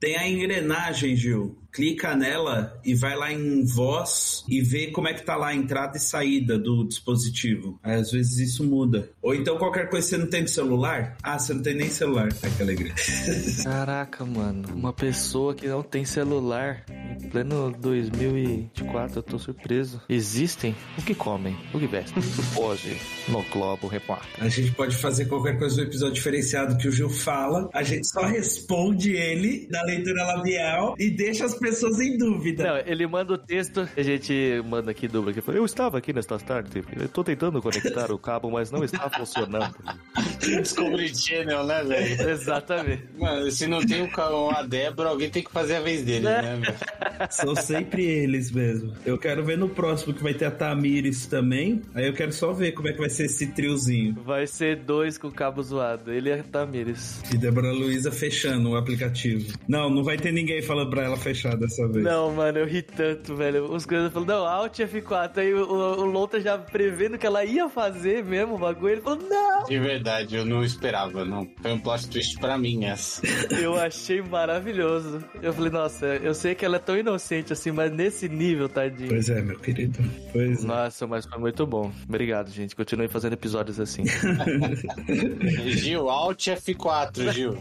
Tem a engrenagem, Gil. Clica nela e vai lá em voz e vê como é que tá lá a entrada e saída do dispositivo. Aí, às vezes isso muda. Ou então qualquer coisa você não tem no celular? Ah, você não tem nem celular. Ai, que alegria. Caraca, mano. Uma pessoa que não tem celular pleno 2024, eu tô surpreso. Existem o que comem, o que vestem. Hoje, no Globo Repórter. A gente pode fazer qualquer coisa no episódio diferenciado que o Gil fala. A gente só responde ele na leitura labial e deixa as pessoas em dúvida. Não, ele manda o texto, a gente manda aqui dubla aqui. Eu estava aqui nesta tarde, eu tô tentando conectar o cabo, mas não está funcionando. Discovery Channel, né, velho? Exatamente. Mano, se não tem o a Débora, alguém tem que fazer a vez dele, né, velho? São sempre eles mesmo. Eu quero ver no próximo que vai ter a Tamires também. Aí eu quero só ver como é que vai ser esse triozinho. Vai ser dois com cabo zoado, ele e a Tamires. E Débora Luiza fechando o aplicativo. Não, não vai ter ninguém falando pra ela fechar dessa vez. Não, mano, eu ri tanto, velho. Os caras falaram, não, Alt F4. Aí o, o, o Lonta já prevendo que ela ia fazer mesmo o bagulho. Ele falou, não! De verdade, eu não esperava, não. Foi um plot twist pra mim essa. Eu achei maravilhoso. Eu falei, nossa, eu sei que ela é tão inocente assim, mas nesse nível, tadinho. Pois é, meu querido. Pois é. Nossa, mas foi muito bom. Obrigado, gente. Continue fazendo episódios assim. Gil, Alt F4, Gil.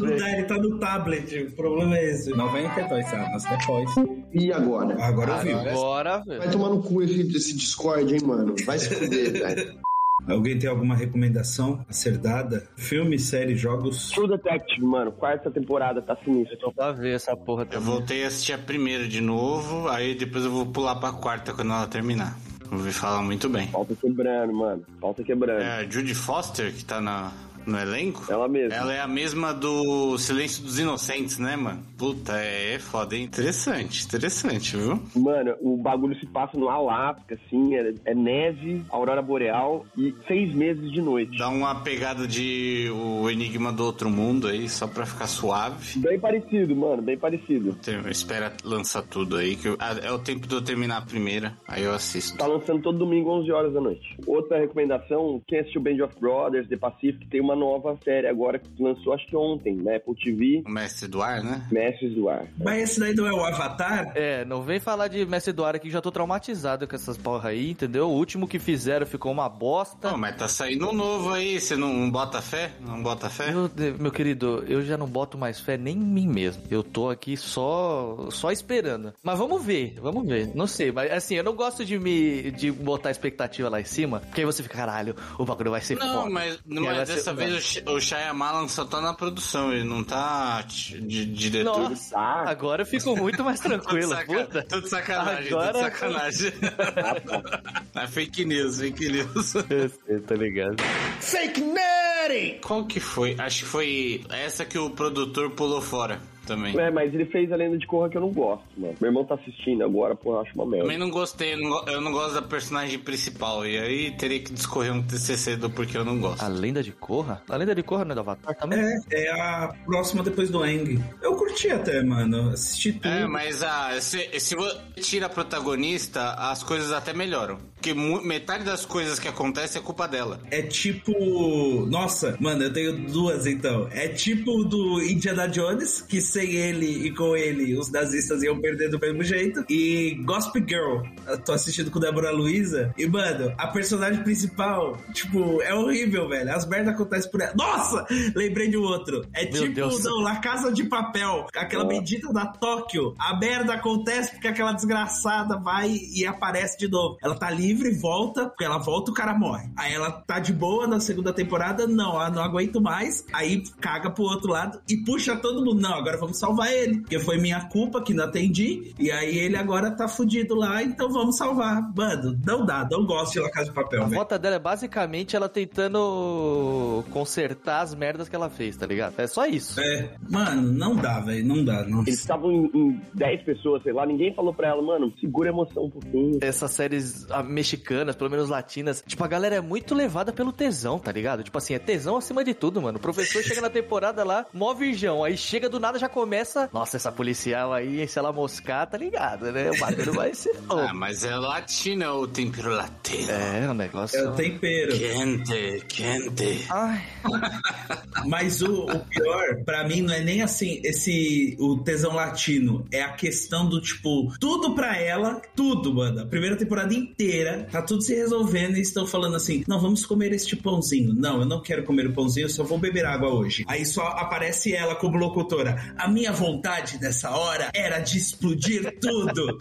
Não dá, ele tá no tablet. O problema é esse. 92 anos depois. E agora? Agora eu vi. Agora, velho. Vai tomar no cu esse, esse Discord, hein, mano? Vai se fuder, velho. Alguém tem alguma recomendação a ser dada? Filme, série, jogos? True Detective, mano. Quarta temporada, tá sinistro. Tô pra ver essa porra Eu também. voltei a assistir a primeira de novo, aí depois eu vou pular pra quarta quando ela terminar. Ouvi falar muito bem. Falta quebrando, mano. Falta quebrando. É a Judy Foster que tá na, no elenco? Ela mesma. Ela é a mesma do Silêncio dos Inocentes, né, mano? Puta, é, é foda, hein? Interessante, interessante, viu? Mano, o bagulho se passa no Alasca, assim, é, é neve, aurora boreal e seis meses de noite. Dá uma pegada de o Enigma do Outro Mundo aí, só pra ficar suave. Bem parecido, mano, bem parecido. Tem- Espera lançar tudo aí, que eu- ah, é o tempo de eu terminar a primeira, aí eu assisto. Tá lançando todo domingo, 11 horas da noite. Outra recomendação, quem assistiu Band of Brothers, The Pacific, tem uma nova série agora que lançou, acho que ontem, na Apple TV, O Mestre do Ar, né? Mestres do Ar. Mas esse daí não é o Avatar? É, não vem falar de Mestre Eduardo aqui, já tô traumatizado com essas porra aí, entendeu? O último que fizeram ficou uma bosta. Pô, mas tá saindo um novo aí, você não, não bota fé? Não bota fé? Meu, querido, eu já não boto mais fé nem em mim mesmo. Eu tô aqui só só esperando. Mas vamos ver, vamos ver. Não sei, mas assim, eu não gosto de me de botar expectativa lá em cima, porque aí você fica, caralho, o bagulho vai ser Não, foda. mas, mas ser- dessa vez o, Sh- o Shyamalan só tá na produção, ele não tá de diretor. Nossa, Ah. agora eu fico muito mais tranquilo, puta. Tô de sacanagem, tô Agora- de sacanagem. é fake news, fake news. Você tá ligado? Fake Nerd! Qual que foi? Acho que foi essa que o produtor pulou fora também. É, mas ele fez a lenda de Korra que eu não gosto, mano. Meu irmão tá assistindo agora, pô, eu acho uma merda. Também não gostei, eu não, go- eu não gosto da personagem principal. E aí teria que discorrer um TCC do porquê eu não gosto. A lenda de Korra? A lenda de Korra não é do Avatar também? É, é a próxima depois do Eng. Eu curti até, mano. Assisti tudo. É, mas ah, se, se você tira a protagonista, as coisas até melhoram. Porque metade das coisas que acontecem é culpa dela. É tipo. Nossa, mano, eu tenho duas então. É tipo do Indiana Jones, que sem ele e com ele os nazistas iam perder do mesmo jeito. E Gospel Girl, eu tô assistindo com Débora Luiza. E, mano, a personagem principal, tipo, é horrível, velho. As merdas acontecem por ela. Nossa! Lembrei de um outro. É Meu tipo, Deus. não, La Casa de Papel, aquela bendita da Tóquio. A merda acontece porque aquela desgraçada vai e aparece de novo. Ela tá livre, volta, porque ela volta o cara morre. Aí ela tá de boa na segunda temporada, não, ela não aguento mais. Aí caga pro outro lado e puxa todo mundo. Não, agora vamos salvar ele, porque foi minha culpa que não atendi. E aí ele agora tá fudido lá, então vamos salvar. Mano, não dá, não gosto de La Casa de Papel, A velho. rota dela é basicamente ela tentando consertar as merdas que ela fez, tá ligado? É só isso. É, mano, não dá, velho, não dá, não. Eles estavam em, em 10 pessoas, sei lá, ninguém falou pra ela, mano, segura a emoção um pouquinho. Essas séries mexicanas, pelo menos latinas, tipo, a galera é muito levada pelo tesão, tá ligado? Tipo assim, é tesão acima de tudo, mano. O professor chega na temporada lá, mó virgão, aí chega do nada já começa, nossa, essa policial aí, se ela moscar, tá ligado, né? O bagulho vai ser louco. Ah, mas é latina o tempero latino. É, o negócio... É o tempero. Quente, quente. Ai, Mas o, o pior, pra mim, não é nem assim, esse o tesão latino. É a questão do tipo, tudo pra ela, tudo, mano. A primeira temporada inteira, tá tudo se resolvendo e estão falando assim: não, vamos comer este pãozinho. Não, eu não quero comer o pãozinho, eu só vou beber água hoje. Aí só aparece ela como locutora. A minha vontade nessa hora era de explodir tudo.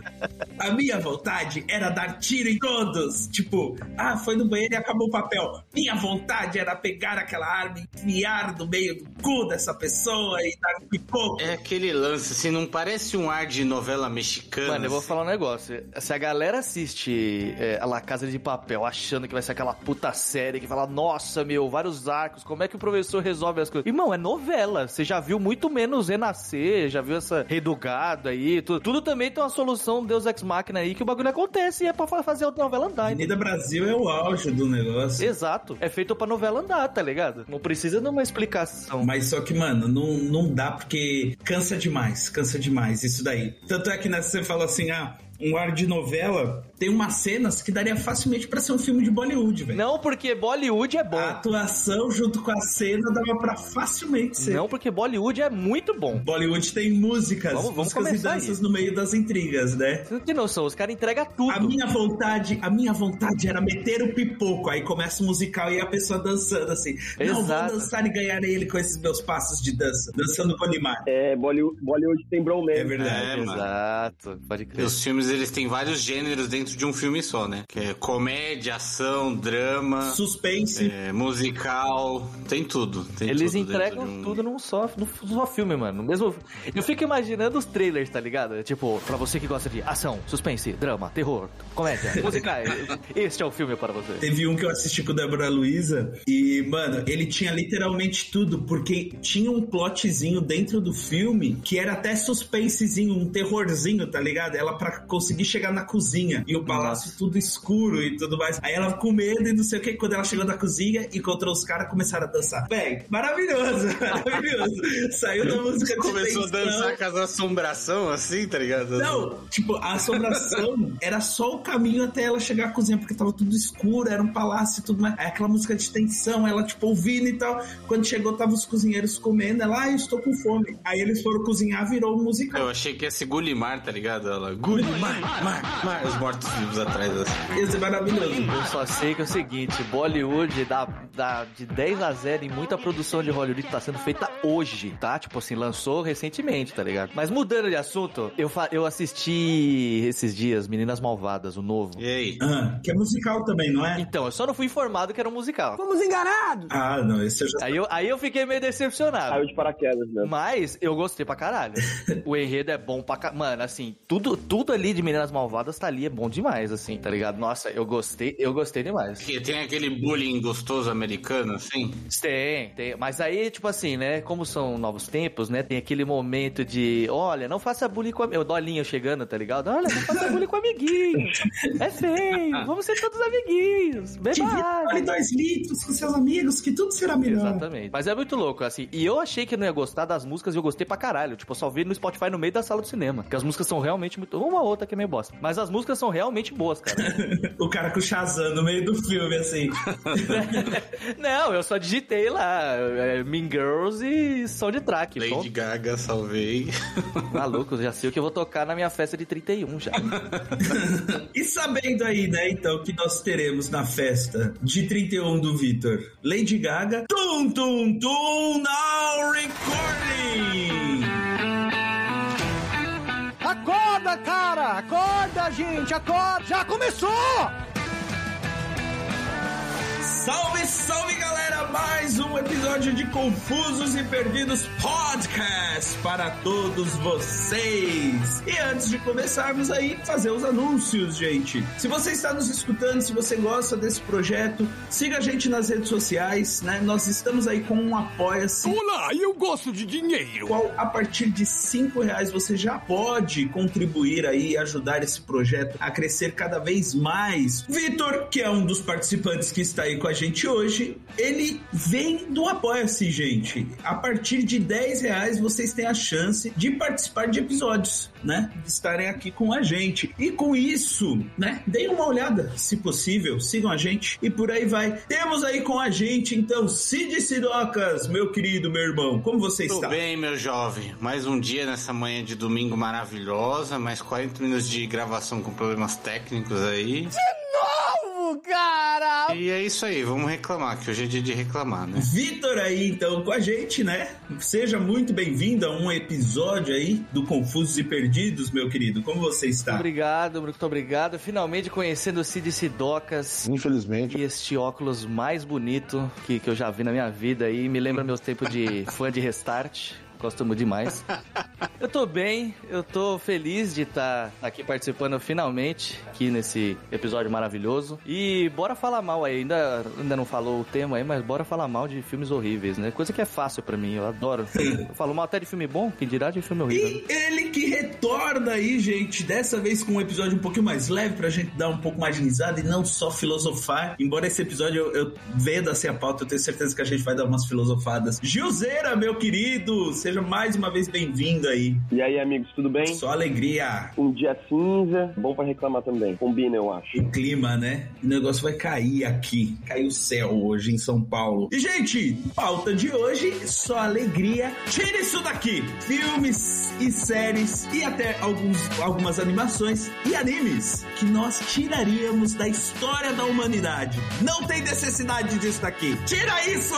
A minha vontade era dar tiro em todos. Tipo, ah, foi no banheiro e acabou o papel. Minha vontade era pegar aquela arma e enfiar no meio do cu dessa pessoa e dar um pipoco. É aquele lance, assim, não parece um ar de novela mexicana? Mano, eu vou assim? falar um negócio. Se a galera assiste é, a La Casa de Papel achando que vai ser aquela puta série que fala, nossa, meu, vários arcos, como é que o professor resolve as coisas? Irmão, é novela. Você já viu muito menos renascer, já viu essa redugado aí. Tudo, tudo também tem uma solução Deus Ex Machina aí que o bagulho acontece e é pra fa- fazer a novela andar. Avenida Brasil é o auge do negócio. Exato. É feito pra novela andar, tá ligado? Não precisa de uma explicação. Mas só que, mano, não, não dá porque cansa demais, cansa demais isso daí. Tanto é que né, você fala assim, ah, um ar de novela, tem umas cenas que daria facilmente pra ser um filme de Bollywood, velho. Não porque Bollywood é bom. A atuação junto com a cena dava pra facilmente ser. Não porque Bollywood é muito bom. Bollywood tem músicas, Vamos- vamos músicas e danças aí. no meio das intrigas, né? Você não tem noção, os caras entregam tudo. A minha vontade, a minha vontade era meter o pipoco. Aí começa o musical e a pessoa dançando assim. Não, vou Exato. dançar e ganhar ele com esses meus passos de dança. Dançando com o Neymar. É, Bollywood, Bollywood tem bromance. É verdade. É, mano. Exato, pode crer. os filmes, eles têm vários gêneros dentro de um filme só, né? Que é comédia, ação, drama, Suspense. é, musical, tem tudo. tem Eles tudo dentro entregam de um- tudo num só, num só filme, mano. No Mesmo... Eu fico imaginando os trailers, tá ligado? Tipo, pra você que gosta de ação, suspense, drama, terror, comédia, musicais. este é o filme para você. Teve um que eu assisti com a Débora Luiza e, mano, ele tinha literalmente tudo, porque tinha um plotzinho dentro do filme que era até suspensezinho, um terrorzinho, tá ligado? Ela pra conseguir chegar na cozinha e o palácio Nossa. tudo escuro e tudo mais. Aí ela com medo e não sei o que, quando ela chegou na cozinha, encontrou os caras começaram a dançar. Véi, maravilhoso, maravilhoso. Saiu da música de Começou a tensão. dançar com as assombração, assim, tá ligado? Não, tipo, a assombração era só o caminho até ela chegar à cozinha, porque tava tudo escuro, era um palácio e tudo mais. Aí aquela música de tensão, ela, tipo, ouvindo e tal. Quando chegou, tava os cozinheiros comendo, ela, ah, eu estou com fome. Aí eles foram cozinhar, virou um musical. Eu achei que ia ser Gulimar, tá ligado? Ela, Gulimar, mar, mar, os mortos-vivos atrás, assim. Ia ser maravilhoso. Eu só sei que é o seguinte, Bollywood dá, dá de 10 a 0 em muita produção de Hollywood que tá sendo feita hoje, tá? Tipo assim, lançou recentemente, tá ligado? Mas mudando de assunto, eu, eu assisti esses dias Meninas Malvadas, o novo. E aí? Ah, que é musical também, não é? Então, eu só não fui informado que era um musical. Ah, não, esse eu já Aí eu, aí eu fiquei meio decepcionado. Caiu de paraquedas, né? Mas eu gostei pra caralho. o enredo é bom pra caralho. Mano, assim, tudo, tudo ali de Meninas Malvadas tá ali, é bom demais, assim, tá ligado? Nossa, eu gostei, eu gostei demais. Que tem aquele bullying gostoso americano, assim? Tem, tem. Mas aí, tipo assim, né? Como são novos tempos, né? Tem aquele momento de, olha, não faça bullying com o Dolinho chegando, tá ligado? Olha, não faça bullying com amiguinho. É feio. Vamos ser todos amiguinhos. Beba água. dois litros com seus amigos, que tudo será melhor. Exatamente. Mas é muito louco, assim. E eu achei que não ia gostar das músicas e eu gostei pra caralho. Tipo, eu só vi no Spotify no meio da sala do cinema. Porque as músicas são realmente muito. Uma ou outra que é meio bosta. Mas as músicas são realmente boas, cara. O cara com o Shazam no meio do filme, assim. não, eu só digitei lá. é, mean Girls e Soundtrack. Lady Pronto. Gaga, salvei. Maluco, já sei o que eu vou tocar na minha festa de 31 já. E sabendo aí, né, então, que nós teremos na festa de 31 do Vitor, Lady Gaga, Tum Tum Tum Now Recording! Acorda, cara! Acorda, gente! Acorda! Já começou! Salve, salve galera! Mais um episódio de Confusos e Perdidos Podcast para todos vocês. E antes de começarmos aí, fazer os anúncios, gente. Se você está nos escutando, se você gosta desse projeto, siga a gente nas redes sociais, né? Nós estamos aí com um apoia-se. Olá, eu gosto de dinheiro. Qual a partir de cinco reais você já pode contribuir aí, ajudar esse projeto a crescer cada vez mais. Vitor, que é um dos participantes que está aí com a gente hoje, ele vem do Apoia-se, gente. A partir de 10 reais vocês têm a chance de participar de episódios, né? De estarem aqui com a gente. E com isso, né? Deem uma olhada, se possível, sigam a gente e por aí vai. Temos aí com a gente, então, Cid Sidocas, meu querido, meu irmão, como você Tudo está? bem, meu jovem. Mais um dia nessa manhã de domingo maravilhosa, mais 40 minutos de gravação com problemas técnicos aí. Cara! E é isso aí, vamos reclamar, que hoje é dia de reclamar, né? Vitor aí, então, com a gente, né? Seja muito bem-vindo a um episódio aí do Confusos e Perdidos, meu querido. Como você está? Obrigado, muito obrigado. Finalmente conhecendo o Cid Sidocas. Infelizmente. E este óculos mais bonito que, que eu já vi na minha vida aí. Me lembra meus tempos de fã de Restart. Gosto muito demais. Eu tô bem, eu tô feliz de estar aqui participando finalmente, aqui nesse episódio maravilhoso. E bora falar mal aí, ainda, ainda não falou o tema aí, mas bora falar mal de filmes horríveis, né? Coisa que é fácil pra mim, eu adoro. Eu falo mal até de filme bom, quem dirá de filme horrível. E ele que retorna aí, gente, dessa vez com um episódio um pouquinho mais leve pra gente dar um pouco mais de risada e não só filosofar. Embora esse episódio eu, eu vendo assim a pauta, eu tenho certeza que a gente vai dar umas filosofadas. Gilzeira, meu querido, seja mais uma vez bem-vindo aí. E aí, amigos, tudo bem? Só alegria. Um dia cinza, bom pra reclamar também. Combina, eu acho. O clima, né? O negócio vai cair aqui. Caiu o céu hoje em São Paulo. E, gente, pauta de hoje, só alegria. Tira isso daqui! Filmes e séries e até alguns, algumas animações e animes que nós tiraríamos da história da humanidade. Não tem necessidade disso daqui. Tira isso!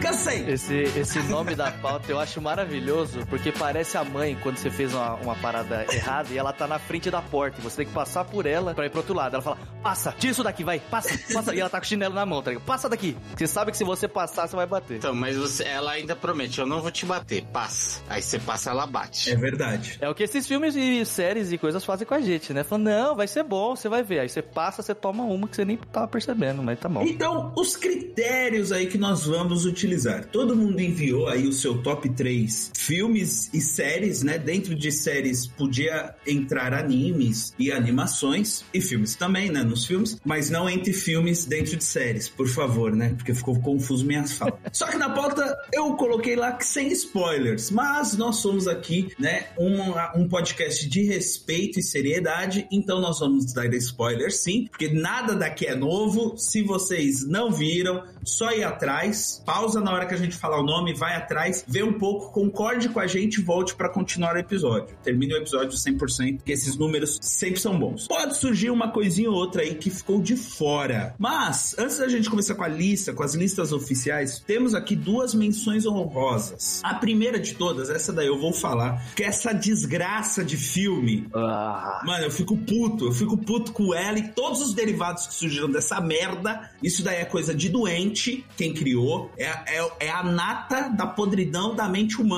Cansei! Esse, esse nome da pauta eu acho maravilhoso, porque parece a mãe quando você fez uma, uma parada errada e ela tá na frente da porta e você tem que passar por ela pra ir pro outro lado. Ela fala, passa, tira isso daqui, vai, passa, passa. E ela tá com o chinelo na mão, tá ligado? Passa daqui. Você sabe que se você passar, você vai bater. Então, mas você- ela ainda promete, eu não vou te bater, passa. Aí você passa, ela bate. É verdade. É o que esses filmes e séries e coisas fazem com a gente, né? Falando, não, vai ser bom, você vai ver. Aí você passa, você toma uma que você nem tava percebendo, mas tá bom. Então, os critérios aí que nós vamos utilizar. Todo mundo enviou aí o seu top 3 filmes e séries, né? Dentro de séries podia entrar animes e animações e filmes também, né? Nos filmes, mas não entre filmes dentro de séries, por favor, né? Porque ficou confuso minhas falas. Só que na pauta eu coloquei lá que sem spoilers, mas nós somos aqui, né? Um, um podcast de respeito e seriedade, então nós vamos dar spoilers sim, porque nada daqui é novo. Se vocês não viram, só ir atrás, pausa na hora que a gente falar o nome, vai atrás, vê um pouco, concorde com a gente e volte para continuar o episódio. Termine o episódio 100%, que esses números sempre são bons. Pode surgir uma coisinha ou outra aí que ficou de fora. Mas, antes da gente começar com a lista, com as listas oficiais, temos aqui duas menções honrosas. A primeira de todas, essa daí eu vou falar, que é essa desgraça de filme Ah, Mano, eu fico puto, eu fico puto com ela e todos os derivados que surgiram dessa merda. Isso daí é coisa de doente, quem criou. É, é, é a nata da podridão da mente humana.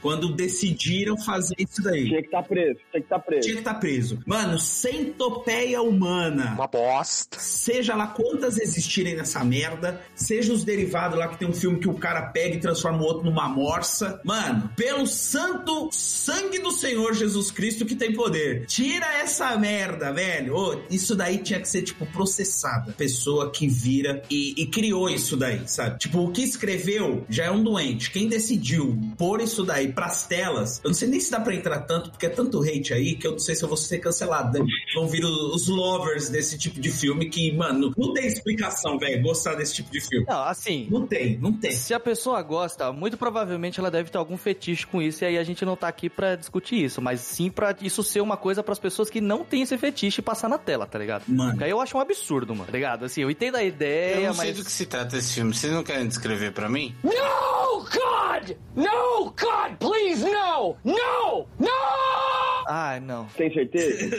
Quando decidiram fazer isso daí. Tinha que estar preso, tinha que estar preso. Tinha que estar preso. Mano, centopeia humana. Uma bosta. Seja lá quantas existirem nessa merda, seja os derivados lá que tem um filme que o cara pega e transforma o outro numa morsa. Mano, pelo santo sangue do Senhor Jesus Cristo que tem poder. Tira essa merda, velho. Ô, isso daí tinha que ser, tipo, processada. Pessoa que vira e, e criou isso daí, sabe? Tipo, o que escreveu já é um doente. Quem decidiu pôr isso daí pras telas, eu não sei nem se dá pra entrar tanto, porque é tanto hate aí que eu não sei se eu vou ser cancelado. né? Vão vir os, lovers desse tipo de filme que, mano, não tem explicação, velho, gostar desse tipo de filme. não, assim, Não tem, não tem. Se a pessoa gosta, muito provavelmente ela deve ter algum fetiche com isso, e aí a gente não tá aqui pra discutir isso, mas sim pra isso ser uma coisa pras pessoas que não têm esse fetiche passar na tela, tá ligado? Mano. Porque aí eu acho um absurdo, mano, tá ligado? Assim, eu entendo a Eu ideia, não sei mas. do que se trata esse filme. Vocês não querem descrever pra mim? No, God! No, God, please, no! No! No! Ai, não. Tem certeza?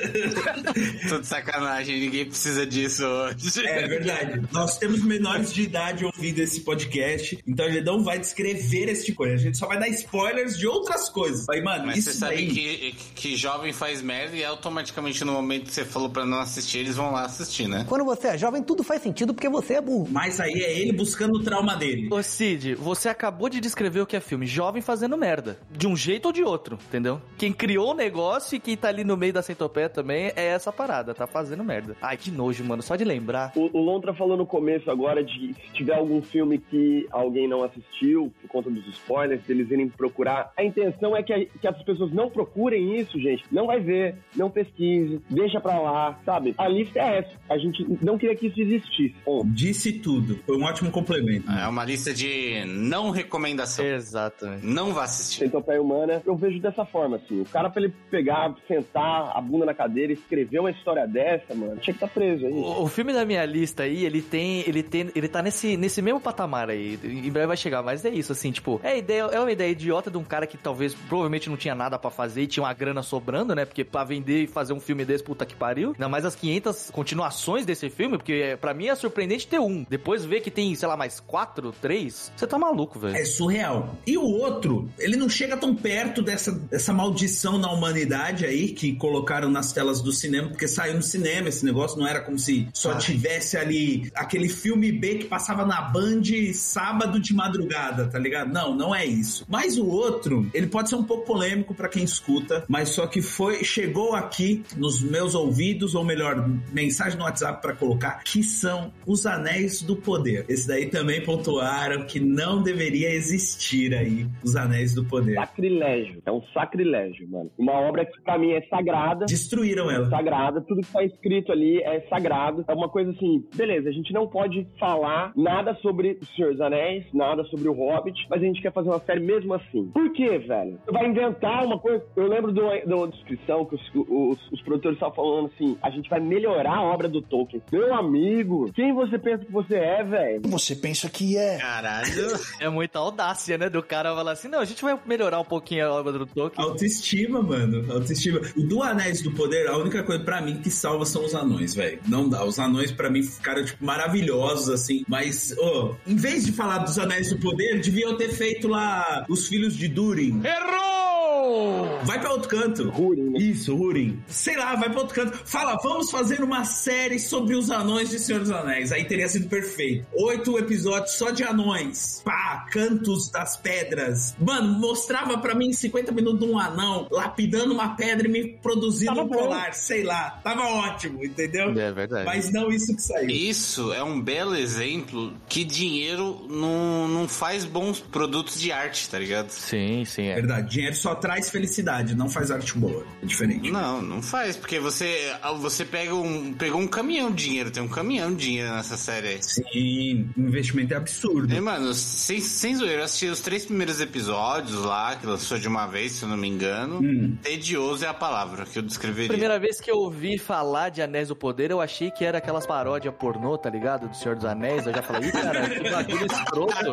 Tô de sacanagem, ninguém precisa disso hoje. É verdade. Nós temos menores de idade ouvindo esse podcast, então ele não vai descrever esse tipo de coisa. A gente só vai dar spoilers de outras coisas. Aí, mano, Mas isso você sabe daí... que, que jovem faz merda e automaticamente no momento que você falou pra não assistir, eles vão lá assistir, né? Quando você é jovem, tudo faz sentido porque você é burro. Mas aí é ele buscando o trauma dele. Ô Cid, você acabou de descrever o que é filme. Jovem fazendo merda. De um jeito ou de outro, entendeu? Quem criou o negócio e quem tá ali no meio da centopeia também é essa parada, tá fazendo merda. Ai, que nojo, mano. Só de lembrar. O, o Lontra falou no começo agora de se tiver algum filme que alguém não assistiu, por conta dos spoilers, eles irem procurar. A intenção é que, a- que as pessoas não procurem isso, gente. Não vai ver, não pesquise, deixa pra lá, sabe? A lista é essa. A gente não queria que isso existisse. Bom, Disse tudo. Foi um ótimo complemento. É uma lista de não recomendação. Exatamente. Não vá assistir. Centopeia Humana, eu vejo dessa forma, assim. O cara, pra ele pegar, sentar a bunda na cadeira e escrever uma história dessa, mano, tinha que estar preso aí. O, o filme da minha lista aí, ele tem. Ele tem. Ele tá nesse, nesse mesmo patamar aí. Em breve vai chegar, mas é isso, assim, tipo, é, ideia, é uma ideia idiota de um cara que talvez provavelmente não tinha nada pra fazer e tinha uma grana sobrando, né? Porque pra vender e fazer um filme desse, puta que pariu. Ainda mais as 500 continuações desse filme, porque é, pra mim é surpreendente ter um. Depois ver que tem, sei lá, mais quatro, três. Você tá maluco, velho. É surreal. E o outro, ele não chega tão perto dessa, dessa maldição na humanidade aí que colocaram nas telas do cinema, porque saiu no cinema esse negócio, não era como se só tivesse ali aquele filme B que passava na Band sábado de madrugada, tá ligado? Não, não é isso. Mas o outro, ele pode ser um pouco polêmico pra quem escuta, mas só que foi chegou aqui nos meus ouvidos, ou melhor, mensagem no WhatsApp pra colocar, que são os Anéis do Poder. Esse daí também pontuaram que não deveria existir aí os Anéis do Poder. Sacrilégio. É um sacrilégio, mano. Uma obra que pra mim é sagrada. Destruíram ela. Sagrada, tudo que tá escrito ali é sagrado. É uma coisa assim, beleza, a gente não pode falar nada sobre o Senhor dos Anéis, nada sobre o Hobbit, mas a gente quer fazer uma série mesmo assim. Por quê, velho? Você vai inventar uma coisa. Eu lembro de uma, de uma descrição que os, os- os produtores estavam falando assim: a gente vai melhorar a obra do Tolkien. Meu amigo, quem você pensa que você é, velho? Você pensa que é. Caralho. É muita audácia, né? Do cara falar assim: não, a gente vai melhorar um pouquinho a obra do Tolkien. Autoestima, mano. Autoestima. O do Anéis do Poder, a única coisa pra mim que salva são os anões, velho. Não dá. Os anões pra mim ficaram, tipo, maravilhosos, assim. Mas, ô, em vez de falar dos Anéis do Poder, deviam ter feito lá os filhos de Durin. Errou! Vai pra outro canto. Né? Isso, Hurin. Sei lá, vai pra outro canto. Fala, vamos fazer uma série sobre os anões de Senhor dos Anéis. Aí teria sido perfeito. Oito episódios só de anões. Pá, cantos das pedras. Mano, mostrava pra mim 50 minutos de um anão lapidando uma pedra e me produzindo Tava um bom. colar. Sei lá. Tava ótimo, entendeu? É verdade. Mas não isso que saiu. Isso é um belo exemplo que dinheiro não, não faz bons produtos de arte, tá ligado? Sim, sim, é. Verdade. Dinheiro só traz felicidade, não faz arte boa. É diferente. Não, não faz, porque você, você pega um, pegou um caminhão de dinheiro, tem um caminhão de dinheiro nessa série aí. Sim, o investimento é absurdo. E, mano, sem, sem zoeira, eu assisti os três primeiros episódios lá, que lançou de uma vez, se eu não me engano. Hum. Tedioso é a palavra que eu descreveria. Primeira vez que eu ouvi falar de Anéis do Poder, eu achei que era aquelas paródias pornô, tá ligado? Do Senhor dos Anéis. Eu já falei, cara, que bagulho escroto.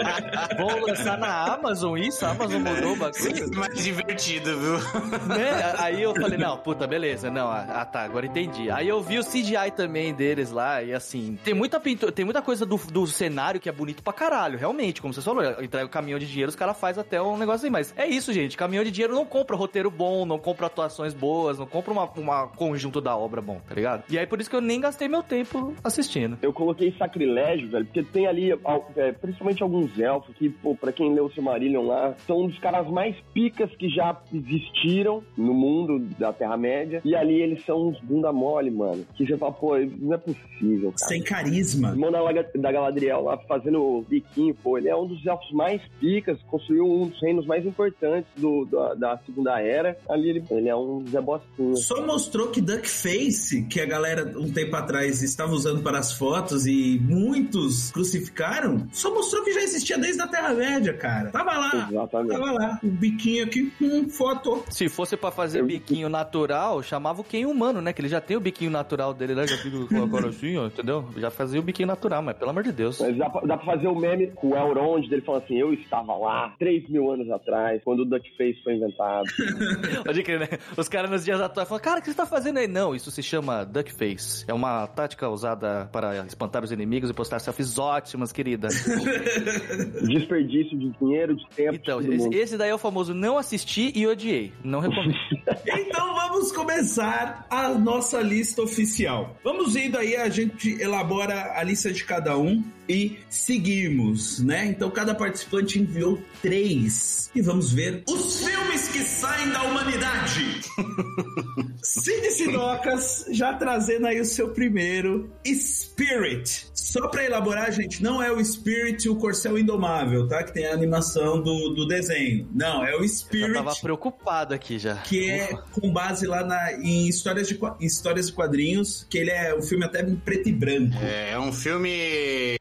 Vão lançar na Amazon isso? A Amazon mudou o bagulho. mais divertido, viu? né? Aí eu falei, não, puta, beleza, não, ah tá, agora entendi. Aí eu vi o CGI também deles lá, e assim, tem muita pintura, tem muita coisa do, do cenário que é bonito pra caralho, realmente, como você falou, entrega o caminhão de dinheiro, os caras fazem até um negócio aí, mas é isso, gente, caminhão de dinheiro não compra roteiro bom, não compra atuações boas, não compra uma, uma conjunto da obra bom, tá ligado? E aí por isso que eu nem gastei meu tempo assistindo. Eu coloquei sacrilégio, velho, porque tem ali, al- é, principalmente alguns elfos que, pô, pra quem leu o Silmarillion lá, são um dos caras mais picas que já existiram no mundo da Terra-média. E ali eles são uns bunda mole, mano. Que você fala, pô, não é possível, cara. Sem carisma. O irmão da, da Galadriel lá fazendo o biquinho, pô, ele é um dos elfos mais picas, construiu um dos reinos mais importantes do, da, da Segunda Era. Ali ele, ele é um Zé Bostinho. Só mostrou que Duckface, que a galera um tempo atrás estava usando para as fotos e muitos crucificaram, só mostrou que já existia desde a Terra-média, cara. Tava lá. Exatamente. Tava lá. O biquinho aqui, hum, foto. Se Se fosse pra fazer biquinho natural, chamava o Ken humano, né? Que ele já tem o biquinho natural dele, né? Já fica com agora assim, ó, entendeu? Já fazia o biquinho natural, mas pelo amor de Deus. Mas dá pra, dá pra fazer o meme com o Elrond dele falando assim: Eu estava lá 3 mil anos atrás, quando o Duckface foi inventado. Pode crer, né? Os caras nos dias atuais falam, cara, o que você tá fazendo aí? Não, isso se chama duckface. É uma tática usada para espantar os inimigos e postar selfies ótimas, querida. Desperdício de dinheiro, de tempo. Então, esse, esse daí é o famoso não assisti e odiei. Não recomendo. Então vamos começar a nossa lista oficial. Vamos indo aí, a gente elabora a lista de cada um e seguimos, né? Então cada participante enviou três e vamos ver os filmes que saem da humanidade. Cid Sidocas já trazendo aí o seu primeiro Spirit. Só pra elaborar, gente, não é o Spirit o Corcel Indomável, tá? Que tem a animação do, do desenho. Não, é o Eu Spirit tava preocupado aqui já. que é com base lá na, em histórias de, em histórias de quadrinhos, que ele é um filme até em preto e branco. É, é um filme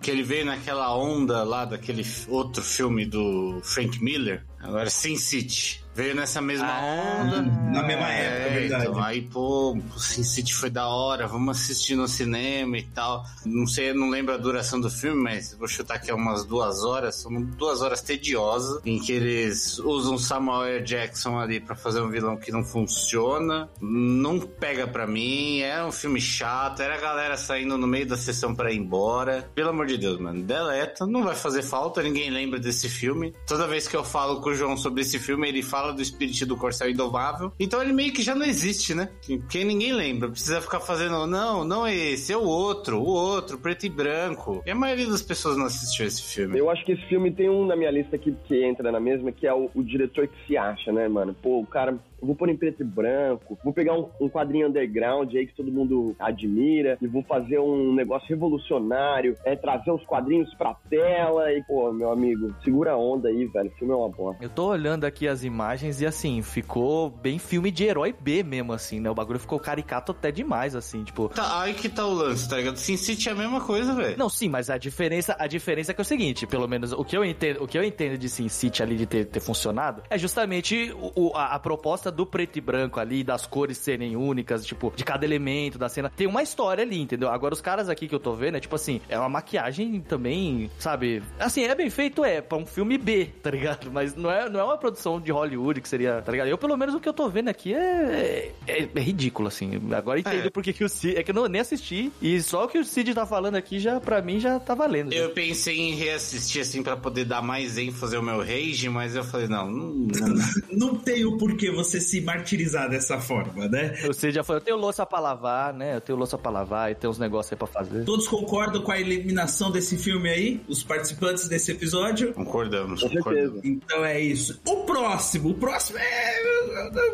que ele veio naquela onda lá daquele outro filme do Frank Miller, agora Sin City. Veio nessa mesma Ah, onda. Na mesma época, é verdade. Então, aí, pô, o Sin City foi da hora, vamos assistir no cinema e tal. Não sei, não lembro a duração do filme, mas vou chutar que é umas duas horas. São duas horas tediosas, em que eles usam Samuel L. Jackson ali pra fazer um vilão que não funciona. Não pega pra mim, é um filme chato, era a galera saindo no meio da sessão pra ir embora. Pelo amor de Deus, mano, deleta, não vai fazer falta, ninguém lembra desse filme. Toda vez que eu falo com o João sobre esse filme, ele fala do espírito do Corcel Indomável. Então ele meio que já não existe, né? Porque ninguém lembra. Precisa ficar fazendo, não, não é esse, é o outro, o outro, preto e branco. E a maioria das pessoas não assistiu esse filme. Eu acho que esse filme tem um na minha lista aqui que entra na mesma, que é o, o diretor que se acha, né, mano? Pô, o cara. Eu vou pôr em preto e branco, vou pegar um, um quadrinho underground aí que todo mundo admira, e vou fazer um negócio revolucionário, é trazer os quadrinhos pra tela, e, pô, meu amigo, segura a onda aí, velho. O filme é uma bosta. Eu tô olhando aqui as imagens e assim, ficou bem filme de herói B mesmo, assim, né? O bagulho ficou caricato até demais, assim, tipo. Tá, aí que tá o lance, tá ligado? Sin City é a mesma coisa, velho. Não, sim, mas a diferença, a diferença é que é o seguinte, pelo menos o que eu entendo, o que eu entendo de Sin City ali de ter, ter funcionado é justamente o, o- a, a proposta do preto e branco ali, das cores serem únicas, tipo, de cada elemento da cena. Tem uma história ali, entendeu? Agora os caras aqui que eu tô vendo é tipo assim, é uma maquiagem também, sabe? Assim, é bem feito, é, pra um filme B, tá ligado? Mas não é, não é uma produção de Hollywood que seria, tá ligado? Eu, pelo menos, o que eu tô vendo aqui é, é, é ridículo, assim. Agora entendo É. porque que o Cid, é que eu não, nem assisti, e só o que o Cid tá falando aqui já, pra mim, já tá valendo. já. Eu pensei em reassistir assim pra poder dar mais ênfase ao meu rage, mas eu falei, não, não, não. Não tem o porquê você se martirizar dessa forma, né? Cid já falou, eu tenho louça pra lavar, né? Eu tenho louça pra lavar e tem uns negócios aí pra fazer. Todos concordam com a eliminação desse filme aí? Os participantes desse episódio? concordamos, Com concordamos. Então é isso. O próximo, o próximo é.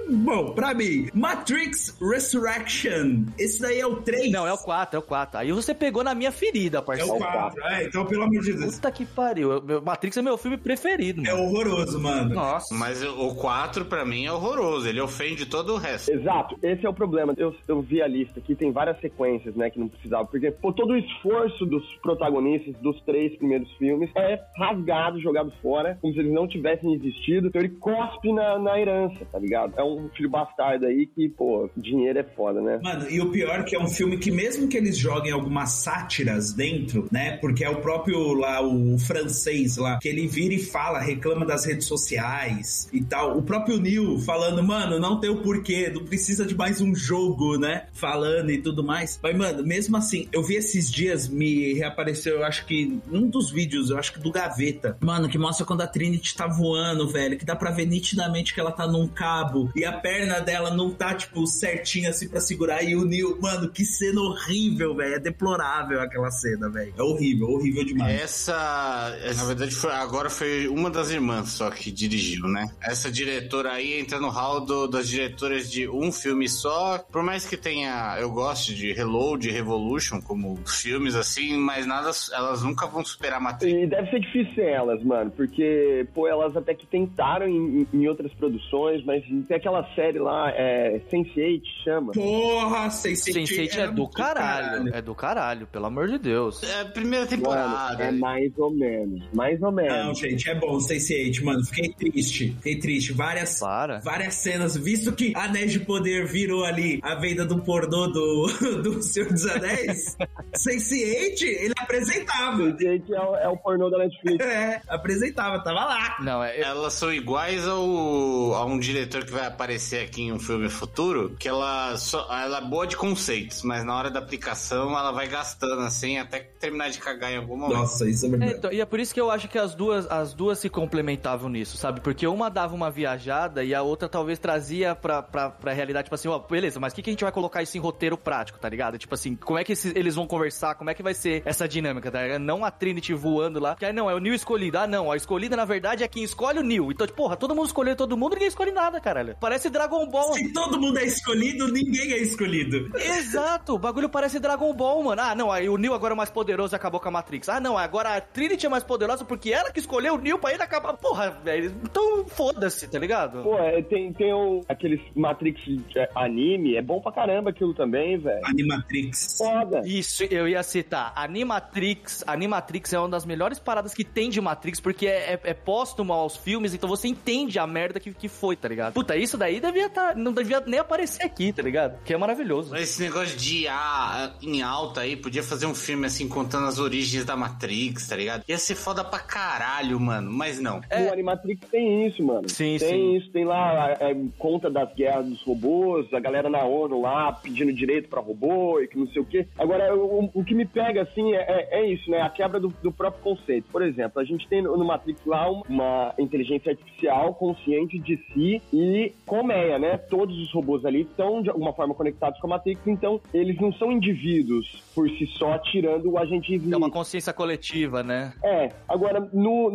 Bom, pra mim, Matrix Resurrection. Esse daí é o 3. Não, é o 4, é o 4. Aí você pegou na minha ferida, É parceiro. o 4. É, então, pelo amor de Deus. Puta que pariu. Matrix é meu filme preferido, É mano. horroroso, mano. Nossa. Mas o 4 pra mim é horroroso, ele ofende todo o resto. Exato, esse é o problema. Eu, eu vi a lista aqui, tem várias sequências, né, que não precisava. Porque, pô, todo o esforço dos protagonistas dos três primeiros filmes é rasgado, jogado fora, como se eles não tivessem existido. Então ele cospe na, na herança, tá ligado? É um filho bastardo aí que, pô, dinheiro é foda, né? Mano, e o pior é que é um filme que mesmo que eles joguem algumas sátiras dentro, né? Porque é o próprio lá, o francês lá, que ele vira e fala, reclama das redes sociais e tal. O próprio Neil falando, mano, não tem o porquê, não precisa de mais um jogo, né? Falando e tudo mais. Mas, mano, mesmo assim, eu vi esses dias, me reapareceu, eu acho que num dos vídeos, eu acho que do Gaveta, mano, que mostra quando a Trinity tá voando, velho, que dá pra ver nitidamente que ela tá num cabo e a perna dela não tá, tipo, certinha assim pra segurar. E o Neil, mano, que cena horrível, velho. É deplorável aquela cena, velho. É horrível, horrível demais. Essa, na verdade, foi, agora foi uma das irmãs só que dirigiu, né? Essa diretora aí entra no hall do- das diretoras de um filme só. Por mais que tenha, eu gosto de Reload, Revolution, como filmes assim, mas nada, elas nunca vão superar Matrix. E deve ser difícil sem elas, mano, porque, pô, elas até que tentaram em, em outras produções, mas tem aquela série lá, é, Sense8, chama. Porra, Sense8 Sense8 é era do muito caralho. É do caralho, pelo amor de Deus. É a primeira Mano, temporada. é mais ou menos. Mais ou Não, menos. gente, é bom Sense8, mano. Fiquei triste. Fiquei triste. Várias, Para. várias cenas, visto que Anéis de Poder virou ali a venda do pornô do, do Senhor dos Anéis, Sense8, ele apresentava. Sense8 é, o- é o pornô da Netflix. É, apresentava, tava lá. Não, é. Elas são iguais ao, a um diretor que vai aparecer aqui em um filme futuro, que ela, só, ela é boa de conceitos, mas na hora da aplicação ela vai gastando assim até terminar de cagar em algum momento. Nossa, isso é É, verdade. então, e é por isso que eu acho que as duas, as duas se complementavam nisso, sabe? Porque uma dava uma viajada e a outra talvez trazia pra, pra, pra realidade, tipo assim, ó, beleza, mas o que, que a gente vai colocar isso em roteiro prático, tá ligado? Tipo assim, como é que esses- eles vão conversar, como é que vai ser essa dinâmica, tá ligado? Não a Trinity voando lá, que aí não, é o Neil escolhido. Ah, não, a escolhida na verdade é quem escolhe o Neil. Então, tipo, porra, todo mundo escolheu todo mundo, ninguém escolhe nada, caralho. Parece Dragon Ball. Se todo mundo é escolhido, ninguém é escolhido. Exato, o bagulho parece Dragon Ball, mano. Ah, não, aí o Neo agora é mais poderoso e acabou com a Matrix. Ah, não, agora a Trinity é mais poderosa porque ela que escolheu o Neo pra ele acabar. Porra, velho. Então foda-se, tá ligado? Pô, é, tem, tem o, aqueles Matrix é, anime, é bom pra caramba aquilo também, velho. Animatrix. Foda. Isso, eu ia citar. Animatrix. Animatrix é uma das melhores paradas que tem de Matrix, porque é, é, é póstumo aos filmes, então você entende a merda que, que foi, tá ligado? Puta, isso daí devia tá, não devia nem aparecer aqui, tá ligado? Que é maravilhoso. Mas Esse negócio de IA em alta aí, podia fazer um filme assim contando as origens da Matrix, tá ligado? Ia ser foda pra caralho, mano, mas não. É. O Animatrix tem isso, mano. Sim, tem sim. isso, tem lá é, conta das guerras dos robôs, a galera na ONU lá pedindo direito pra robô e que não sei o quê. Agora, o, o que me pega, assim, é, é- é isso, né? A quebra do, do próprio conceito. Por exemplo, a gente tem no, Matrix lá uma, uma inteligência artificial consciente de si e colmeia, né? Todos os robôs ali estão de alguma forma conectados com a Matrix, então eles não são indivíduos por si só, tirando o agente Smith. É uma consciência coletiva, né? É, agora no,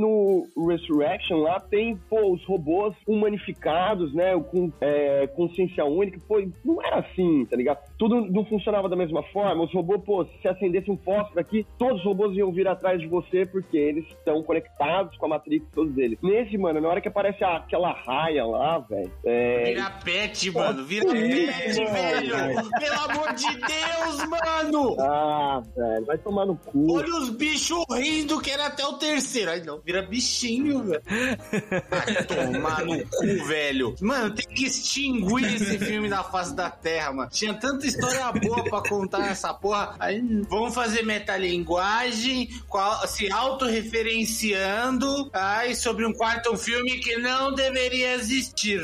no Resurrection lá tem, pô, os robôs humanificados, né, com é, consciência única, pô, não era assim, tá ligado? Tudo não funcionava da mesma forma, os robôs, pô, se acendesse um fósforo aqui, todos os robôs iam vir atrás de você porque eles estão conectados com a Matrix, todos eles. Nesse, mano, na hora que aparece a- aquela raia lá, velho, é... Vira pet, mano, vira pet, velho! Pelo amor de Deus, mano! Ah, velho, vai tomar no cu. Olha os bichos rindo, que era até o terceiro. Ai, não, vira bichinho, velho. Vai tomar no cu, velho. Mano, tem que extinguir esse filme da face da terra, mano. Tinha tanta história boa pra contar nessa porra. Aí, vamos fazer metalinguagem, qual- se autorreferenciando, ai, sobre um quarto filme que não deveria existir.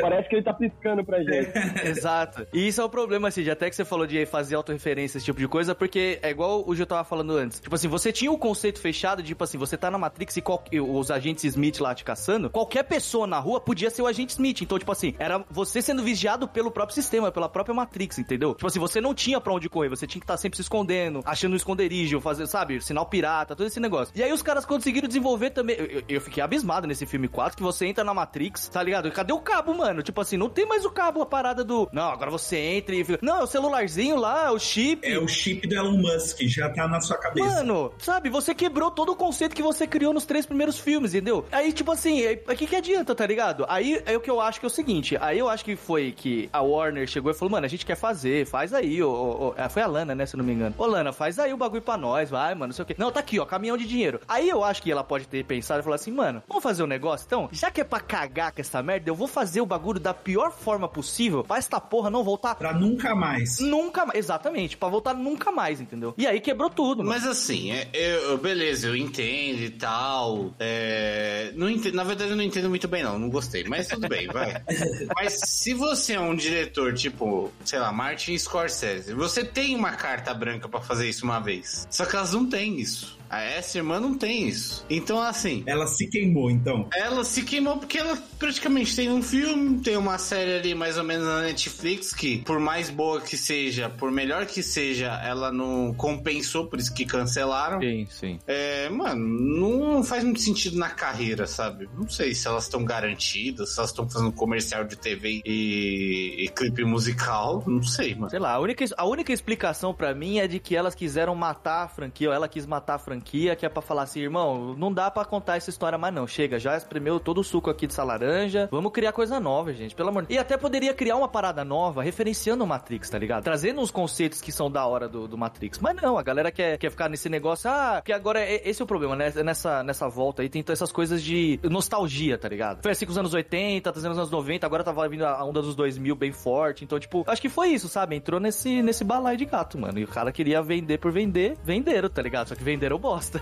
Parece que ele tá piscando pra gente. Exato. E isso é o problema, assim, de até que você falou de fazer autorreferência, esse tipo de coisa, porque é igual o Gil tava falando antes. Tipo assim, você tinha o conceito fechado de, tipo assim, você tá na Matrix e qual- e os agentes Smith lá te caçando, qualquer pessoa na rua podia ser o agente Smith. Então, tipo assim, era você sendo vigiado pelo próprio sistema, pela própria Matrix, entendeu? Tipo assim, você não tinha pra onde correr, você tinha que estar sempre se escondendo, achando um esconderijo, fazer, sabe, sinal pirata, todo esse negócio. E aí os caras conseguiram desenvolver também. Eu, eu- eu fiquei abismado nesse filme 4 que você entra na Matrix, tá ligado? Cadê o cabo, mano? Tipo assim, não tem mais o cabo, a parada do. Não, agora você entra e fica. Não, é o celularzinho lá, o chip. É o chip do Elon Musk, já tá na sua cabeça. Mano, sabe, você quebrou todo o conceito que você criou nos três primeiros filmes, entendeu? Aí, tipo assim, o que, que adianta, tá ligado? Aí é o que eu acho que é o seguinte: aí eu acho que foi que a Warner chegou e falou, mano, a gente quer fazer, faz aí, ô, ô, ô. Ah, Foi a Lana, né, se eu não me engano. Ô, Lana, faz aí o bagulho pra nós, vai, mano, não sei o quê. Não, tá aqui, ó, caminhão de dinheiro. Aí eu acho que ela pode ter pensado e falar assim, mano, vamos fazer um negócio então? Já que é pra cagar com essa merda, eu vou fazer o bagulho da pior forma possível pra esta porra não voltar Pra nunca mais. nunca mais. Exatamente, pra voltar nunca mais, entendeu? E aí quebrou tudo, mano. Mas assim, é, eu- beleza, eu entendo e tal. é, não entendo, na verdade, eu não entendo muito bem, não. Não gostei, mas tudo bem, vai. Mas se você é um diretor, tipo, sei lá, Martin Scorsese, você tem uma carta branca pra fazer isso uma vez. Só que elas não têm isso. A essa irmã não tem isso. Então, assim, Ela se queimou, então. ela se queimou porque ela praticamente tem um filme, tem uma série ali mais ou menos na Netflix que, por mais boa que seja, por melhor que seja, ela não compensou, por isso que cancelaram. Sim, sim. É, mano, não faz muito sentido na carreira, sabe? Não sei se elas estão garantidas, se elas estão fazendo comercial de TV e, e clipe musical, não sei, mano. Sei lá, a única, a única explicação pra mim é de que elas quiseram matar a franquia, ou ela quis matar a franquia, que é pra falar assim, irmão, não dá pra contar essa história mais não. Chega, já espremeu todo o suco aqui dessa laranja, vamos criar coisa nova, gente, pelo amor. E até poderia criar uma parada nova, referenciando o Matrix, tá ligado? Trazendo uns conceitos que são da hora do, do Matrix. Mas não, a galera quer, quer ficar nesse negócio, ah, que agora é, esse é o problema, né? Nessa, nessa volta aí tem essas coisas de nostalgia, tá ligado? Foi assim com os anos 80, trazendo os anos 90, agora tava vindo a onda dos 2000 bem forte. Então, tipo, acho que foi isso, sabe? Entrou nesse, nesse balai de gato, mano. E o cara queria vender por vender, venderam, tá ligado? Só que venderam bosta.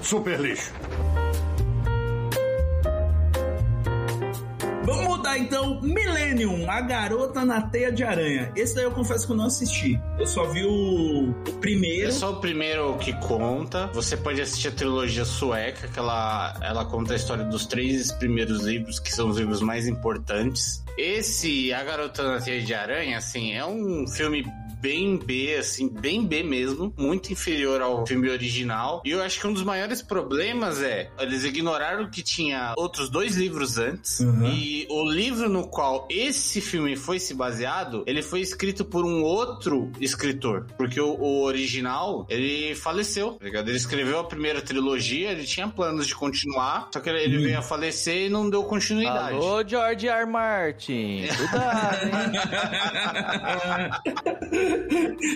Super lixo. Vamos mudar então. Millennium, a garota na teia de aranha. Esse daí eu confesso que eu não assisti. Eu só vi o, o primeiro. É só o primeiro que conta. Você pode assistir a trilogia sueca, que ela, ela conta a história dos três primeiros livros, que são os livros mais importantes. Esse, A Garota na Teia de Aranha, assim, é um filme bem B, assim, bem B mesmo, muito inferior ao filme original. E eu acho que um dos maiores problemas é eles ignoraram que tinha outros dois livros antes Uhum. e o livro no qual esse filme foi se baseado, ele foi escrito por um outro escritor, porque o, o original ele faleceu, tá ligado? Ele escreveu a primeira trilogia, ele tinha planos de continuar, só que ele, ele veio a falecer e não deu continuidade. Alô, George R. R. Martin. Cuidado, hein?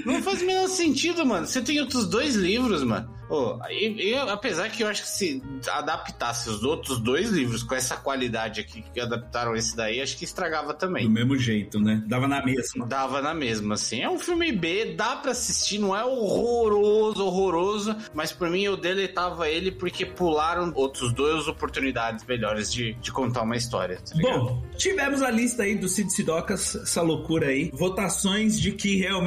Não faz o menor sentido, mano. Você tem outros dois livros, mano. Ô, e, e apesar que eu acho que se adaptasse os outros dois livros com essa qualidade aqui que adaptaram esse daí, acho que estragava Do também. mesmo jeito, né? Dava na mesma. Dava na mesma, assim. É um filme B, dá pra assistir, não é horroroso, horroroso, mas por mim eu deletava ele porque pularam outros duas oportunidades melhores de, de contar uma história, tá? Bom, tivemos a lista aí do Cid Sidocas, essa loucura aí. Votações de que realmente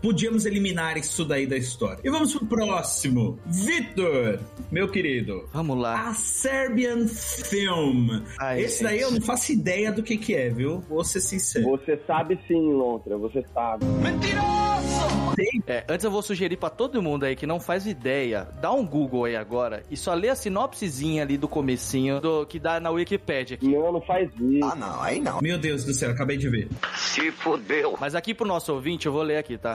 podíamos eliminar isso daí da história. E vamos pro próximo. Vitor, meu querido. Vamos lá. A Serbian Film. Ai, Esse daí gente. eu não faço ideia do que que é, viu? Vou ser sincero. Você sabe sim, Lontra, você sabe. É, antes eu vou sugerir pra todo mundo aí que não faz ideia, dá um Google aí agora e só lê a sinopsezinha ali do comecinho do que dá na Wikipedia aqui. Não, não faz isso. Ah, não, aí não. Meu Deus do céu, acabei de ver. Se fudeu. Mas aqui pro nosso ouvinte eu vou ler aqui, tá?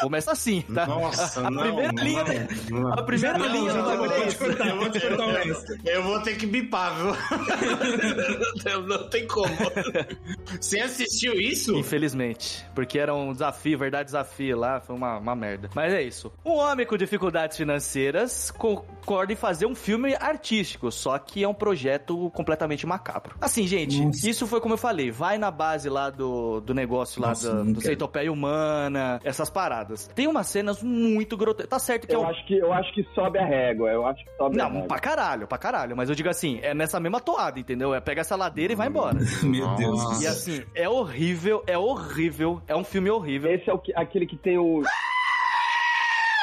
Começa assim, tá? Nossa, a não, primeira não, linha, não. a primeira Não, linha do bagulho é isso. pode cortar o resto. Eu vou ter que bipar, viu? não, não tem como. Você assistiu isso? Infelizmente. Porque era um desafio, verdade desafio lá, foi uma, uma merda. Mas é isso. Um homem com dificuldades financeiras concorda em fazer um filme artístico, só que é um projeto completamente macabro. Assim, gente, Nossa. isso foi como eu falei, vai na base lá do, do negócio lá Nossa, do, centopeia humana, essas paradas. Tem umas cenas muito grotescas. Tá certo que é Eu um acho que, eu acho que sobe a régua, eu acho que sobe a Não, régua. pra caralho, pra caralho. Mas eu digo assim, é nessa mesma toada, entendeu? É pega essa ladeira e vai embora. Meu Deus do Nossa. céu. E assim, é horrível, é horrível, é um filme horrível. Esse é o que, aquele que tem o...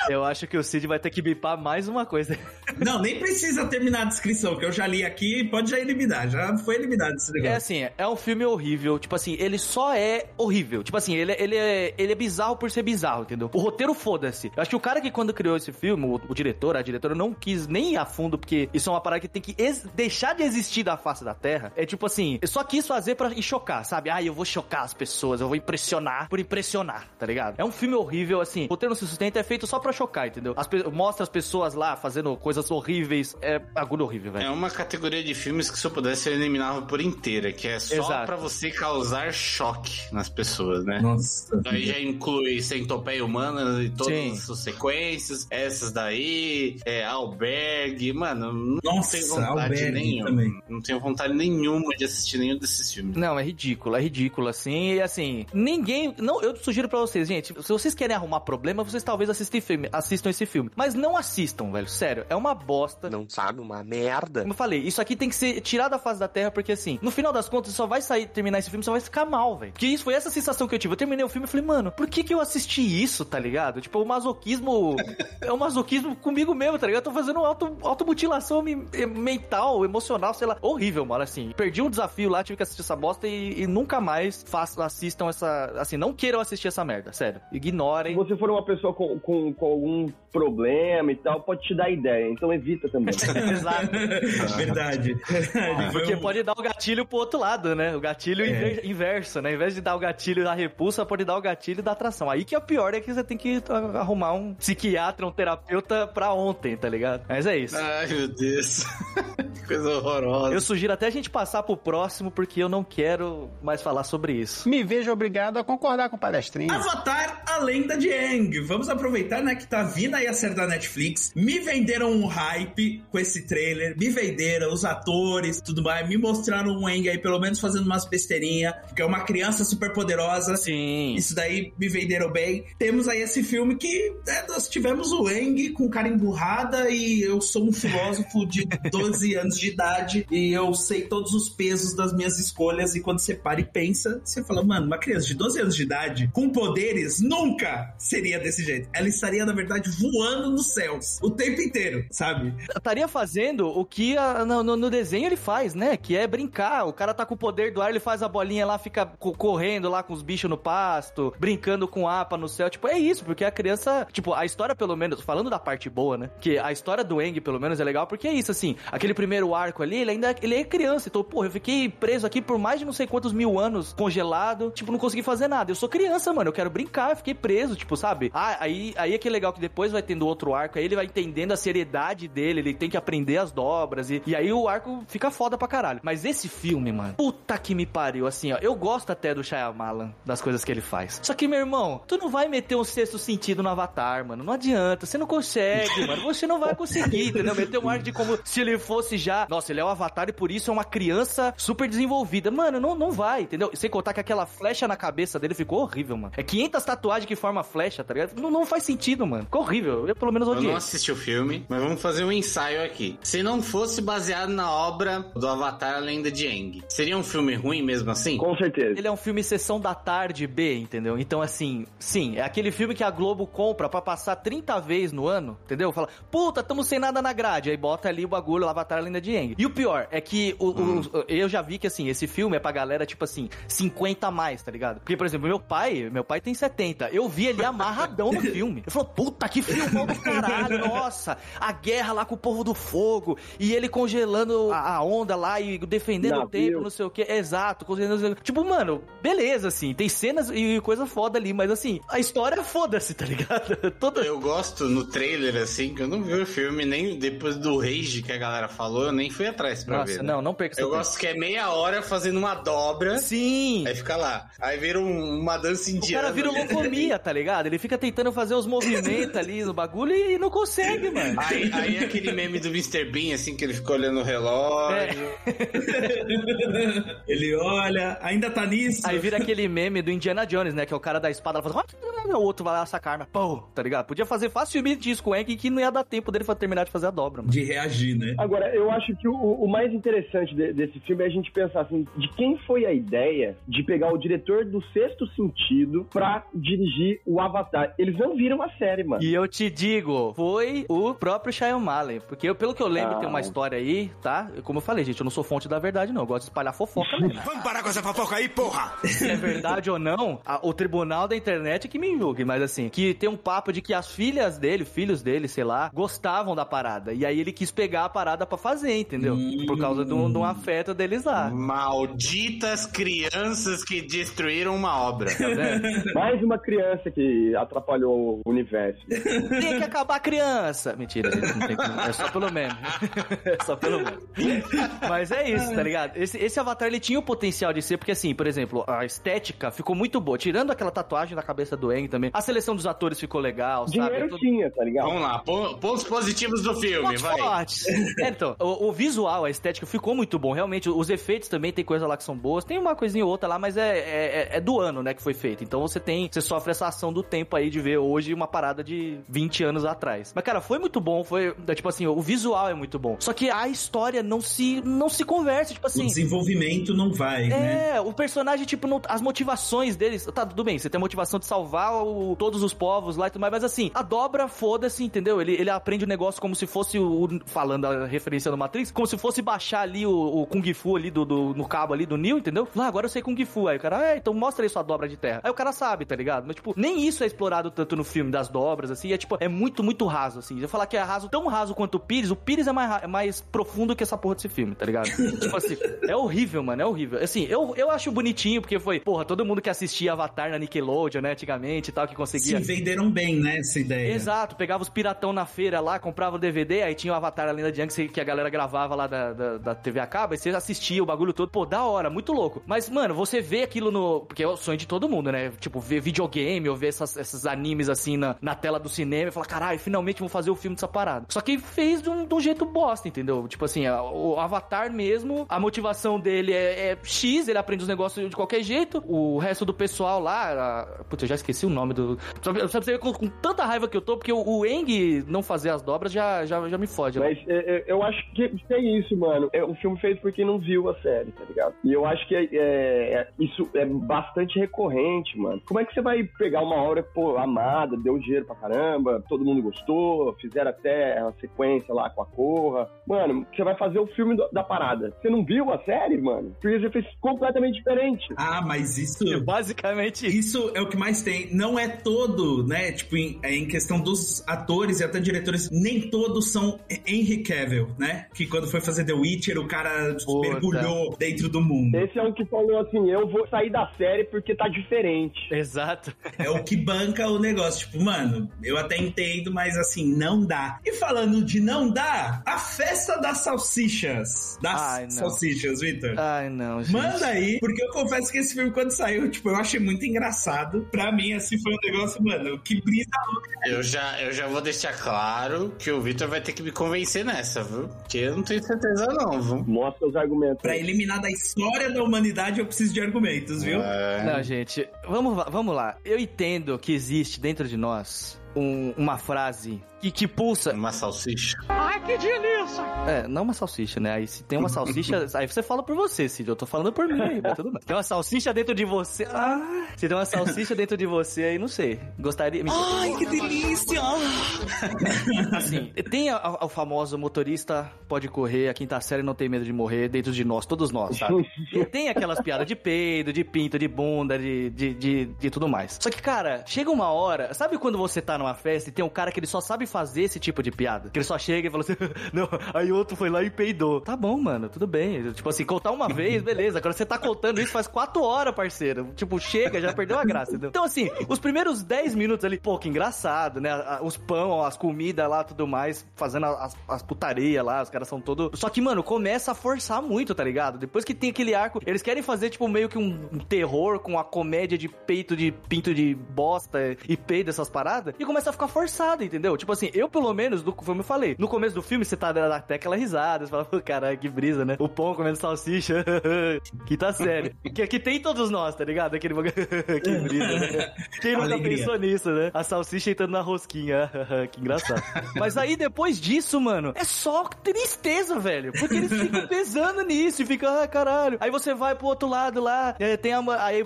Eu acho que o Cid vai ter que bipar mais uma coisa. Não, nem precisa terminar a descrição, que eu já li aqui, pode já eliminar. Já foi eliminado esse É negócio. assim, é um filme horrível. Tipo assim, ele só é horrível. Tipo assim, ele, ele, é, ele é bizarro por ser bizarro, entendeu? O roteiro, foda-se. Eu acho que o cara que quando criou esse filme, o, o diretor, a diretora, não quis nem ir a fundo, porque isso é uma parada que tem que deixar de existir da face da Terra. É tipo assim, só quis fazer pra chocar, sabe? Ah, eu vou chocar as pessoas, eu vou impressionar por impressionar, tá ligado? É um filme horrível, assim. O roteiro não se sustenta, é feito só pra chocar, entendeu? As mostra as pessoas lá fazendo coisas horríveis. É bagulho horrível, velho. É uma categoria de filmes que se eu pudesse eu eliminava por inteira, que é só Exato. pra você causar choque nas pessoas, né? Nossa. Daí já inclui Centopeia Humana e todas Sim. as suas sequências, essas daí, é, Albergue, mano, não Nossa, tenho vontade nenhuma. também. Não tenho vontade nenhuma de assistir nenhum desses filmes. Não, é ridículo, é ridículo, assim, e assim, ninguém, não, eu sugiro pra vocês, gente, se vocês querem arrumar problema, vocês talvez assistem filme, assistam esse filme, mas não assistam, velho, sério, é uma bosta. Não sabe uma merda. Como eu falei, isso aqui tem que ser tirado da face da terra, porque assim, no final das contas, só vai sair, terminar esse filme, só vai ficar mal, velho. Porque isso foi essa sensação que eu tive. Eu terminei o filme e falei, mano, por que que eu assisti isso, tá ligado? Tipo, o masoquismo é um masoquismo comigo mesmo, tá ligado? Eu tô fazendo auto, automutilação me- mental, emocional, sei lá. Horrível, mano, assim. Perdi um desafio lá, tive que assistir essa bosta e, e nunca mais façam, assistam essa. Assim, não queiram assistir essa merda, sério. Se Ignorem. você for uma pessoa com, com, com algum problema e tal, pode te dar ideia. Então evita também. Exato. Verdade. Verdade. Foi Porque um- pode dar o gatilho pro outro lado, né? O gatilho É. inver- inverso, né? Em vez de dar o gatilho da repulsa, pode dar o gatilho da atração. Aí que é o pior, é que você tem que ah, arrumar um psiquiatra, um terapeuta pra ontem, tá ligado? Mas é isso. Ai, meu Deus. que coisa horrorosa. Eu sugiro até a gente passar pro próximo, porque eu não quero mais falar sobre isso. Me vejo obrigado a concordar com o palestrinho. Avatar, a lenda de Aang. Vamos aproveitar, né, que tá vindo aí a série da Netflix. Me venderam um hype com esse trailer. Me venderam os atores, tudo mais. Me mostraram um Aang aí, pelo menos fazendo umas besteirinhas. Que é uma criança super poderosa. Sim. Isso daí me venderam bem. Temos aí esse filme que né, nós tivemos o Eng com cara emburrada e eu sou um filósofo de 12 anos de idade e eu sei todos os pesos das minhas escolhas e quando você para e pensa, você fala, mano, uma criança de 12 anos de idade com poderes nunca seria desse jeito. Ela estaria, na verdade, voando nos céus o tempo inteiro, sabe? estaria fazendo o que a- no, no- desenho ele faz, né? Que é brincar. O cara tá com o poder do ar, ele faz a bolinha lá, fica co- correndo lá com os bichos no pasto, brincando com apa no céu. Tipo, é isso, porque a criança. Tipo, a história, pelo menos, falando da parte boa, né? Que a história do Eng, pelo menos, é legal, porque é isso, assim. Aquele primeiro arco ali, ele ainda ele é criança. Então, porra, eu fiquei preso aqui por mais de não sei quantos mil anos, congelado. Tipo, não consegui fazer nada. Eu sou criança, mano. Eu quero brincar, eu fiquei preso, tipo, sabe? Ah, aí, aí é que é legal que depois vai tendo outro arco, aí ele vai entendendo a seriedade dele, ele tem que aprender as dobras, e, e aí o arco fica foda pra caralho. Mas esse filme, mano, puta que me pariu, assim, ó, eu gosto até do Shyamalan, das coisas que ele faz. Só que, meu irmão, tu não vai meter um sexto sentido no Avatar, mano, não adianta, você não consegue, mano, você não vai conseguir, entendeu? Meter um ar de como se ele fosse já, nossa, ele é o Avatar e por isso é uma criança super desenvolvida. Mano, não, não vai, entendeu? Sem contar que aquela flecha na cabeça dele ficou horrível, mano. É 500 tatuagens que forma flecha, tá ligado? Não, não faz sentido, mano. Ficou horrível. Eu pelo menos Eu odiei. não assisti o filme, mas vamos fazer um ensaio aqui. Se não fosse baseado na obra do Avatar A Lenda de Aang, seria um filme ruim mesmo assim? Com certeza. Ele é um filme sessão da tarde B, entendeu? Então, assim, sim, é aquele filme que a Globo compra pra passar 30 vezes no ano, entendeu? Fala, puta, tamo sem nada na grade. Aí bota ali o bagulho, o Avatar a Lenda de Aang. E o pior é que o, o- o- eu já vi que, assim, esse filme é pra galera, tipo assim, 50 a mais, tá ligado? Porque, por exemplo, meu pai, meu pai tem 70. Eu vi ele amarradão no filme. Eu falei, puta, que filmão do caralho, nossa. A guerra lá com o povo do fogo. E ele congelando a, a onda lá e defendendo o Navio. tempo, não sei o que. Exato, congelando. Tipo, mano, beleza, assim. Tem cenas e coisa foda ali, mas assim, a história foda-se, tá ligado? Toda. Eu gosto no trailer, assim, que eu não vi o filme, nem depois do Rage que a galera falou, eu nem fui atrás pra Nossa, ver. né? não, não perca Eu gosto que é meia hora fazendo uma dobra. Sim! aí fica lá. Aí vira um- uma dança O indiana. cara vira locomia, tá ligado? Ele fica tentando fazer os movimentos ali no bagulho e não consegue, mano. Aí, aí é aquele meme do Mr. Bean, assim, que ele fica olhando o relógio. É. Ele olha, ainda tá nisso. Aí vira aquele meme do Indiana Jones, né? Que é o cara da espada, ela fala, "Ah", o outro vai lá sacar arma, pô, tá ligado? Podia fazer facilmente isso com o Hank que não ia dar tempo dele pra terminar de fazer a dobra, mano. De reagir, né? Agora, eu acho que o, o mais interessante de- desse filme é a gente pensar assim, de quem foi a ideia de pegar o diretor do Sexto Sentido pra dirigir o Avatar. Eles não viram a série, mano. E eu te digo, foi o próprio Shyamalan. Porque eu, pelo que eu lembro, Ah. tem uma história aí, tá? Como eu falei, gente, eu não sou fonte da verdade, não. Eu gosto de espalhar fofoca mesmo. Vamos parar com essa fofoca aí, porra! Se é verdade ou não, a- o tribunal da internet é que me julgue, mas assim, que tem um papo de que as filhas dele, filhos dele, sei lá, gostavam da parada. E aí ele quis pegar a parada pra fazer, entendeu? Por causa de um, de um afeto deles lá. Malditas crianças que destruíram uma obra. Tá vendo? Mais uma criança que atrapalhou o universo. Tem que acabar a criança. Mentira, gente, não tem que... é só pelo menos. É só pelo menos. Mas é isso, tá ligado? Esse, esse Avatar, ele tinha o potencial de ser, porque assim, por exemplo, a estética ficou muito boa. Tirando aquela tatuagem na cabeça do Eng também, a seleção dos atores ficou legal, sabe? Dinheiro Tudo- tinha, tá ligado? Vamos lá, pon- pontos positivos do filme, Pontos vai. fortes. É, então, o, o visual, a estética ficou muito bom. Realmente, os efeitos também tem coisa lá que são boas. Tem uma coisinha ou outra lá, mas é, é, é do ano, né, que foi feito. Então você tem, você sofre essa ação do tempo aí de ver hoje uma parada de 20 anos atrás. Mas, cara, foi muito bom. Foi, é, tipo assim, o visual é muito bom. Só que a história não se, não se conversa. Tipo O assim, desenvolvimento não vai, né? é, o personagem, tipo, não- as motivações deles. Tá, tudo bem, você tem a motivação de salvar o- todos os povos lá e tudo mais, mas assim, a dobra, foda-se, entendeu? Ele, ele aprende o negócio como se fosse o, o- falando a referência do Matrix, como se fosse baixar ali o, o Kung Fu ali do, do- no cabo ali do Neo, entendeu? Lá, agora eu sei Kung Fu. Aí o cara, é, então mostra aí sua dobra de terra. Aí o cara sabe, tá ligado? Mas, tipo, nem isso é explorado tanto no filme das dobras, assim, é tipo, é muito, muito raso, assim. Se eu falar que é raso, tão raso quanto o Pires, o Pires é mais, é mais profundo que essa porra desse filme, tá ligado? tipo assim, é horrível, mano, é horrível. Assim, eu, eu acho bonitinho, porque foi, porra, todo mundo que assistia Avatar na Nickelodeon, né, antigamente e tal, que conseguia. Sim, venderam bem, né, essa ideia. Exato, pegava os piratão na feira lá, comprava o DVD, aí tinha o Avatar, a Lenda de Aang, que que a galera gravava lá da, da, da TV a cabo, e você assistia o bagulho todo, pô, da hora, muito louco. Mas, mano, você vê aquilo no... Porque é o sonho de todo mundo, né? Tipo, ver videogame, ou ver essas, esses animes assim na, na tela do cinema, e falar, caralho, finalmente vão fazer o filme dessa parada. Só que fez de um, de um jeito bosta, entendeu? Tipo assim, a- o Avatar mesmo, a motivação dele é, é X, ele aprende os negócios de qualquer jeito, o resto do pessoal lá... A... Putz, eu já esqueci o nome do... Pra você com, com tanta raiva que eu tô, porque o, o Eng não fazer as dobras já, já, já me fode. Mas é, é, eu acho que é isso, mano. É um filme feito por quem não viu a série, tá ligado? E eu acho que é, é- é- isso é bastante recorrente, mano. Como é que você vai pegar uma hora, pô, amada, deu dinheiro pra caramba, todo mundo gostou, fizeram até a sequência lá com a Corra. Mano, você vai fazer o filme do- da parada. Você não viu a série, mano? Porque você fez completamente diferente. Ah, mas isso. Basicamente isso. É o que mais tem. Não é todo, né? Tipo, em, é em questão dos atores e até diretores, nem todos são Henry Cavill, né? Que quando foi fazer The Witcher, o cara Puta. mergulhou dentro do mundo. Esse é o que falou assim: eu vou sair da série porque tá diferente. Exato. É o que banca o negócio. Tipo, mano, eu até entendo, mas assim, não dá. E falando de não dá, a festa das salsichas. Das Ai, salsichas, Victor. Ai, não, gente. Manda aí, porque eu confesso que esse filme, quando saiu, tipo, eu achei muito engraçado. Pra mim, assim, foi um negócio, mano, que brisa louca. Eu já, eu já vou deixar claro que o Victor vai ter que me convencer nessa, viu? Porque eu não tenho certeza não, viu? Mostra os argumentos. Pra eliminar da história da humanidade, eu preciso de argumentos, viu? É, Não, gente, vamos, vamos lá. Eu entendo que existe dentro de nós um- uma frase que, que pulsa. uma salsicha. É, não uma salsicha, né? Aí se tem uma salsicha, aí você fala por você, Cid. Eu tô falando por mim, aí, tudo bem. Tem uma salsicha dentro de você. Ah, se tem uma salsicha dentro de você, aí não sei. Gostaria. Ai, que delícia! assim, tem a- a- o famoso motorista pode correr, a quinta série não tem medo de morrer, dentro de nós, todos nós, sabe? E tem aquelas piadas de peido, de pinto, de bunda, de, de, de, de tudo mais. Só que, cara, chega uma hora. Sabe quando você tá numa festa e tem um cara que ele só sabe fazer esse tipo de piada? Que ele só chega e fala assim: Não, aí outro foi lá e peidou. Tá bom, mano, tudo bem. Tipo assim, contar uma vez, beleza. Agora você tá contando isso faz quatro horas, parceiro. Tipo, chega, já perdeu a graça, entendeu? Então, assim, os primeiros 10 minutos ali, pô, que engraçado, né? Os pão, as comidas lá, tudo mais, fazendo as, as putaria lá, os caras são todos. Só que, mano, começa a forçar muito, tá ligado? Depois que tem aquele arco, eles querem fazer, tipo, meio que um, um terror com a comédia de peito de pinto de bosta e peido, essas paradas, e começa a ficar forçado, entendeu? Tipo assim, eu, pelo menos, do, como eu falei, no começo do filme, você tá dando até aquela risada, você fala, pô, caralho, que brisa, né? O pão comendo salsicha, que tá sério. Que, que tem todos nós, tá ligado? Aquele que brisa, né? Quem nunca Alegria. pensou nisso, né? A salsicha entrando na rosquinha, que engraçado. Mas aí, depois disso, mano, é só tristeza, velho. Porque eles ficam pesando nisso e ficam, ah, caralho. Aí você vai pro outro lado lá, é, tem a. Aí,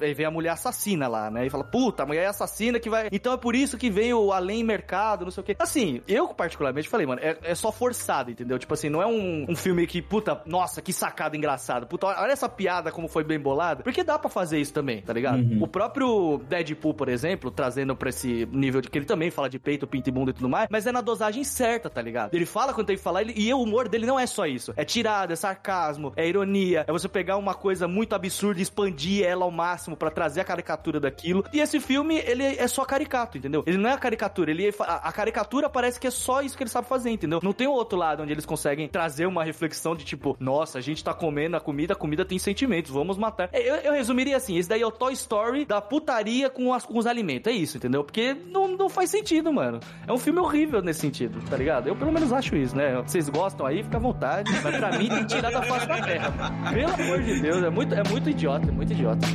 aí, vem a mulher assassina lá, né? E fala, puta, a mulher assassina que vai. Então é por isso que veio o além mercado, não sei o quê. Assim, eu particularmente falei, mano, é, é só forçado, entendeu? Tipo assim, não é um, um filme que, puta, nossa, que sacada engraçado. Puta, olha essa piada como foi bem bolada. Porque dá pra fazer isso também, tá ligado? O próprio Deadpool, por exemplo, trazendo pra esse nível de que ele também fala de peito, pinto e bunda e tudo mais, mas é na dosagem certa, tá ligado? Ele fala quando tem que falar, ele- e o humor dele não é só isso. É tirada, é sarcasmo, é ironia, é você pegar uma coisa muito absurda e expandir ela ao máximo pra trazer a caricatura daquilo. E esse filme, ele é só caricato, entendeu? Ele não é a caricatura, ele é a caricatura parece que é só isso que ele sabe fazer, entendeu? Não tem o outro lado onde eles conseguem trazer uma reflexão de tipo, nossa, a gente tá comendo a comida, a comida tem sentimentos, vamos matar. É, Eu, eu resumiria assim, esse daí é o Toy Story da putaria com, as- com os alimentos, é isso, entendeu? Porque não, não faz sentido, mano. É um filme horrível nesse sentido, tá ligado? Eu pelo menos acho isso, né? Vocês gostam aí, fica à vontade, mas pra mim tem que tirar da face da terra. Pelo amor de Deus, é muito, é muito idiota, é muito idiota.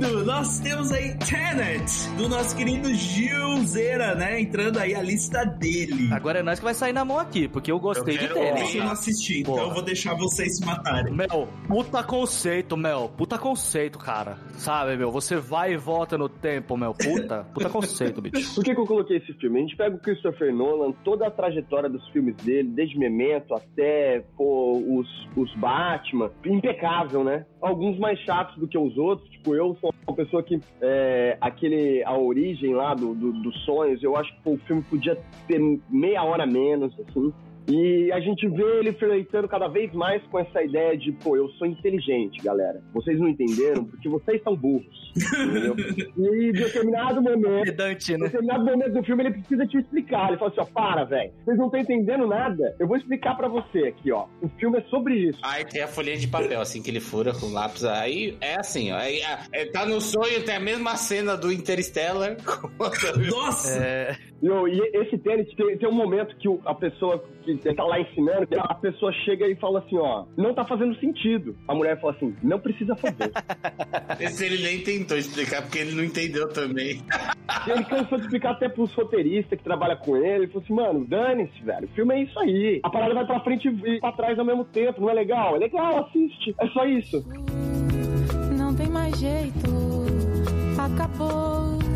Nós temos aí Tenet, do nosso querido Gil Zera, né? Entrando aí a lista dele. Agora é nós que vai sair na mão aqui, porque eu gostei Eu de. Esse eu não assisti, então eu vou deixar vocês se matarem. Mel, puta conceito, Mel. Puta conceito, cara. Sabe, meu? Você vai e volta no tempo, Mel. Puta, puta conceito, bicho. Por que, que eu coloquei esse filme? A gente pega o Christopher Nolan, toda a trajetória dos filmes dele, desde Memento até pô, os, os Batman, impecável, né? Alguns mais chatos do que os outros, tipo, eu sou uma pessoa que é, aquele, a origem lá do, do- dos sonhos, eu acho que pô, o filme podia ter meia hora menos, assim. E a gente vê ele flertando cada vez mais com essa ideia de, pô, eu sou inteligente, galera. Vocês não entenderam porque vocês são burros. Entendeu? E em determinado momento, Pedante, em né? determinado momento do filme, ele precisa te explicar. Ele fala assim, ó, para, velho. Vocês não estão entendendo nada. Eu vou explicar pra você aqui, ó. O filme é sobre isso. Aí tem a folhinha de papel, assim, que ele fura com lápis. Aí é assim, ó. Aí, é, tá no sonho, tem a mesma cena do Interstellar. Nossa! É, E, e esse tênis, tem, tem um momento que o- a pessoa que tá lá ensinando, que a pessoa chega e fala assim, ó, não tá fazendo sentido. A mulher fala assim, não precisa fazer. Esse ele nem tentou explicar, porque ele não entendeu também. E ele cansou de explicar até pros roteiristas que trabalham com ele. Ele falou assim, mano, dane-se, velho. O filme é isso aí. A parada vai pra frente e pra trás ao mesmo tempo. Não é legal? É legal, assiste. É só isso. Não tem mais jeito, acabou.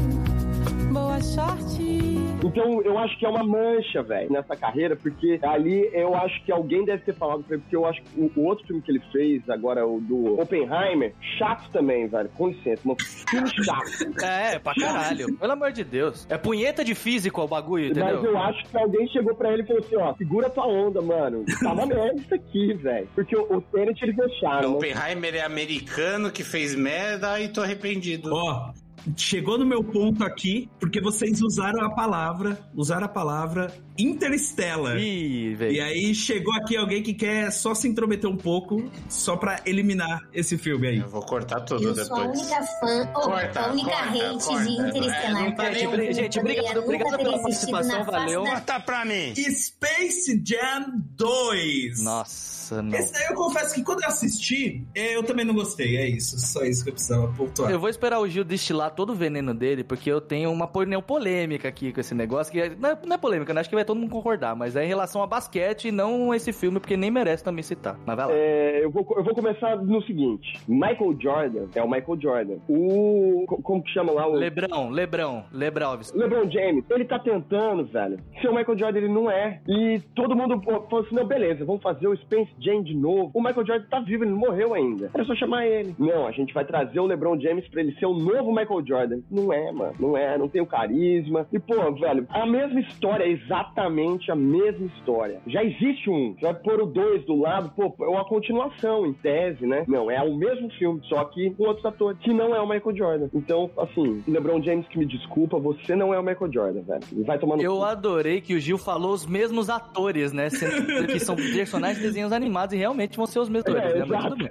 Então, eu acho que é uma mancha, velho, nessa carreira, porque ali eu acho que alguém deve ter falado pra ele, porque eu acho que o, o outro filme que ele fez, agora o do Oppenheimer, chato também, velho. Com licença, um filme chato. é, pra caralho. Pelo amor de Deus. É punheta de físico o bagulho, Mas entendeu? eu acho que alguém chegou pra ele e falou assim, ó, segura tua onda, mano. Tava merda isso aqui, velho. Porque o, o Tenet eles deixaram, né? Oppenheimer é americano que fez merda e tô arrependido. Ó, chegou no meu ponto aqui, porque vocês usaram a palavra, usaram a palavra Interstellar. Ih, E aí chegou aqui alguém que quer só se intrometer um pouco, só pra eliminar esse filme aí. Eu vou cortar tudo Eu sou a depois. única fã, ou Corta, a única corta, hate corta. de É, Interestelar. não tá Gente, gente, obrigado, obrigado pela participação, valeu. da- Corta pra mim. Space Jam 2. Nossa, não. Esse daí eu confesso que quando eu assisti, eu também não gostei. É isso, só isso que eu precisava pontuar. Eu vou esperar o Gil destilar todo o veneno dele, porque eu tenho uma polêmica aqui com esse negócio, que é- não é, não é polêmica, né? acho que vai todo mundo concordar, mas é em relação a basquete e não esse filme, porque nem merece também citar. Mas vai lá. É, eu, vou, eu vou começar no seguinte: Michael Jordan é o Michael Jordan. O. co- Como que chama lá? O Lebrão, Lebrão, Lebralves. LeBron James. Ele tá tentando, velho. Ser o Michael Jordan, ele não é. E todo mundo falou assim: não, beleza, vamos fazer o Space Jam de novo. O Michael Jordan tá vivo, ele não morreu ainda. Era só chamar ele. Não, a gente vai trazer o LeBron James pra ele ser o novo Michael Jordan. Não é, mano. Não é, não tem o carisma. E, pô, velho, a mesma história, exatamente a mesma história. Já existe um, já pôr o dois do lado, pô, é uma continuação, em tese, né? Não, é o mesmo filme, só que com outros atores, que não é o Michael Jordan. Então, assim, LeBron James que me desculpa, você não é o Michael Jordan, velho. Vai tomar no Eu cu. adorei que o Gil falou os mesmos atores, né? Sendo que são personagens de desenhos animados e realmente vão ser os mesmos atores. É, né? Mas tudo bem.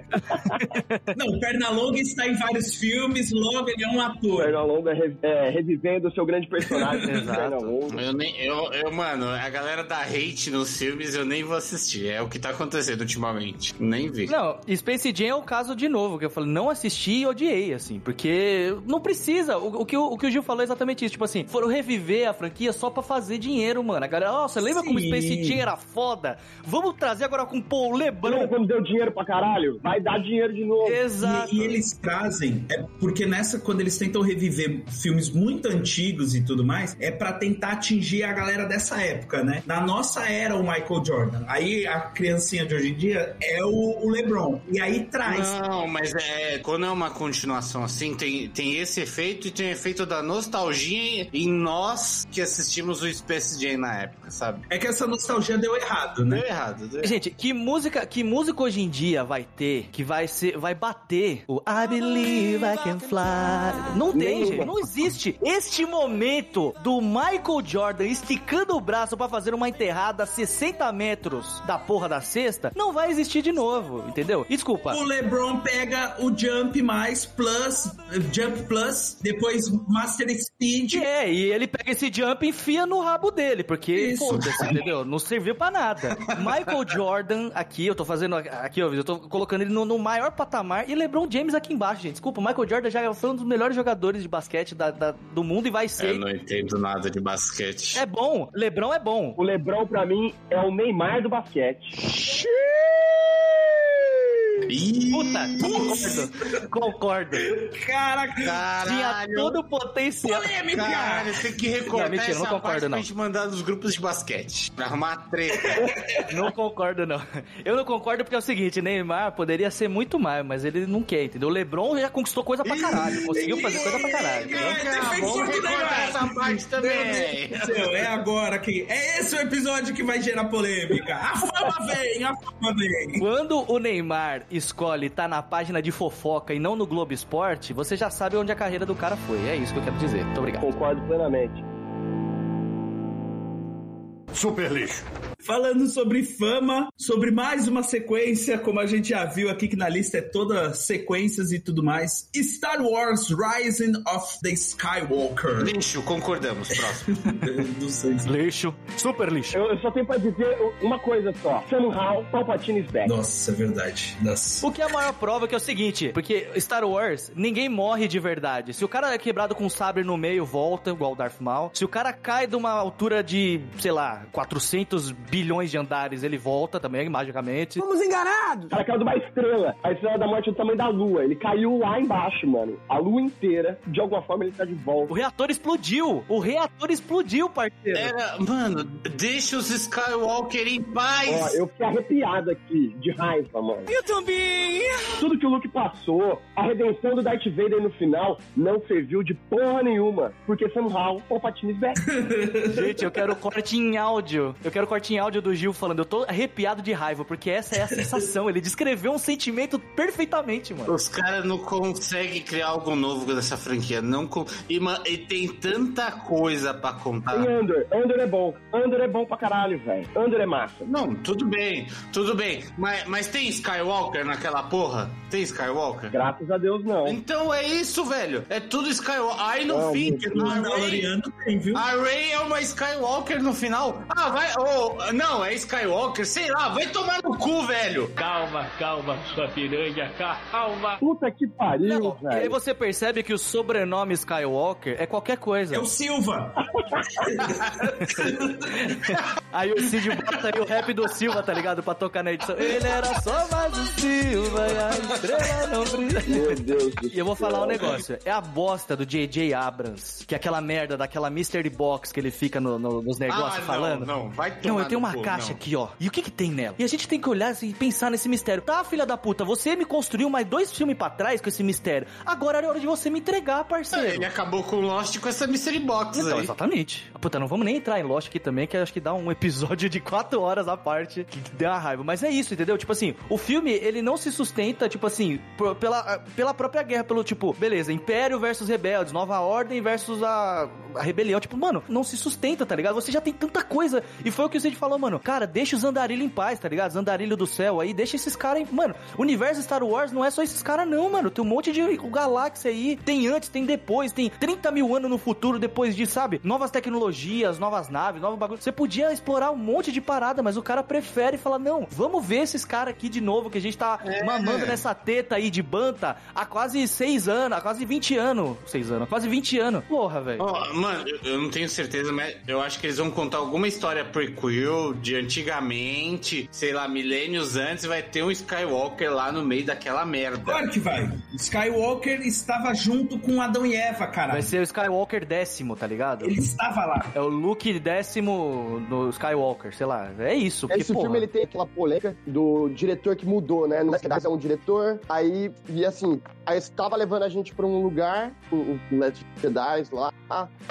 Não, Pernalonga está em vários filmes, logo ele é um ator. Pernalonga re- é, revivendo o seu grande personagem. Exato. Eu nem, eu, eu, mano, a galera dá hate nos filmes, eu nem vou assistir. É o que tá acontecendo ultimamente. Nem vi. Não, Space Jam é o caso de novo, que eu falei, não assisti e odiei, assim, porque não precisa. O, o que, o, o que o Gil falou é exatamente isso. Tipo assim, foram reviver a franquia só pra fazer dinheiro, mano. A galera, nossa, lembra como Sim. Space Jam era foda? Vamos trazer agora com o Lembra Lebron. quando deu dinheiro pra caralho? Vai dar dinheiro de novo. Exato. E, e eles trazem, é porque nessa, quando eles tentam reviver filmes muito antigos e tudo mais, é pra tentar atingir a galera dessa época, né? Na nossa era, o Michael Jordan. Aí a criancinha de hoje em dia é o, o LeBron. E aí traz. Não, mas é, quando é uma continuação assim, tem, tem esse efeito e tem o efeito da nostalgia em nós que assistimos o Space Jam na época, sabe? É que essa nostalgia deu errado, né? Deu errado. Deu errado. Gente, que música, que música hoje em dia vai ter que vai ser, vai bater o I believe I can fly? Não tem, Nenhuma. gente, não existe. Este momento do Michael Jordan esticando o braço pra fazer uma enterrada a 60 metros da porra da cesta, não vai existir de novo, entendeu? Desculpa. O LeBron pega o Jump mais plus, Jump plus, depois Master speed. É, e ele pega esse jump e enfia no rabo dele, porque, foda-se, entendeu? Não serviu pra nada. Michael Jordan, aqui, eu tô fazendo, aqui, ó, eu tô colocando ele no, no maior patamar, e LeBron James aqui embaixo, gente. Desculpa, o Michael Jordan já foi um dos melhores jogadores de basquete da- da- do mundo e vai Eu ser. não entendo nada de basquete. É bom, LeBron é bom. O Lebron, pra mim, é o Neymar do basquete. Ih, Puta, concordo, concordo. Caraca, Tinha todo o potencial. polêmica! Caralho, tem que recortar Não, mentira, essa não concordo, parte não. pra gente mandar nos grupos de basquete. Pra arrumar treta. Não concordo, não. Eu não concordo porque é o seguinte, Neymar poderia ser muito mais, mas ele não quer, entendeu? O LeBron já conquistou coisa pra caralho, conseguiu fazer coisa pra caralho. entendeu? Vamos recortar essa parte também. É agora que. É esse o episódio que vai gerar polêmica. A fama vem, a fama vem. Quando o Neymar escolhe estar na página de fofoca e não no Globo Esporte, você já sabe onde a carreira do cara foi. É isso que eu quero dizer. Muito obrigado. Concordo plenamente. Super lixo. Falando sobre fama, sobre mais uma sequência, como a gente já viu aqui que na lista é toda sequências e tudo mais. Star Wars Rising of the Skywalker. Lixo, concordamos. Próximo. Não sei se- Lixo. Super lixo. Eu, eu só tenho pra dizer uma coisa só. Somehow, Palpatine is back. Nossa, é verdade. Nossa. O que é a maior prova que é o seguinte, porque Star Wars, ninguém morre de verdade. Se o cara é quebrado com um sabre no meio, volta, igual o Darth Maul. Se o cara cai de uma altura de, sei lá, 400 bilhões de andares, ele volta também, magicamente. O cara caiu de uma estrela. A estrela da morte é do tamanho da lua. Ele caiu lá embaixo, mano. A lua inteira. De alguma forma, ele tá de O volta. reator explodiu! O reator explodiu, parceiro! Era, mano, deixa os Skywalker em paz. Ó, eu fiquei arrepiado aqui, de raiva, mano. Eu também! Tudo que o Luke passou, a redenção do Darth Vader no final, não serviu de porra nenhuma. Porque somehow, Palpatine is back. Gente, eu quero corte em áudio. Eu quero corte em áudio do Gil falando. Eu tô arrepiado de raiva, porque essa é a sensação. Ele descreveu um sentimento perfeitamente, mano. Os caras não conseguem criar algo novo dessa franquia. Não con- e, ma- e tem tanta coisa pra contar. Tem Andor. Andor é bom. Andor é bom pra caralho, velho. Andor é massa. Não, tudo bem, tudo bem. Mas, mas tem Skywalker naquela porra? Tem Skywalker? Graças a Deus, não. Então é isso, velho. É tudo Skywalker. Aí no Ah, fim, Mandaloriano tem, viu? a Rey é uma Skywalker no final. Ah, vai. Oh, não, é Skywalker, sei lá, vai tomar no cu, velho. Calma, calma, sua piranha, calma. Puta que pariu, Não, e aí velho. você percebe que o sobrenome Skywalker é qualquer coisa. É o Silva. Aí o Cid bota aí o rap do Silva, tá ligado? Pra tocar na edição. Ele era só mais um Silva e a estrela não brilha. Meu Deus do E eu vou falar um negócio. É a bosta do J.J. Abrams, que é aquela merda daquela Mystery Box que ele fica no- no- nos negócios Ah, não, falando. não, vai Não, tomar eu no uma cu, caixa não. aqui, ó. E o que que tem nela? E a gente tem que olhar assim, e pensar nesse mistério. Tá, filha da puta, você me construiu mais dois filmes pra trás com esse mistério. Agora é hora de você me entregar, parceiro. Ele acabou com Lost com essa Mystery Box Então, aí. exatamente. Puta, não vamos nem entrar em Lost aqui também, que acho que dá um episódio de quatro horas à parte que deu uma raiva. Mas é isso, entendeu? Tipo assim, o filme, ele não se sustenta, tipo assim, pela, pela própria guerra, pelo tipo, beleza, Império versus Rebeldes, Nova Ordem versus a, a Rebelião. Tipo, mano, não se sustenta, tá ligado? Você já tem tanta coisa. E foi o que o Cid falou, mano. Cara, deixa os andarilhos em paz, tá ligado? Os andarilhos do céu aí, deixa esses caras em. Mano, o universo Star Wars não é só esses caras, não, mano. Tem um monte de galáxia aí. Tem antes, tem depois, tem 30 mil anos no futuro depois de, sabe? Novas tecnologias, novas naves, novos bagulho. Você podia explorar um monte de parada, mas o cara prefere falar: não, vamos ver esses caras aqui de novo, que a gente tá mamando nessa teta aí de banta há quase 6 anos, há quase 20 anos. 6 anos, há quase 20 anos. Porra, velho. Ó, mano, eu, eu não tenho certeza, mas eu acho que eles vão contar alguma história prequel de antigamente, sei lá, milênios antes, vai ter um Skywalker lá no meio daquela merda. Claro que vai. Skywalker estava junto com Adão e Eva, cara. Vai ser o Skywalker décimo, tá ligado? Ele estava lá. É o Luke décimo no Skywalker, sei lá. É isso. Esse porra, filme ele tem aquela polêmica do diretor que mudou, né? No Last é um diretor, aí, e assim, aí estava levando a gente pra um lugar, o, o Last Jedi lá,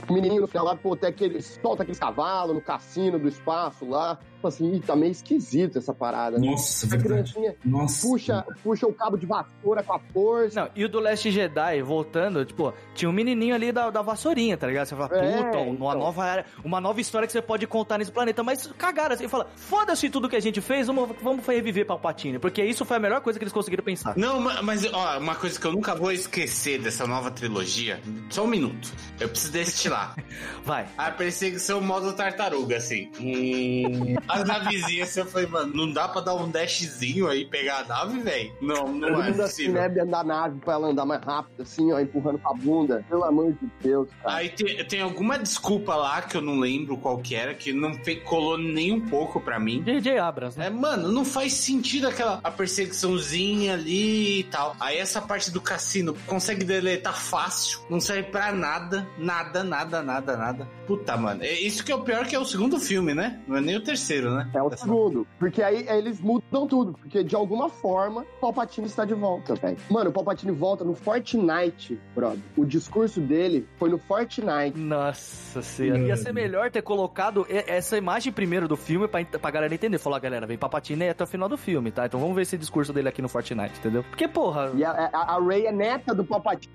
o menininho no final lá, pô, tem aquele, solta aqueles cavalos no cassino do espaço lá, tipo assim, "Ih, tá meio esquisito essa parada. né?" Nossa, A verdade. criancinha Nossa. puxa, puxa o cabo de vassoura com a força. Não, e o do Last Jedi, voltando, tipo, tinha um menininho ali da, da vassourinha, tá ligado? Você fala, É, puta, uma então. nova área, uma nova história que você pode contar nesse planeta, mas cagaram assim, fala, foda-se tudo que a gente fez, vamos, vamos reviver Palpatine, porque isso foi a melhor coisa que eles conseguiram pensar. Não, ma- mas ó, uma coisa que eu nunca vou esquecer dessa nova trilogia. Só um minuto. Eu preciso destilar. Vai. A perseguição modo tartaruga, assim. Hum, As navezinhas, você foi, mano, não dá pra dar um dashzinho aí e pegar a nave, velho? Não, não Todo é mundo assim, possível. né, da nave pra ela andar mais rápido, assim, ó, empurrando com a bunda. Pelo amor de Deus, cara. Aí tem, tem alguma desculpa lá que eu não lembro qual que era, que não colou nem um pouco pra mim. J.J. Abrams, né? É, mano, não faz sentido aquela a perseguiçãozinha ali e tal. Aí essa parte do cassino consegue deletar fácil, não serve pra nada, nada, nada, nada, nada. Puta, mano. É isso que é o pior que é o segundo filme, né? Não é nem o terceiro, né? É o Dessa- segundo. Porque aí aí eles mudam tudo. Porque de alguma forma, o Palpatine está de volta, velho. Mano, o Palpatine volta no Fortnite, brother. O discurso dele foi no Fortnite. Nossa senhora. Ia ser melhor ter colocado essa imagem primeiro do filme pra, pra galera entender. Falar, galera, vem Papatine até o final do filme, tá? Então vamos ver esse discurso dele aqui no Fortnite, entendeu? Porque, porra. E a, a, a Rey é neta do Palpatine,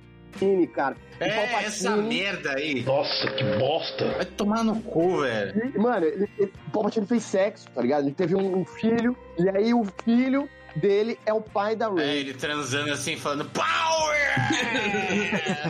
cara. O É, Palpatine- essa merda aí. Nossa, que bosta. Vai tomar no cu, velho. E, Mano, ele- ele- o Palpatine fez sexo, tá ligado? Ele teve um, um filho, e aí o filho dele é o pai da É, Rey. ele transando assim, falando Power!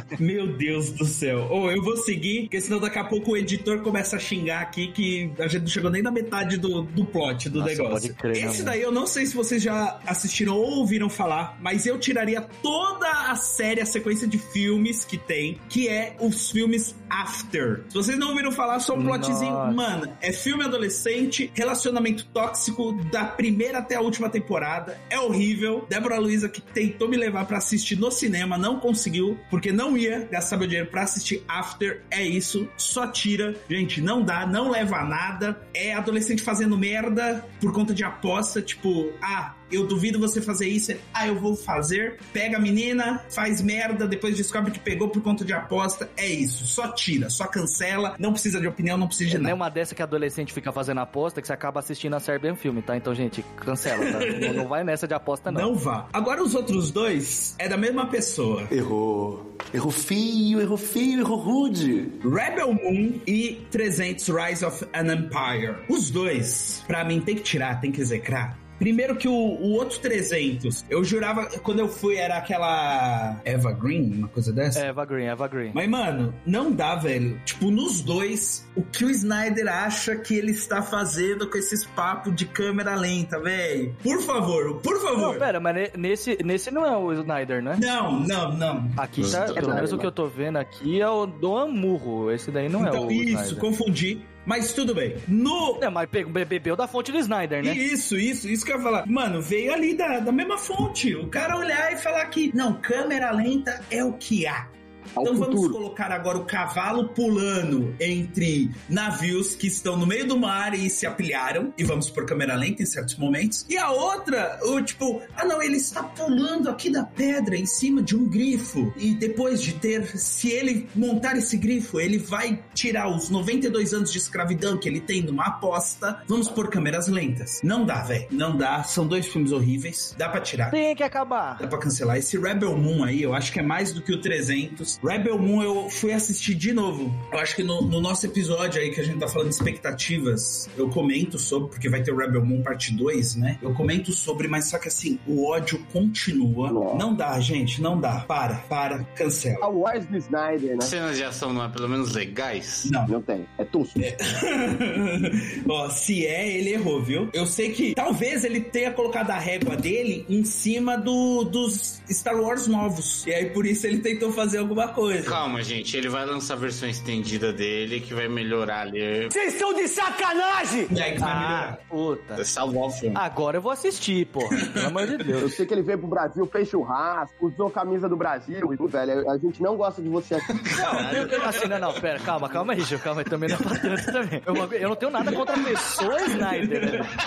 Meu Deus do céu. Ou eu vou seguir, porque senão daqui a pouco o editor começa a xingar aqui que a gente não chegou nem na metade do, do plot do Nossa, negócio. pode crer, né, Esse daí eu não sei se vocês já assistiram ou ouviram falar, mas eu tiraria toda a série, a sequência de filmes que tem, que é os filmes After. Se vocês não ouviram falar, só um plotzinho. Nossa. Mano, é filme adolescente, relacionamento tóxico da primeira até a última temporada. É horrível. Débora Luiza, que tentou me levar pra assistir no cinema, não conseguiu, porque não ia gastar meu dinheiro pra assistir After. É isso, só tira. Gente, não dá, não leva a nada. É adolescente fazendo merda por conta de aposta, tipo, ah, eu duvido você fazer isso. Ah, eu vou fazer. Pega a menina, faz merda, depois descobre que pegou por conta de aposta. É isso. Só tira, só cancela. Não precisa de opinião, não precisa de Não é nada. uma dessa que adolescente fica fazendo aposta que você acaba assistindo a série bem filme, tá? Então, gente, cancela, tá? não, não vai nessa de aposta, não. Não vá. Agora os outros dois é da mesma pessoa. Errou. Errou feio, errou feio, errou rude. Rebel Moon e 300 Rise of an Empire. Os dois, pra mim, tem que tirar, tem que execrar. Primeiro que o, o outro 300, eu jurava, quando eu fui, era aquela Eva Green, uma coisa dessa. Eva Green, Eva Green. Mas, mano, não dá, velho. Tipo, nos dois, o que o Snyder acha que ele está fazendo com esses papos de câmera lenta, velho? Por favor, por favor. Não, pera, mas ne- nesse, nesse não é o Snyder, né? Não, não, não. Aqui tá, pelo menos o que eu tô vendo aqui é o Don Murro. Esse daí não é então, o isso, Snyder. confundi. Mas tudo bem. No Não, mas bebeu da fonte do Snyder, né? Isso, isso, isso que eu ia falar. Mano, veio ali da, da mesma fonte. O cara olhar e falar que, não, câmera lenta é o que há. Ao Então vamos futuro. colocar agora o cavalo pulando entre navios que estão no meio do mar e se apilharam. E vamos por câmera lenta em certos momentos. E a outra, o tipo, ah não, ele está pulando aqui da pedra em cima de um grifo. E depois de ter, se ele montar esse grifo, ele vai tirar os 92 anos de escravidão que ele tem numa aposta. Vamos por câmeras lentas. Não dá, velho. Não dá. São dois filmes horríveis. Dá pra tirar. Tem que acabar. Dá pra cancelar. Esse Rebel Moon aí, eu acho que é mais do que o 300. Rebel Moon eu fui assistir de novo. Eu acho que no, no nosso episódio aí que a gente tá falando de expectativas, eu comento sobre, porque vai ter o Rebel Moon parte 2, né? Eu comento sobre, mas só que assim, o ódio continua. Nossa. Não dá, gente, não dá. Para, para, cancela. A Wars do Snyder, né? Cenas de ação não é pelo menos legais? Não. Não tem. É tosco. Ó, se é, ele errou, viu? Eu sei que talvez ele tenha colocado a régua dele em cima do, dos Star Wars novos. E aí por isso ele tentou fazer alguma coisa. Calma, gente, ele vai lançar a versão estendida dele que vai melhorar ali. Vocês estão de sacanagem! E aí que vai Ah, melhorar. puta. Salvar o filme. Agora eu vou assistir, porra. Pelo amor de Eu Deus. sei que ele veio pro Brasil, fez churrasco, usou camisa do Brasil. E, velho, a gente não gosta de você aqui. Não, eu, eu- assim, não, não, pera, calma, calma aí, Gil, calma aí, também não é pra tanto também. Eu, eu não tenho nada contra a pessoa Snyder, né?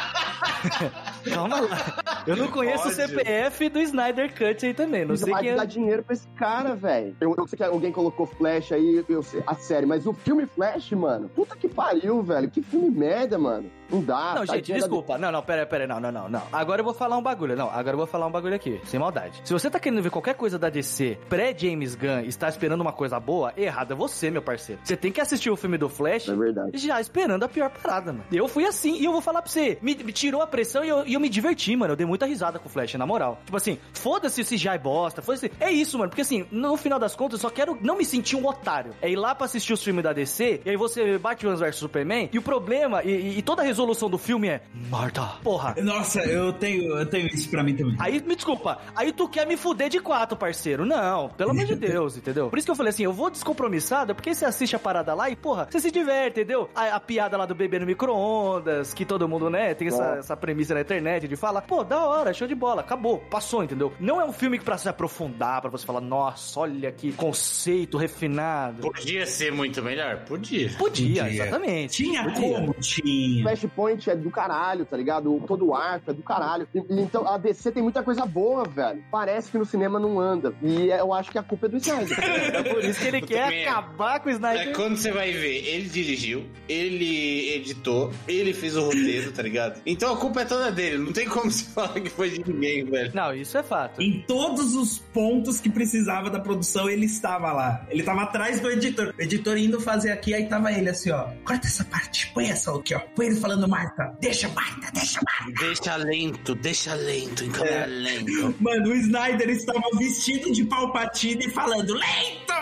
Calma lá. Eu não conheço o Ódio. CPF do Snyder Cut aí também, não sei vai quem dar é. dinheiro pra esse cara, velho. Eu, eu sei que alguém colocou Flash aí, eu sei, a série, mas o filme Flash, mano, puta que pariu, velho. Que filme merda, mano. Não dá. Não, gente, tadinha da desculpa. Não, não, pera, pera, não, não, não, não. Agora eu vou falar um bagulho. Não, agora eu vou falar um bagulho aqui, sem maldade. Se você tá querendo ver qualquer coisa da DC pré-James Gunn e está esperando uma coisa boa, errado é você, meu parceiro. Você tem que assistir o filme do Flash É verdade. já esperando a pior parada, mano. Eu fui assim, e eu vou falar pra você, me, me tirou a pressão e eu, e eu me diverti, mano. Eu dei muita risada com o Flash, na moral. Tipo assim, foda-se se já é bosta, foda-se. É isso, mano, porque assim, no final das contas, eu só quero não me sentir um otário. É ir lá pra assistir os filmes da DC, e aí você Batman vs Superman, e o problema, e, e- e toda a resolução do filme é Marta, porra. Nossa, eu tenho, eu tenho isso pra mim também. Aí, me desculpa, aí tu quer me fuder de quatro, parceiro. Não, pelo amor de Deus, entendeu? Por isso que eu falei assim, eu vou descompromissado, porque você assiste a parada lá e, porra, você se diverte, entendeu? A, a piada lá do bebê no micro-ondas, que todo mundo, né, tem essa, essa premissa na internet de falar, pô, da hora, show de bola, acabou, passou, entendeu? Não é um filme que pra se aprofundar, pra você falar, nossa, olha que conceito refinado. Podia ser muito melhor? Podia. Podia, Podia. exatamente. Tinha Podia. como? Tinha. Flashpoint é do caralho, tá ligado? O- Todo o arco é do caralho. E- Então, a DC tem muita coisa boa, velho. Parece que no cinema não anda. E é- eu acho que a culpa é do Snyder. É por isso que ele quer também- acabar com o É Snyder. quando você vai ver, ele dirigiu, ele editou, ele fez o roteiro, tá ligado? Então a culpa é toda dele, não tem como você falar que foi de ninguém, velho. Não, isso é fato. Em todos os pontos que precisava da produção, ele estava lá. Ele estava atrás do editor. O editor indo fazer aqui, aí tava ele assim, ó. Corta essa parte, põe essa aqui, ó. Põe ele falando Marta. Deixa Marta, deixa Marta. Deixa lento, deixa lento, em câmera lento. Mano, o Snyder estava vestido de Palpatine falando lento!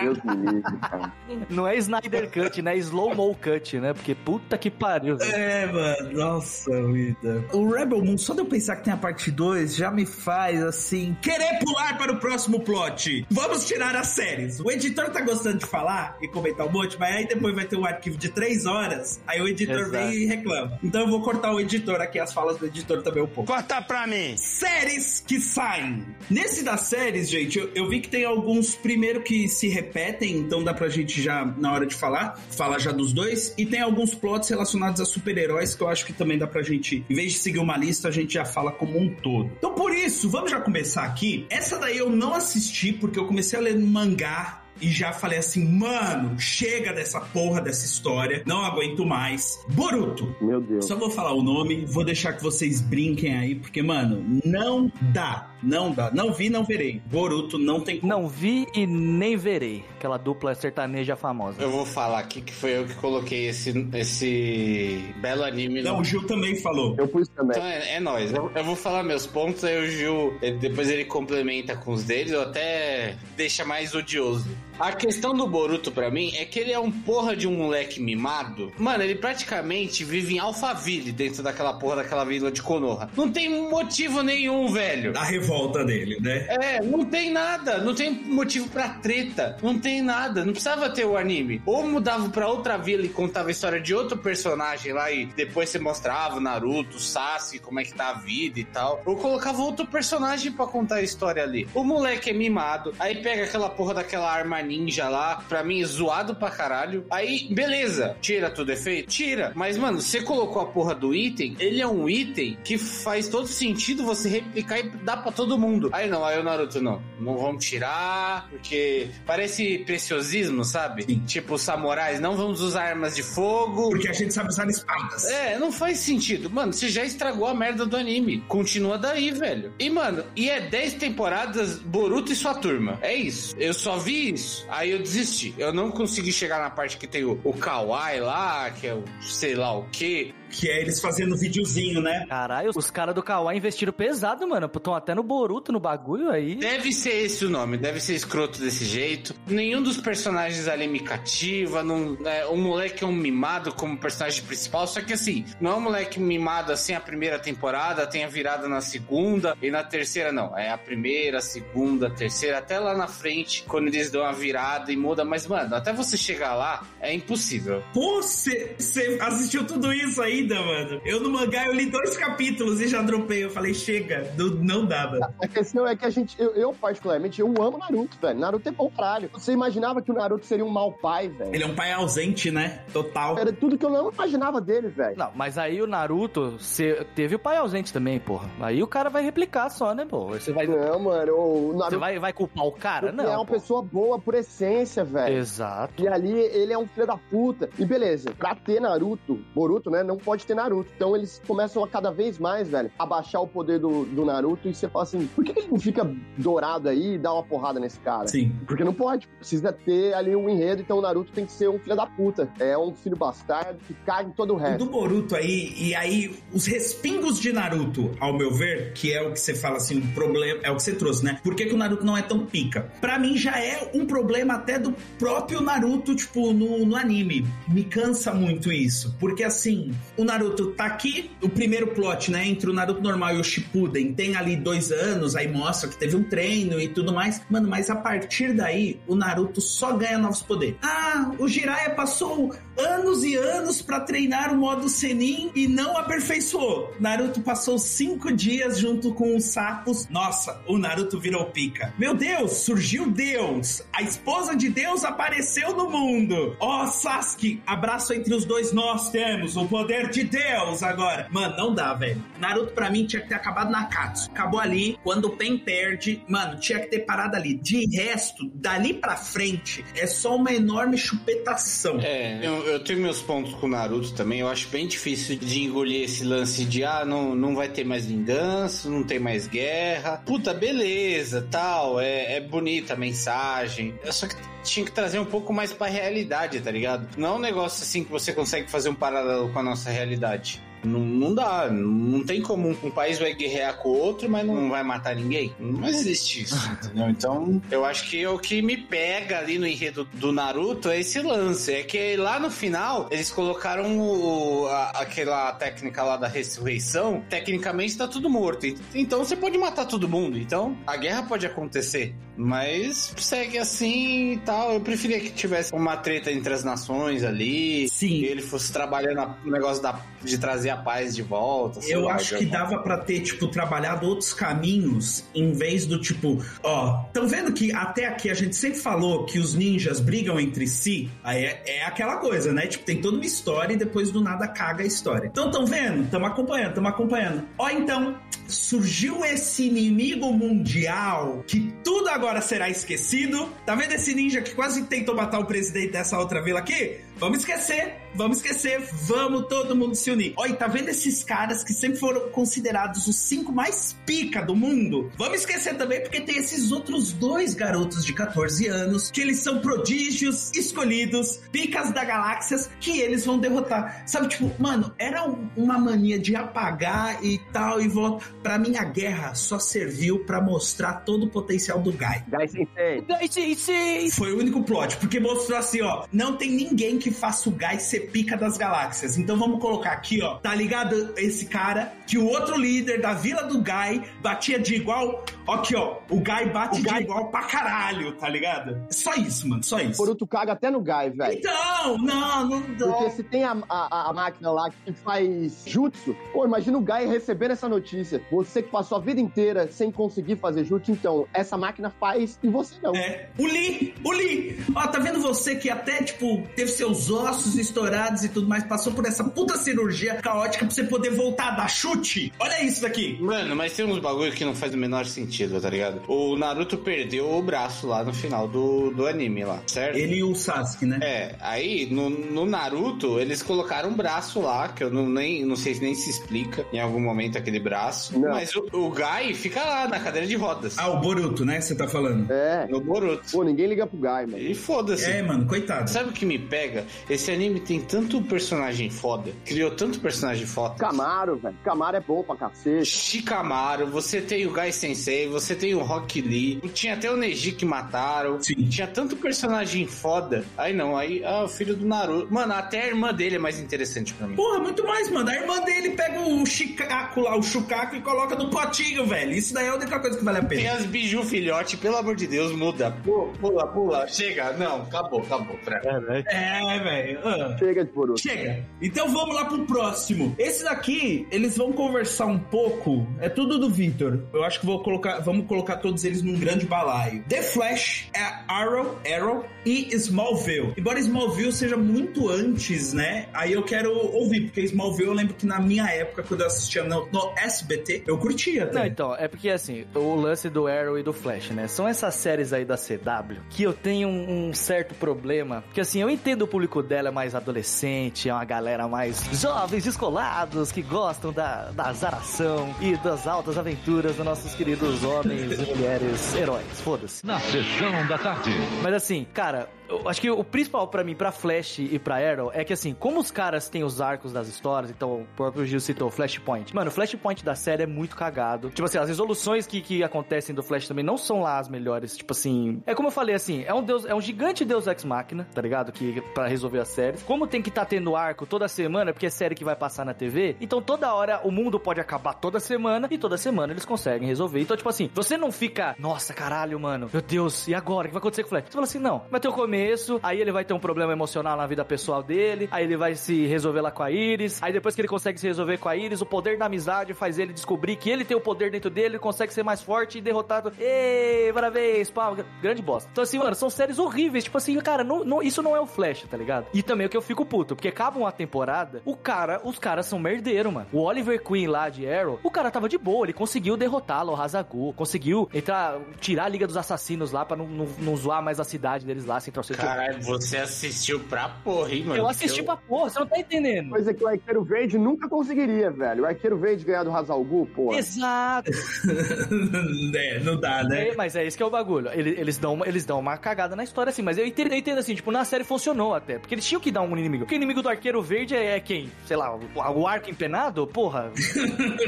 Deus me livre, cara. Não é Snyder Cut, né? É Slow Mo Cut, né? Porque puta que pariu. velho. É, mano, nossa vida. O Rebel Moon, só de eu pensar que tem a parte 2, já me faz assim, querer pular para o próximo plot. Vamos tirar as séries. O editor tá gostando de falar e comentar um monte, mas aí depois vai ter um arquivo de 3 horas, aí o editor Exato. vem e reclama. Então eu vou cortar o editor aqui, as falas do editor também um pouco. Corta pra mim. Séries que saem. Nesse das séries, gente, eu, eu vi que tem alguns primeiro que se repetem, então dá pra gente já, na hora de falar, falar já dos dois. E tem alguns plots relacionados a super-heróis que eu acho que também dá pra gente, em vez de seguir uma lista, a gente já fala como um todo. Então por isso, vamos já começar aqui. Essa daí eu não assisti, porque eu comecei a ler no mangá e já falei assim, mano, chega dessa porra dessa história, não aguento mais. Boruto. Meu Deus. Só vou falar o nome, vou deixar que vocês brinquem aí, porque, mano, não dá. Não dá. Não vi, não verei. Boruto não tem como. Não vi e nem verei. Aquela dupla sertaneja famosa. Eu vou falar aqui que foi eu que coloquei esse, esse belo anime. Não, no- o Gil também falou. Eu pus também. Então é, é nóis. Eu, eu vou falar meus pontos, aí o Gil, ele- depois ele complementa com os deles, ou até deixa mais odioso. A questão do Boruto pra mim é que ele é um porra de um moleque mimado. Mano, ele praticamente vive em Alphaville dentro daquela porra daquela vila de Konoha. Não tem motivo nenhum, velho. A revolta dele, né? É, não tem nada, não tem motivo pra treta, não tem nada, não precisava ter o anime. Ou mudava pra outra vila e contava a história de outro personagem lá e depois você mostrava o Naruto, o Sasuke, como é que tá a vida e tal. Ou colocava outro personagem pra contar a história ali. O moleque é mimado, aí pega aquela porra daquela arma ninja lá, pra mim zoado pra caralho. Aí, beleza, tira todo efeito? Tira. Mas, mano, você colocou a porra do item, ele é um item que faz todo sentido você replicar e dar pra todo mundo. Aí não, aí o Naruto não. Não vamos tirar, porque parece preciosismo, sabe? Sim. Tipo, os samurais, não vamos usar armas de fogo. Porque a gente sabe usar espadas. É, não faz sentido. Mano, você já estragou a merda do anime. Continua daí, velho. E, mano, e é 10 temporadas Boruto e sua turma. É isso. Eu só vi isso. Aí eu desisti. Eu não consegui chegar na parte que tem o, o Kawaii lá, que é o sei lá o quê. Que é eles fazendo videozinho, né? Caralho, os caras do Kawaii investiram pesado, mano. Estão até no Boruto, no bagulho aí. Deve ser esse o nome, deve ser escroto desse jeito. Nenhum dos personagens ali me cativa. Não, é, o moleque é um mimado como personagem principal. Só que assim, não é um moleque mimado assim a primeira temporada, tem a virada na segunda e na terceira não. É a primeira, a segunda, a terceira, até lá na frente, quando eles dão a virada e muda. Mas, mano, até você chegar lá é impossível. Pô, você assistiu tudo isso aí ainda, mano. Eu no mangá eu li dois capítulos e já dropei. Eu falei, chega, não, não dá, mano. A questão é que a gente, eu, eu, particularmente, eu amo Naruto, velho. Naruto é bom caralho. Você imaginava que o Naruto seria um mau pai, velho? Ele é um pai ausente, né? Total. Era tudo que eu não imaginava dele, velho. Não, mas aí o Naruto cê- teve o pai ausente também, porra. Aí o cara vai replicar só, né, pô? Você vai, Não, mano, o você Naruto vai, vai culpar o cara? ele Não. é uma pô. pessoa boa por essência, velho. Exato. E ali ele é um filho da puta. E beleza, pra ter Naruto, Boruto, né? Não pode ter Naruto. Então eles começam a cada vez mais, velho, abaixar o poder do, do Naruto e você fala assim: por que ele não fica dourado aí e dá uma porrada nesse cara? Sim. Porque não pode. Precisa ter ali um enredo, então o Naruto tem que ser um filho da puta. É um filho bastardo que caga em todo o resto. do Boruto aí, e aí, os respingos de Naruto, ao meu ver, que é o que você fala assim, o problema, é o que você trouxe, né? Por que, que o Naruto não é tão pica? Pra mim já é um problema até do próprio Naruto, tipo, no, no anime. Me cansa muito isso. Porque assim, o Naruto tá aqui, o primeiro plot, né? Entre o Naruto normal e o Shippuden, tem ali dois anos, aí mostra que teve um treino e tudo mais. Mano, mas a partir daí, o Naruto só ganha novos poderes. Ah, o Jiraiya passou anos e anos pra treinar o modo Senin e não aperfeiçoou. Naruto passou cinco dias junto com os sapos. Nossa, o Naruto virou pica. Meu Deus, surgiu Deus. A esposa de Deus apareceu no mundo. Ó, Sasuke, abraço entre os dois. Nós temos o poder de Deus agora. Mano, não dá, velho. Naruto pra mim tinha que ter acabado na Katsu. Acabou ali. Quando o Pen perde, mano, tinha que ter parado ali. De resto, dali pra frente, é só uma enorme chupetação. É, eu, eu tenho meus pontos com o Naruto também. Eu acho bem difícil de engolir esse lance de ah, não, não vai ter mais vingança, não tem mais guerra. Puta, beleza, tal. É, é bonita a mensagem. É Só que tinha que trazer um pouco mais pra realidade, tá ligado? Não é um negócio assim que você consegue fazer um paralelo com a nossa realidade. Não, não dá, não tem como um país vai guerrear com o outro, mas não vai matar ninguém. Não existe isso, entendeu? Então, eu acho que o que me pega ali no enredo do Naruto é esse lance. É que lá no final, eles colocaram o- a- aquela técnica lá da ressurreição. Tecnicamente tá tudo morto. Então você pode matar todo mundo. Então a guerra pode acontecer. Mas segue assim e tal. Eu preferia que tivesse uma treta entre as nações ali. Sim. E ele fosse trabalhando no negócio da, de trazer a paz de volta. Eu lá, acho que dava pra ter, tipo, trabalhado outros caminhos em vez do tipo, ó, tão vendo que até aqui a gente sempre falou que os ninjas brigam entre si? Aí é, é aquela coisa, né? Tipo, tem toda uma história e depois do nada caga a história. Então, tão vendo? Tamo acompanhando, tamo acompanhando. Ó, então, surgiu esse inimigo mundial que tudo agora será esquecido. Tá vendo esse ninja que quase tentou matar o presidente dessa outra vila aqui? Vamos esquecer, vamos esquecer, vamos todo mundo se unir. Olha, tá vendo esses caras que sempre foram considerados os cinco mais pica do mundo? Vamos esquecer também porque tem esses outros dois garotos de 14 anos que eles são prodígios escolhidos, picas da galáxias que eles vão derrotar. Sabe, tipo, mano, era um- uma mania de apagar e tal e volta. Pra mim a guerra só serviu pra mostrar todo o potencial do Gai. Gai Sensei. Gai Sensei! Foi o único plot, porque mostrou assim, ó, não tem ninguém que faça o Gai ser pica das galáxias. Então vamos colocar aqui, ó, tá ligado esse cara que o outro líder da vila do Gai batia de igual, aqui, ó, o Gai bate O Gai- de igual pra caralho, tá ligado? Só isso, mano, só isso. Boruto caga até no Gai, velho. Então, não, não Porque dá. se tem a, a, a máquina lá que faz jutsu, pô, imagina o Gai recebendo essa notícia. Você que passou a vida inteira sem conseguir fazer jutsu, então, essa máquina faz e você não. É, o Lee, o Lee. Ó, tá vendo você que até, tipo, teve seus ossos estourados e tudo mais, passou por essa puta cirurgia caótica pra você poder voltar a dar chute? Olha isso daqui. Mano, mas tem uns bagulho que não faz o menor sentido, tá ligado? O Naruto perdeu o braço lá no final do, do anime lá, certo? Ele e o Sasuke, né? É, aí no, no Naruto eles colocaram um braço lá, que eu não, nem, não sei se nem se explica em algum momento aquele braço. Não. Mas o, o Gai fica lá na cadeira de rodas. Ah, o Boruto, né? Você tá falando. É. No Boruto. Pô, ninguém liga pro Gai, mano. E foda-se. É, mano, coitado. Sabe o que me pega? Esse anime tem tanto personagem foda. Criou tanto personagem foda. Camaro, velho. Camaro é bom pra cacete. Shikamaru, você tem o Gai Sensei, você tem o Rock Lee, tinha até o Neji que mataram, Sim. tinha tanto personagem foda. Aí não, aí ah, o filho do Naruto. Mano, até a irmã dele é mais interessante pra mim. Porra, muito mais, mano. A irmã dele pega o Chicaco lá, o Chucaco, e coloca no potinho, velho. Isso daí é a única coisa que vale a Tem pena. as biju filhote, pelo amor de Deus, muda. Pula, pula, pula. Chega, não, acabou, acabou. Pra... É, velho. Ah. Chega de Boruto. Chega. Então vamos lá pro próximo. Esse daqui, eles vão conversar um pouco. É tudo do Victor. Eu acho que vou colocar, vamos colocar todos eles num grande balaio. The Flash, é Arrow, Arrow e Smallville. Embora Smallville seja muito antes, né? Aí eu quero ouvir, porque Smallville eu lembro que na minha época, quando eu assistia no, no SBT, eu curtia. Não, Até. então, é porque assim, o lance do Arrow e do Flash, né? São essas séries aí da CW que eu tenho um, um certo problema. Porque assim, eu entendo o público dela é mais adolescente, é uma galera mais jovens, descolados, que gostam da, da azaração e das altas aventuras dos nossos queridos homens e mulheres heróis. Foda-se. Na sessão da tarde. Mas assim, cara, Cara, eu acho que o principal pra mim, pra Flash e pra Arrow, é que assim, como os caras têm os arcos das histórias, então o próprio Gil citou Flashpoint. Mano, o Flashpoint da série é muito cagado. Tipo assim, as resoluções que, que acontecem do Flash também não são lá as melhores. Tipo assim, é como eu falei assim, é um deus, é um gigante deus ex máquina, tá ligado? Que para resolver as séries. Como tem que tá tendo arco toda semana, porque é série que vai passar na TV, então toda hora o mundo pode acabar toda semana e toda semana eles conseguem resolver. Então, tipo assim, você não fica, nossa, caralho, mano, meu Deus, e agora? O que vai acontecer com o Flash? Você fala assim, não, vai ter o começo, aí ele vai ter um problema emocional na vida pessoal dele, aí ele vai se resolver lá com a Iris, aí depois que ele consegue se resolver com a Iris, o poder da amizade faz ele descobrir que ele tem o poder dentro dele, ele consegue ser mais forte e derrotado. Ei, parabéns, pau, grande bosta. Então assim, mano, são séries horríveis, tipo assim, cara, não, não- isso não é o Flash, tá ligado? E também o que eu fico puto, porque acaba uma temporada, o cara, os caras são merdeiro, mano. O Oliver Queen lá de Arrow, o cara tava de boa, ele conseguiu derrotá-lo, o Hazagu, conseguiu entrar, tirar a Liga dos Assassinos lá pra não, não, não zoar mais a cidade deles lá, Central City. Caralho, você assistiu pra porra, hein, mano? Eu assisti pra porra, você não tá entendendo. Coisa que o Arqueiro Verde nunca conseguiria, velho. O Arqueiro Verde ganhar do Hazalgu, pô. Exato. é, não dá, né? É, mas é isso que é o bagulho. Eles, eles, dão uma, eles dão uma cagada na história, assim. Mas eu entendo, eu entendo assim, tipo, na série funcionou até. Porque eles tinham que dar um inimigo. Porque o inimigo do Arqueiro Verde é, é quem? Sei lá, o, o arco empenado? Porra.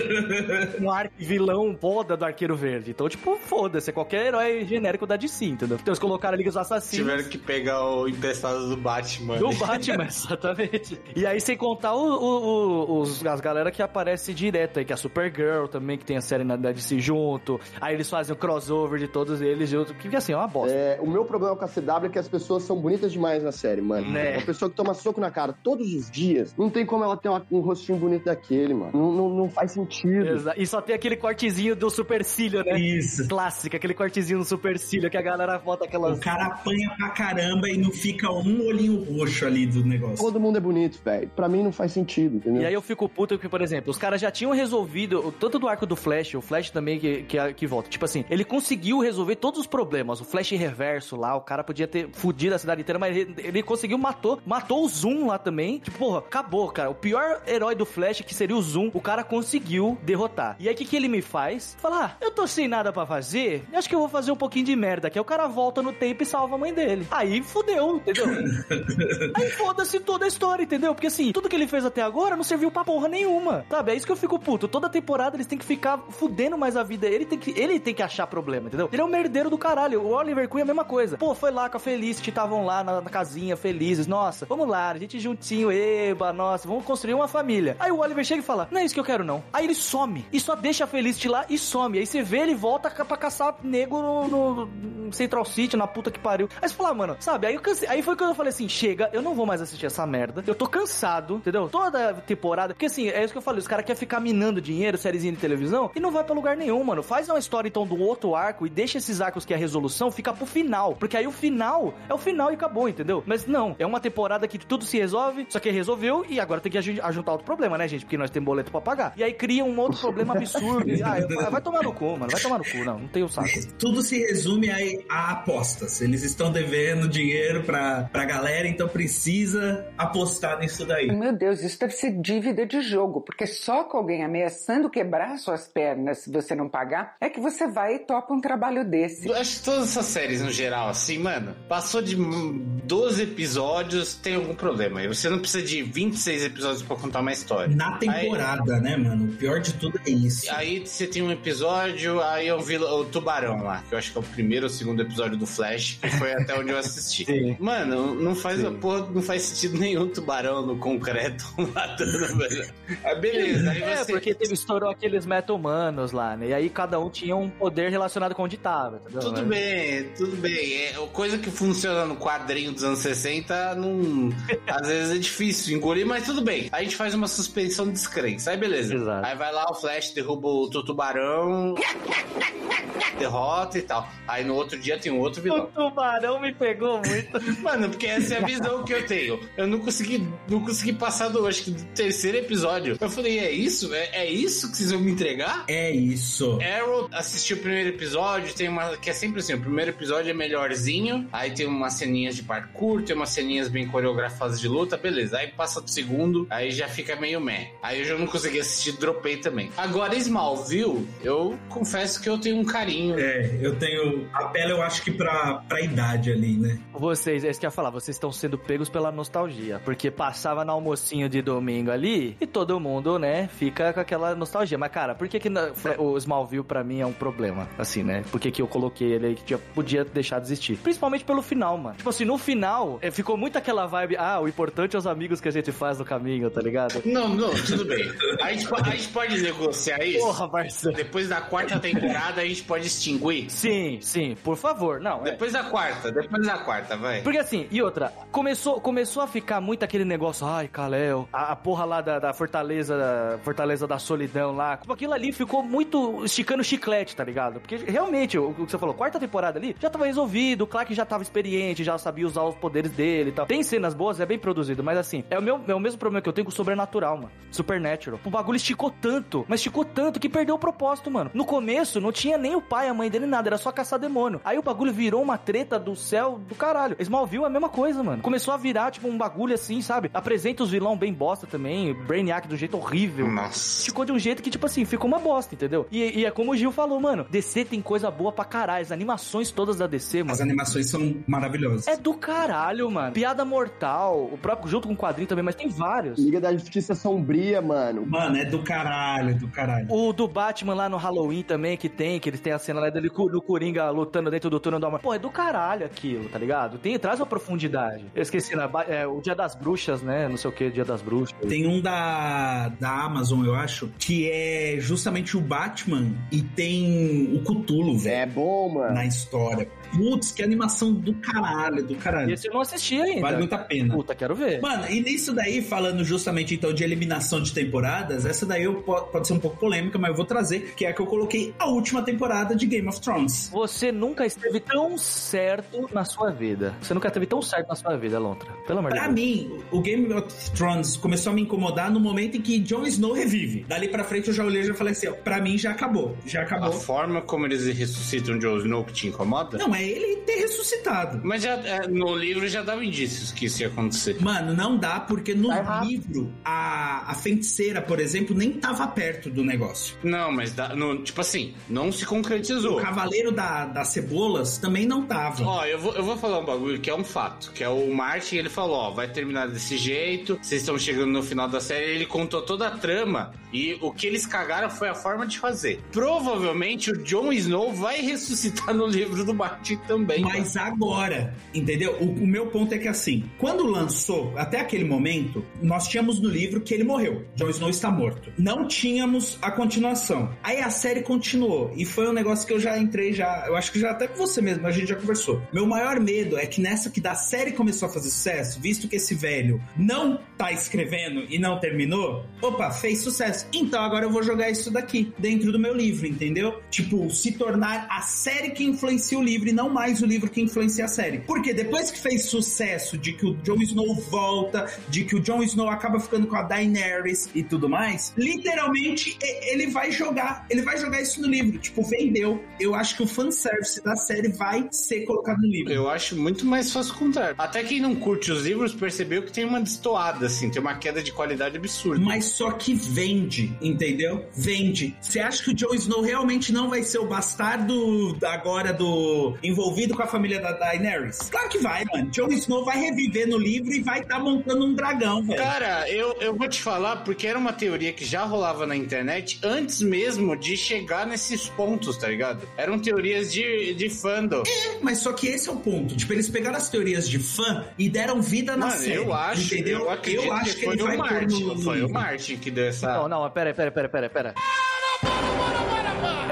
um arco vilão poda do Arqueiro Verde. Então, tipo, foda-se. É qualquer herói genérico da DC, entendeu? Então eles colocaram a Liga dos Assassinos. Tiveram que pegar o emprestado do Batman. Do Batman, exatamente. E aí, sem contar o- o- o- os, as galera que aparece direto aí, que é a Supergirl também, que tem a série na DC junto. Aí eles fazem o crossover de todos eles junto, que assim, é uma bosta. É, o meu problema com a CW é que as pessoas são bonitas demais na série, mano. Né? Uma pessoa que toma soco na cara todos os dias, não tem como ela ter uma- um rostinho bonito daquele, mano. Não, não, não faz sentido. Exa- E só tem aquele cortezinho do supercílio, né? Isso. Clássico, aquele cortezinho no supercílio que a galera bota aquelas. O cara apanha pra caramba e não fica um olhinho roxo ali do negócio. Todo mundo é bonito, velho. Pra mim não faz sentido, entendeu? E aí eu fico puto porque, por exemplo, os caras já tinham resolvido o- tanto do arco do Flash, o Flash também que, que, que volta. Tipo assim, ele conseguiu resolver todos os problemas. O Flash reverso lá, o cara podia ter fudido a cidade inteira, mas ele, ele conseguiu, matou. Matou o Zoom lá também. Tipo, porra, acabou, cara. O pior herói do Flash, que seria o Zoom, o cara conseguiu derrotar. E aí o que, que ele me faz? Falar, ah, eu tô sem nada pra fazer, acho que eu vou fazer um pouquinho de merda. Que aí o cara volta no tempo e salva a mãe dele. Aí fudeu, entendeu? Aí foda-se toda a história, entendeu? Porque assim, tudo que ele fez até agora não serviu pra porra nenhuma. Sabe? É isso que eu fico puto. Toda temporada eles têm que ficar fudendo mais a vida. Ele tem que, ele tem que achar problema, entendeu? Ele é um merdeiro do caralho. O Oliver Queen é a mesma coisa. Pô, foi lá com a Felicity, estavam lá na, na casinha, felizes. Nossa, vamos lá, a gente juntinho, eba, nossa, vamos construir uma família. Aí o Oliver chega e fala: Não é isso que eu quero, não. Aí ele some. E só deixa a Felicity lá e some. Aí você vê ele volta pra caçar nego no, no- no Central City, na puta que pariu. Aí você fala, ah, mano, sabe? Aí, eu cansei- aí foi quando eu falei assim: chega, eu não vou mais assistir essa merda. Eu tô cansado, entendeu? Toda temporada. Porque assim, é isso que eu falei: os caras querem ficar minando dinheiro, sériezinha de televisão, e não vai pra lugar nenhum, mano. Faz uma história então do outro arco e deixa esses arcos que é a resolução ficar pro final. Porque aí o final é o final e acabou, entendeu? Mas não, é uma temporada que tudo se resolve, só que resolveu e agora tem que aju- ajuntar outro problema, né, gente? Porque nós temos boleto pra pagar. E aí cria um outro problema absurdo. E, ah, vai tomar no cu, mano. Vai tomar no cu, não. Não tem o saco. Tudo se resume a apostas. Eles estão devendo devendo dinheiro pra, pra galera, então precisa apostar nisso daí. Meu Deus, isso deve ser dívida de jogo, porque só com alguém ameaçando quebrar suas pernas se você não pagar, é que você vai e topa um trabalho desse. Eu acho que todas essas séries no geral, assim, mano, passou de 12 episódios, tem algum problema. E você não precisa de 26 episódios pra contar uma história. Na temporada, né, mano? O pior de tudo é isso. Aí você tem um episódio, aí eu vi o Tubarão lá, que eu acho que é o primeiro ou segundo episódio do Flash, que foi até onde eu assisti. Sim. Mano, não faz a porra, não faz sentido nenhum tubarão no concreto matando, velho. Aí beleza, aí É, você. porque teve, estourou aqueles meta-humanos lá, né? E aí cada um tinha um poder relacionado com onde tava, entendeu? Tudo bem, tudo bem. É, coisa que funciona no quadrinho dos anos 60, não, às vezes é difícil engolir, mas tudo bem. A gente faz uma suspensão de descrença. Aí beleza. Exato. Aí vai lá, o Flash derruba o tubarão, derrota e tal. Aí no outro dia tem um outro O vilão. tubarão me pegou muito. Mano, porque essa é a visão que eu tenho. Eu não consegui, não consegui passar do, acho que, do terceiro episódio. Eu falei, é isso? É, é isso que vocês vão me entregar? É isso. Arrow, assisti o primeiro episódio, tem uma. Que é sempre assim, o primeiro episódio é melhorzinho, aí tem umas ceninhas de parkour, tem umas ceninhas bem coreografadas de luta, beleza. Aí passa do segundo, aí já fica meio meh. Aí eu já não consegui assistir, dropei também. Agora, Smallville, eu confesso que eu tenho um carinho. É, eu tenho. Apela, eu acho que pra, pra idade ali, né? Vocês, é isso que eu ia falar, vocês estão sendo pegos pela nostalgia. Porque passava no almocinho de domingo ali e todo mundo, né, fica com aquela nostalgia. Mas, cara, por que, que na- o Smallville pra mim é um problema? Assim, né? Por que, que eu coloquei ele aí que já podia deixar de existir? Principalmente pelo final, mano. Tipo assim, no final, eh, ficou muito aquela vibe, ah, o importante é os amigos que a gente faz no caminho, tá ligado? Não, não, tudo bem. A gente, a gente pode negociar isso? Porra, Marcelo. Depois da quarta temporada, a gente pode extinguir? Sim, sim, por favor. Não, é. Depois da quarta, depois da quarta, vai. Porque assim, e outra, começou, começou a ficar muito aquele negócio, ai, Kalel, a, a porra lá da, da Fortaleza, da Fortaleza da Solidão lá. Aquilo ali ficou muito esticando chiclete, tá ligado? Porque realmente, o, o que você falou, quarta temporada ali, já tava resolvido, o Clark já tava experiente, já sabia usar os poderes dele e tal. Tem cenas boas, é bem produzido, mas assim, é o, meu, é o mesmo problema que eu tenho com o Sobrenatural, mano. Supernatural. O bagulho esticou tanto, mas esticou tanto que perdeu o propósito, mano. No começo, não tinha nem o pai, a mãe dele, nada, era só caçar demônio. Aí o bagulho virou uma treta do céu do caralho. Smallville é a mesma coisa, mano. Começou a virar, tipo, um bagulho assim, sabe? Apresenta os vilão bem bosta também, Brainiac do jeito horrível. Nossa. Ficou de um jeito que, tipo assim, ficou uma bosta, entendeu? E, e é como o Gil falou, mano, DC tem coisa boa pra caralho. As animações todas da DC, mano. As animações são maravilhosas. É do caralho, mano. Piada Mortal, o próprio junto com o quadrinho também, mas tem vários. Liga da Justiça Sombria, mano. Mano, é do caralho, é do caralho. O do Batman lá no Halloween também, que tem, que eles têm a cena lá dele do Coringa lutando dentro do túnel do amor. Pô, é do caralho aquilo, tá ligado? Tem, traz uma profundidade. Eu esqueci, né? É, o Dia das Bruxas, né? Não sei o que, Dia das Bruxas. Tem um da, da Amazon, eu acho, que é justamente o Batman e tem o Cthulhu, velho, É bom, mano. na história. Putz, que animação do caralho, do caralho. Esse eu não assisti ainda. Vale muito a pena. Puta, quero ver. Mano, e nisso daí, falando justamente então de eliminação de temporadas, essa daí eu, po- pode ser um pouco polêmica, mas eu vou trazer, que é a que eu coloquei a última temporada de Game of Thrones. Você nunca esteve tão certo na sua vida. Você nunca esteve tão certo na sua vida, Lontra. Pelo amor de Pra Deus. mim, o Game of Thrones começou a me incomodar no momento em que Jon Snow revive. Dali pra frente eu já olhei e já falei assim, ó, pra mim já acabou, já A acabou. forma como eles ressuscitam Jon Snow que te incomoda? Não, é ele ter ressuscitado. Mas já, é, no livro já dava indícios que isso ia acontecer. Mano, não dá, porque no Tá livro, a, a feiticeira, por exemplo, nem tava perto do negócio. Não, mas dá- no- tipo assim, não se O concretizou. Cavaleiro da, das Cebolas também não tava. Ó, eu vou, eu vou falar um bagulho que é um fato, que é o Martin, ele falou, ó, vai terminar desse jeito, vocês estão chegando no final da série, ele contou toda a trama e o que eles cagaram foi a forma de fazer. Provavelmente o Jon Snow vai ressuscitar no livro do Martin também. Mas agora, entendeu? O, o meu ponto é que assim, quando lançou, até aquele momento, nós tínhamos no livro que ele morreu. Jon Snow está morto. Não tínhamos a continuação. Aí a série continuou. E foi um negócio que eu já entrei já. Eu acho que já até com você mesmo, a gente já conversou. Meu maior medo é que nessa que da série começou a fazer sucesso, visto que esse velho não tá escrevendo e não terminou, opa, fez sucesso. Então agora eu vou jogar isso daqui, dentro do meu livro, entendeu? Tipo, se tornar a série que influencia o livro e não mais o livro que influencia a série. Porque depois que fez sucesso de que o Jon Snow volta, de que o Jon Snow acaba ficando com a Daenerys e tudo mais, literalmente ele vai jogar, ele vai jogar isso no livro. Tipo, vendeu. Eu acho que o fanservice da série vai ser colocado no livro. Eu acho muito mais fácil o contrário. Até quem não curte os livros percebeu que tem uma destoada, assim, tem uma queda de qualidade absurda. Mas só que vende, entendeu? Vende. Você acha que o Jon Snow realmente não vai ser o bastardo agora do envolvido com a família da Daenerys? Claro que vai, mano. Jon Snow vai reviver no livro e vai estar montando um dragão, velho. Cara, eu, eu vou te falar porque era uma teoria que já rolava na internet antes mesmo de chegar nesses pontos, tá ligado? Eram teorias de, de fandom. Mas só que esse é o ponto. Tipo, eles pegaram as teorias de fã e deram vida na Mano, série. eu acho, entendeu? eu acredito acho que, que, foi ele o vai pôr Martin, no, no foi o. Martin que deu essa... Não, não, pera, pera, pera, pera, pera.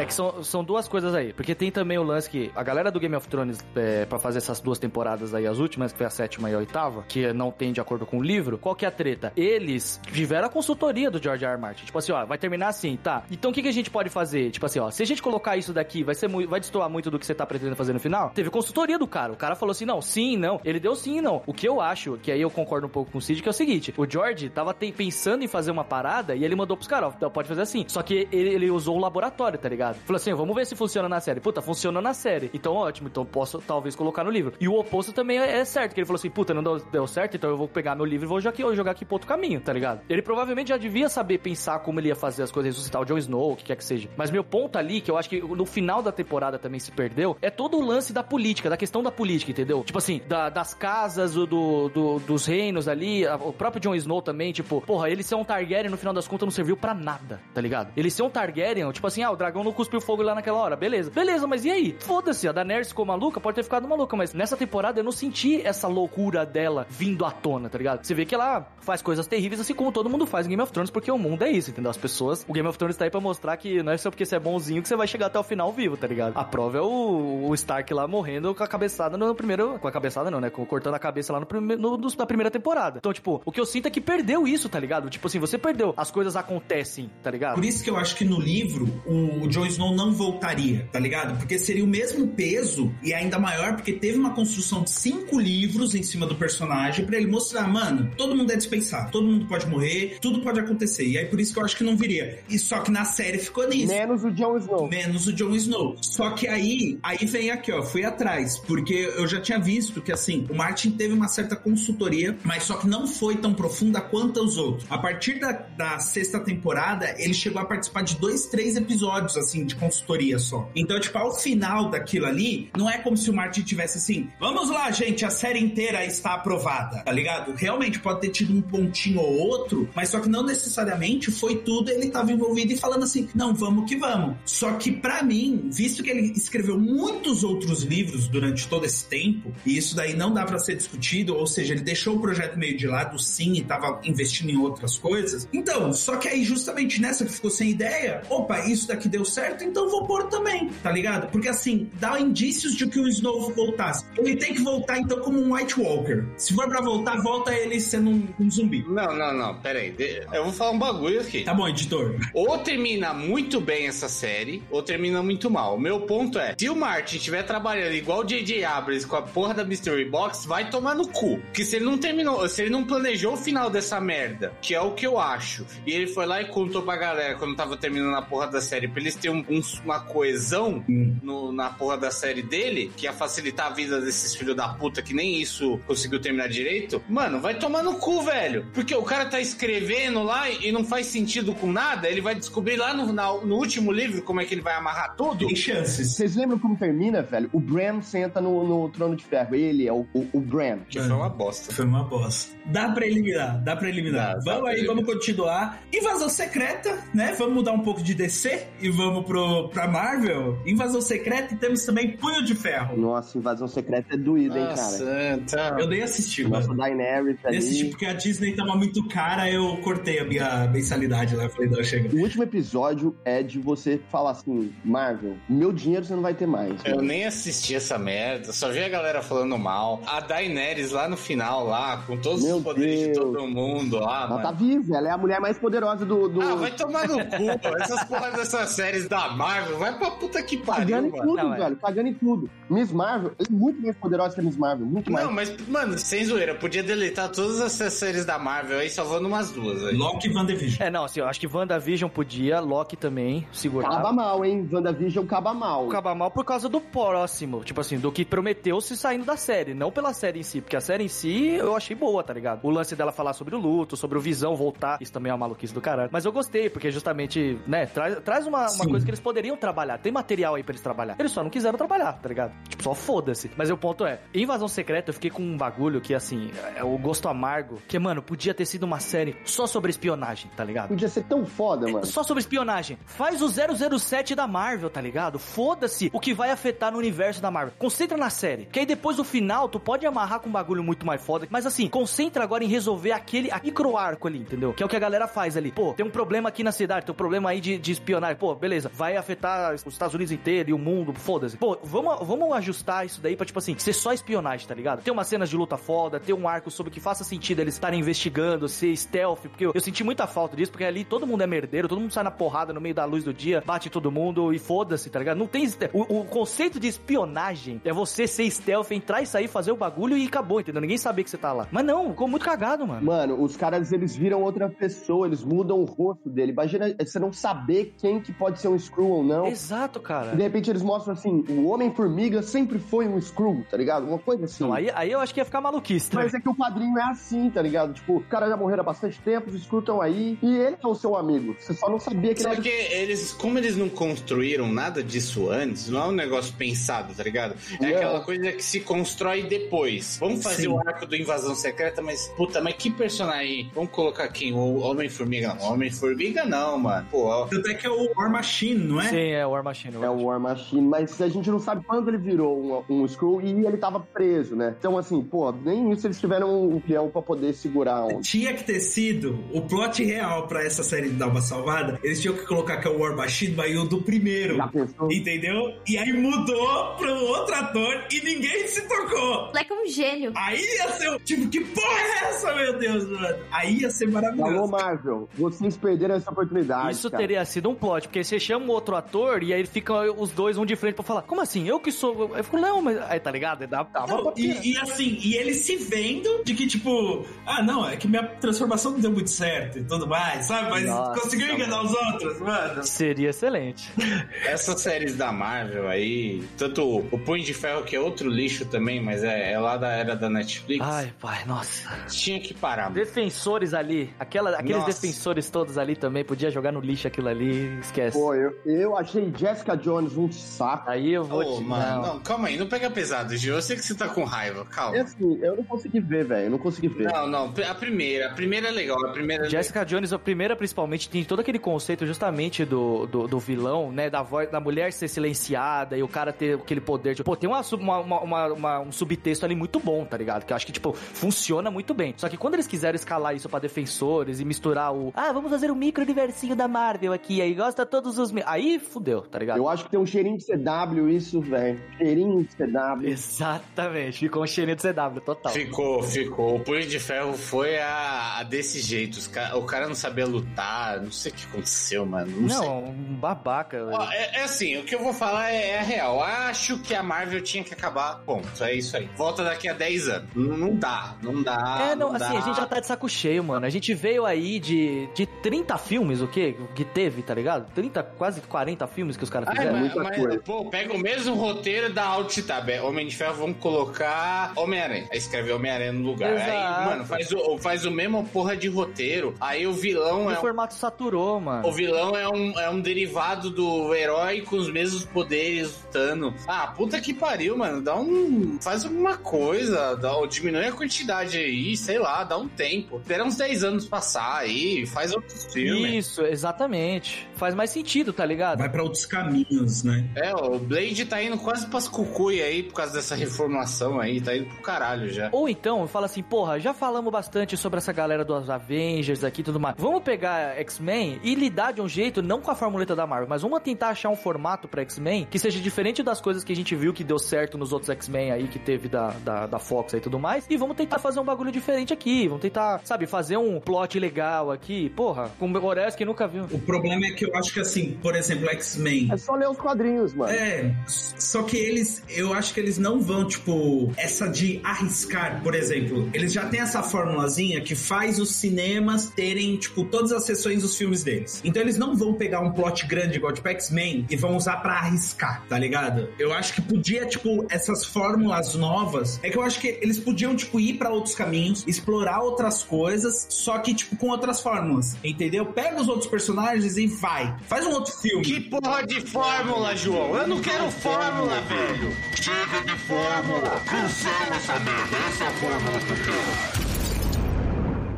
É que são, são duas coisas aí. Porque tem também o lance que a galera do Game of Thrones, é, pra fazer essas duas temporadas aí, as últimas, que foi a sétima e a oitava, que não tem de acordo com o livro, qual que é a treta? Eles tiveram a consultoria do George R. R. Martin. Tipo assim, ó, vai terminar assim, tá? Então o que, que a gente pode fazer? Tipo assim, ó, se a gente colocar isso daqui, vai ser muito, vai destoar muito do que você tá pretendendo fazer no final? Teve consultoria do cara. O cara falou assim, não, sim, não. Ele deu sim, não. O que eu acho, que aí eu concordo um pouco com o Cid, que é o seguinte: o George tava te- pensando em fazer uma parada e ele mandou pros caras, ó, pode fazer assim. Só que ele, ele usou o laboratório, tá ligado? Falou assim, vamos ver se funciona na série. Puta, funciona na série. Então ótimo, então posso talvez colocar no livro. E o oposto também é, é certo, que ele falou assim, puta, não deu, certo, então eu vou pegar meu livro e vou jogar aqui, vou jogar aqui pro outro caminho, tá ligado? Ele provavelmente já devia saber pensar como ele ia fazer as coisas, ressuscitar o Jon Snow, o que quer que seja. Mas meu ponto ali, que eu acho que no final da temporada também se perdeu, é todo o lance da política, da questão da política, entendeu? Tipo assim, da- das casas, do, do- dos reinos ali, o próprio Jon Snow também, tipo, porra, ele ser um Targaryen no final das contas não serviu pra nada, tá ligado? Ele ser um Targaryen, tipo assim, ah, o dragão não cuspiu fogo lá naquela hora, beleza. Beleza, mas e aí? Foda-se, a Daenerys ficou maluca, pode ter ficado maluca, mas nessa temporada eu não senti essa loucura dela vindo à tona, tá ligado? Você vê que ela faz coisas terríveis assim como todo mundo faz em Game of Thrones, porque o mundo é isso, entendeu? As pessoas, o Game of Thrones tá aí pra mostrar que não é só porque você é bonzinho que você vai chegar até o final vivo, tá ligado? A prova é o, o Stark lá morrendo com a cabeçada no primeiro, com a cabeçada não, né? Cortando a cabeça lá no, prime- no, na primeira temporada. Então, tipo, o que eu sinto é que perdeu isso, tá ligado? Tipo assim, você perdeu, as coisas acontecem, tá ligado? Por isso que eu acho que no livro o Jon Snow não voltaria, tá ligado? Porque seria o mesmo peso e ainda maior, porque teve uma construção de cinco livros em cima do personagem pra ele mostrar, mano, todo mundo é dispensável, todo mundo pode morrer, tudo pode acontecer. E aí por isso que eu acho que não viria. E só que na série ficou nisso. Menos o Jon Snow. Menos o Jon Snow. Só que aí, aí vem aqui, ó, fui atrás, porque eu já tinha visto que assim, o Martin teve uma certa consultoria, mas só que não foi tão profunda quanto os outros. A partir da, da sexta temporada, ele chegou a participar de dois, três episódios, assim, de consultoria só. Então, tipo, ao final daquilo ali, não é como se o Martin tivesse assim, vamos lá, gente, a série inteira está aprovada, tá ligado? Realmente pode ter tido um pontinho ou outro, mas só que não necessariamente foi tudo, ele tava envolvido e falando assim, não, vamos que vamos. Só que pra mim, visto que ele escreveu muitos outros livros durante todo esse tempo, e isso daí não dá pra ser discutido, ou seja, ele deixou o projeto meio de lado, sim, e tava investindo em outras coisas. Então, só que aí justamente nessa que ficou sem ideia, opa, isso daqui deu certo, então vou pôr também, tá ligado? Porque assim, dá indícios de que o Snow voltasse. Ele tem que voltar então como um White Walker. Se for pra voltar, volta ele sendo um, um zumbi. Não, não, não, pera aí. Eu vou falar um bagulho aqui. Tá bom, editor. Ou termina muito bem essa série, ou termina muito mal. O meu ponto é, se o Martin estiver trabalhando igual o J.J. Abrams com a porra da Mystery Box, vai tomar no cu. Porque se ele não terminou, se ele não planejou o final dessa merda, que é o que eu acho, e ele foi lá e contou pra galera quando tava terminando a porra da série, pra eles terem um- um- uma coesão no- na porra da série dele, que ia facilitar a vida desses filhos da puta, que nem isso conseguiu terminar direito, mano, vai tomar no cu, velho. Porque o cara tá escrevendo lá e não faz sentido com nada, ele vai descobrir lá no, na- no último livro como é que ele vai amarrar tudo. Tem chances. Vocês lembram como termina, velho? O Bran senta no, no trono de ferro. Ele é o, o, o Bran. Que foi uma bosta. Foi uma bosta. Dá pra eliminar, dá pra eliminar. Dá, dá vamos pra aí, eliminar. vamos continuar. Invasão secreta, né? Vamos mudar um pouco de DC e vamos pro, pra Marvel. Invasão secreta e temos também Punho de Ferro. Nossa, invasão secreta é doída, hein, cara? Santa. Eu nem assisti, Nossa, mano. Daenerys Nem assisti ali. porque a Disney tava muito cara, eu cortei a minha mensalidade lá. Eu falei, não, chega. O último episódio é de você falar assim, Marvel, meu dinheiro você não vai ter mais. Eu mano. nem assisti essa merda, só vi a galera falando mal. A Daenerys lá no final, lá, com todos Meu os poderes de Deus. todo mundo lá, Ela tá mano. viva, ela é a mulher mais poderosa do. do... Ah, vai tomar no cu. Essas porras dessas séries da Marvel, vai pra puta que pariu, Cagando em tudo, Não, é. velho. Cagando em tudo. Miss Marvel é muito mais poderosa que a Miss Marvel. Muito mais. Não, mas, mano, sem zoeira, podia deletar todas essas séries da Marvel aí, salvando umas duas aí. Loki e WandaVision. É, não, assim, eu acho que WandaVision podia, Loki também, segurar. Caba mal, hein? WandaVision caba mal. Acaba mal por causa do próximo, tipo assim, do que prometeu se saindo da série, não pela série em si, porque a série em si eu achei boa, tá ligado? O lance dela falar sobre o luto, sobre o Visão voltar, isso também é uma maluquice do caralho. Mas eu gostei, porque justamente, né, traz, traz uma, uma Sim. Coisa que eles poderiam trabalhar. Tem material aí pra eles trabalhar. Eles só não quiseram trabalhar, tá ligado? Tipo, só foda-se. Mas o ponto é, Invasão Secreta eu fiquei com um bagulho que, assim, é o gosto amargo, que, mano, podia ter sido uma série só sobre espionagem, tá ligado? Podia ser tão foda, mano. Só sobre espionagem. Faz o 007 da Marvel, tá ligado? Foda-se o que vai afetar no universo da Marvel. Concentra na série. Que aí depois do final, tu pode amarrar com um bagulho muito mais foda. Mas assim, concentra agora em resolver aquele micro arco ali, entendeu? Que é o que a galera faz ali. Pô, tem um problema aqui na cidade, tem um problema aí de, de espionagem. Pô, beleza. Vai afetar os Estados Unidos inteiro e o mundo. Foda-se. Pô, vamos, vamos ajustar isso daí pra, tipo assim, ser só espionagem, tá ligado? Ter umas cenas de luta foda, ter um arco sobre que faça sentido eles estarem investigando, ser stealth. Porque eu, eu senti muita falta disso, porque ali todo mundo é merdeiro, todo mundo sai na porrada no meio da luz do dia, bate todo mundo e foda-se, tá ligado? Não tem. O, o conceito de espionagem é você ser stealth, entrar e sair, fazer o bagulho e acabou, entendeu? Ninguém saber que você tá lá. Mas não, ficou muito cagado, mano. Mano, os caras, eles viram outra pessoa, eles mudam o rosto dele. Imagina você não saber quem que pode ser um Screw ou não. Exato, cara. E de repente eles mostram assim, o Homem-Formiga sempre foi um Screw, tá ligado? Uma coisa assim. Não, aí, aí eu acho que ia ficar maluquice, tá? Mas é que o quadrinho é assim, tá ligado? Tipo, o cara já morreram há bastante tempo, os Screw estão aí, e ele é o seu amigo. Você só não sabia que Só ele era... que eles, como eles não construíram nada disso antes, não é um negócio pensado, tá ligado? É aquela coisa que se constrói depois. Vamos fazer Sim. o arco do Invasão Secreta, mas, puta, mas que personagem? Vamos colocar quem? O Homem-Formiga? Não, Homem-Formiga não, mano. Pô, ó, Tanto é que é o War Machine, não é? Sim, é o War Machine. É o War Machine, mas a gente não sabe quando ele virou um, um Screw e ele tava preso, né? Então, assim, pô, nem isso eles tiveram um peão pra poder segurar um. Tinha que ter sido o plot real pra essa série de dar uma salvada. Eles tinham que colocar que é o War Machine, mas o do primeiro. Já pensou? Entendeu? E aí mudou pro outro ator e ninguém se tocou. Moleque é um gênio. Aí ia ser. Tipo, que porra é essa, meu Deus, mano? Aí ia ser Alô, maravilhoso. Marvel, vocês perderam essa oportunidade. Isso cara. teria sido um plot, porque você chama um outro ator e aí fica os dois um de frente pra falar, como assim? Eu que sou. Eu fico, não, mas. Aí tá ligado? Dá, dá Não, e, e assim, e ele se vendo de que, tipo, ah, não, é que minha transformação não deu muito certo e tudo mais, sabe? Mas Nossa, conseguiu enganar os outros, mano. Seria excelente. essas séries da Marvel aí, tanto o- o Punho de Ferro, que é outro lixo também, mas é, é lá da era da Netflix, Ai, pai, nossa. tinha que parar. mano. Defensores ali, aquela, aqueles Nossa. defensores todos ali também, podia jogar no lixo aquilo ali, esquece. Pô, eu, eu achei Jessica Jones um saco. Aí eu vou Ô, te. mano, não. não, calma aí, não pega pesado, Gil. Eu sei que você tá com raiva, calma. É assim, eu não consegui ver, velho. Eu não consegui ver. Não, não, a primeira, a primeira é legal, a primeira é Jessica Jones, a primeira principalmente, tem todo aquele conceito justamente do, do, do vilão, né? Da voz da mulher ser silenciada e o cara ter aquele poder. Tipo, pô, tem uma, uma, uma- uma- um subtexto ali muito bom, tá ligado? Que eu acho que, tipo, funciona muito bem. Só que quando eles quiseram escalar isso pra defensores e misturar o. Ah, vamos fazer o micro-universinho da Marvel aqui, aí gosta todos os. Mi-" Aí fudeu, tá ligado? Eu acho que tem um cheirinho de CW isso, velho. Cheirinho de CW. Exatamente, ficou um cheirinho de CW, total. Ficou, ficou. O Punho de Ferro foi a, a desse jeito. Os ca- o cara não sabia lutar, não sei o que aconteceu, mano. Não, sei. Não, um babaca. Ó, é, é assim, o que eu vou falar é, é a real. Acho que a Marvel tinha que acabar. Ponto, é isso aí. Volta daqui a 10 anos. Não, não dá, não dá. É, não, dá. assim, a gente já tá de saco cheio, mano. A gente veio aí de, de 30 filmes, o quê? Que teve, tá ligado? 30, quase 40 filmes que os caras Ai, fizeram. mas, muita mas, coisa. pô, pega o mesmo roteiro da Altitab. Homem de Ferro, vamos colocar Homem-Aranha. Aí escreve Homem-Aranha no lugar. Aí, Exato. mano, faz o, faz o mesmo porra de roteiro. Aí o vilão o é um formato saturou, mano. O vilão é um, é um derivado do herói com os mesmos poderes lutando. Ah, puta que pariu, mano. Dá um. Faz alguma coisa. Dá, diminui a quantidade aí, sei lá, dá um tempo. Espera uns 10 anos passar aí, faz outros filmes. Isso, exatamente. Faz mais sentido, tá ligado? Vai pra outros caminhos, né? É, o Blade tá indo quase pras cucuia aí por causa dessa reformulação aí, tá indo pro caralho já. Ou então, fala assim, porra, já falamos bastante sobre essa galera dos Avengers aqui e tudo mais. Vamos pegar X-Men e lidar de um jeito, não com a formuleta da Marvel, mas vamos tentar achar um formato pra X-Men que seja diferente das coisas que a gente viu que deu certo nos outros X-Men aí, que teve da, da, da Fox aí e tudo mais. E vamos tentar fazer um bagulho diferente aqui. Vamos tentar, sabe, fazer um plot legal aqui. Porra, com o Orez que nunca viu. O problema é que eu acho que assim, por exemplo, X-Men. É só ler os quadrinhos, mano. É, só que eles, eu acho que eles não vão, tipo, essa de arriscar, por exemplo. Eles já têm essa formulazinha que faz os cinemas terem, tipo, todas as sessões dos filmes deles. Então eles não vão pegar um plot grande igual tipo X-Men e vão usar pra arriscar, tá ligado? Eu acho que podia, tipo, essas fórmulas novas. É que eu acho que eles podiam, tipo, ir pra outros caminhos, explorar outras coisas, só que, tipo, com outras fórmulas. Entendeu? Pega os outros personagens e vai. Faz um outro filme. Que porra de fórmula, João? Eu não quero fórmula, velho. Chega de fórmula. Cancela essa merda. Essa é a fórmula que eu quero.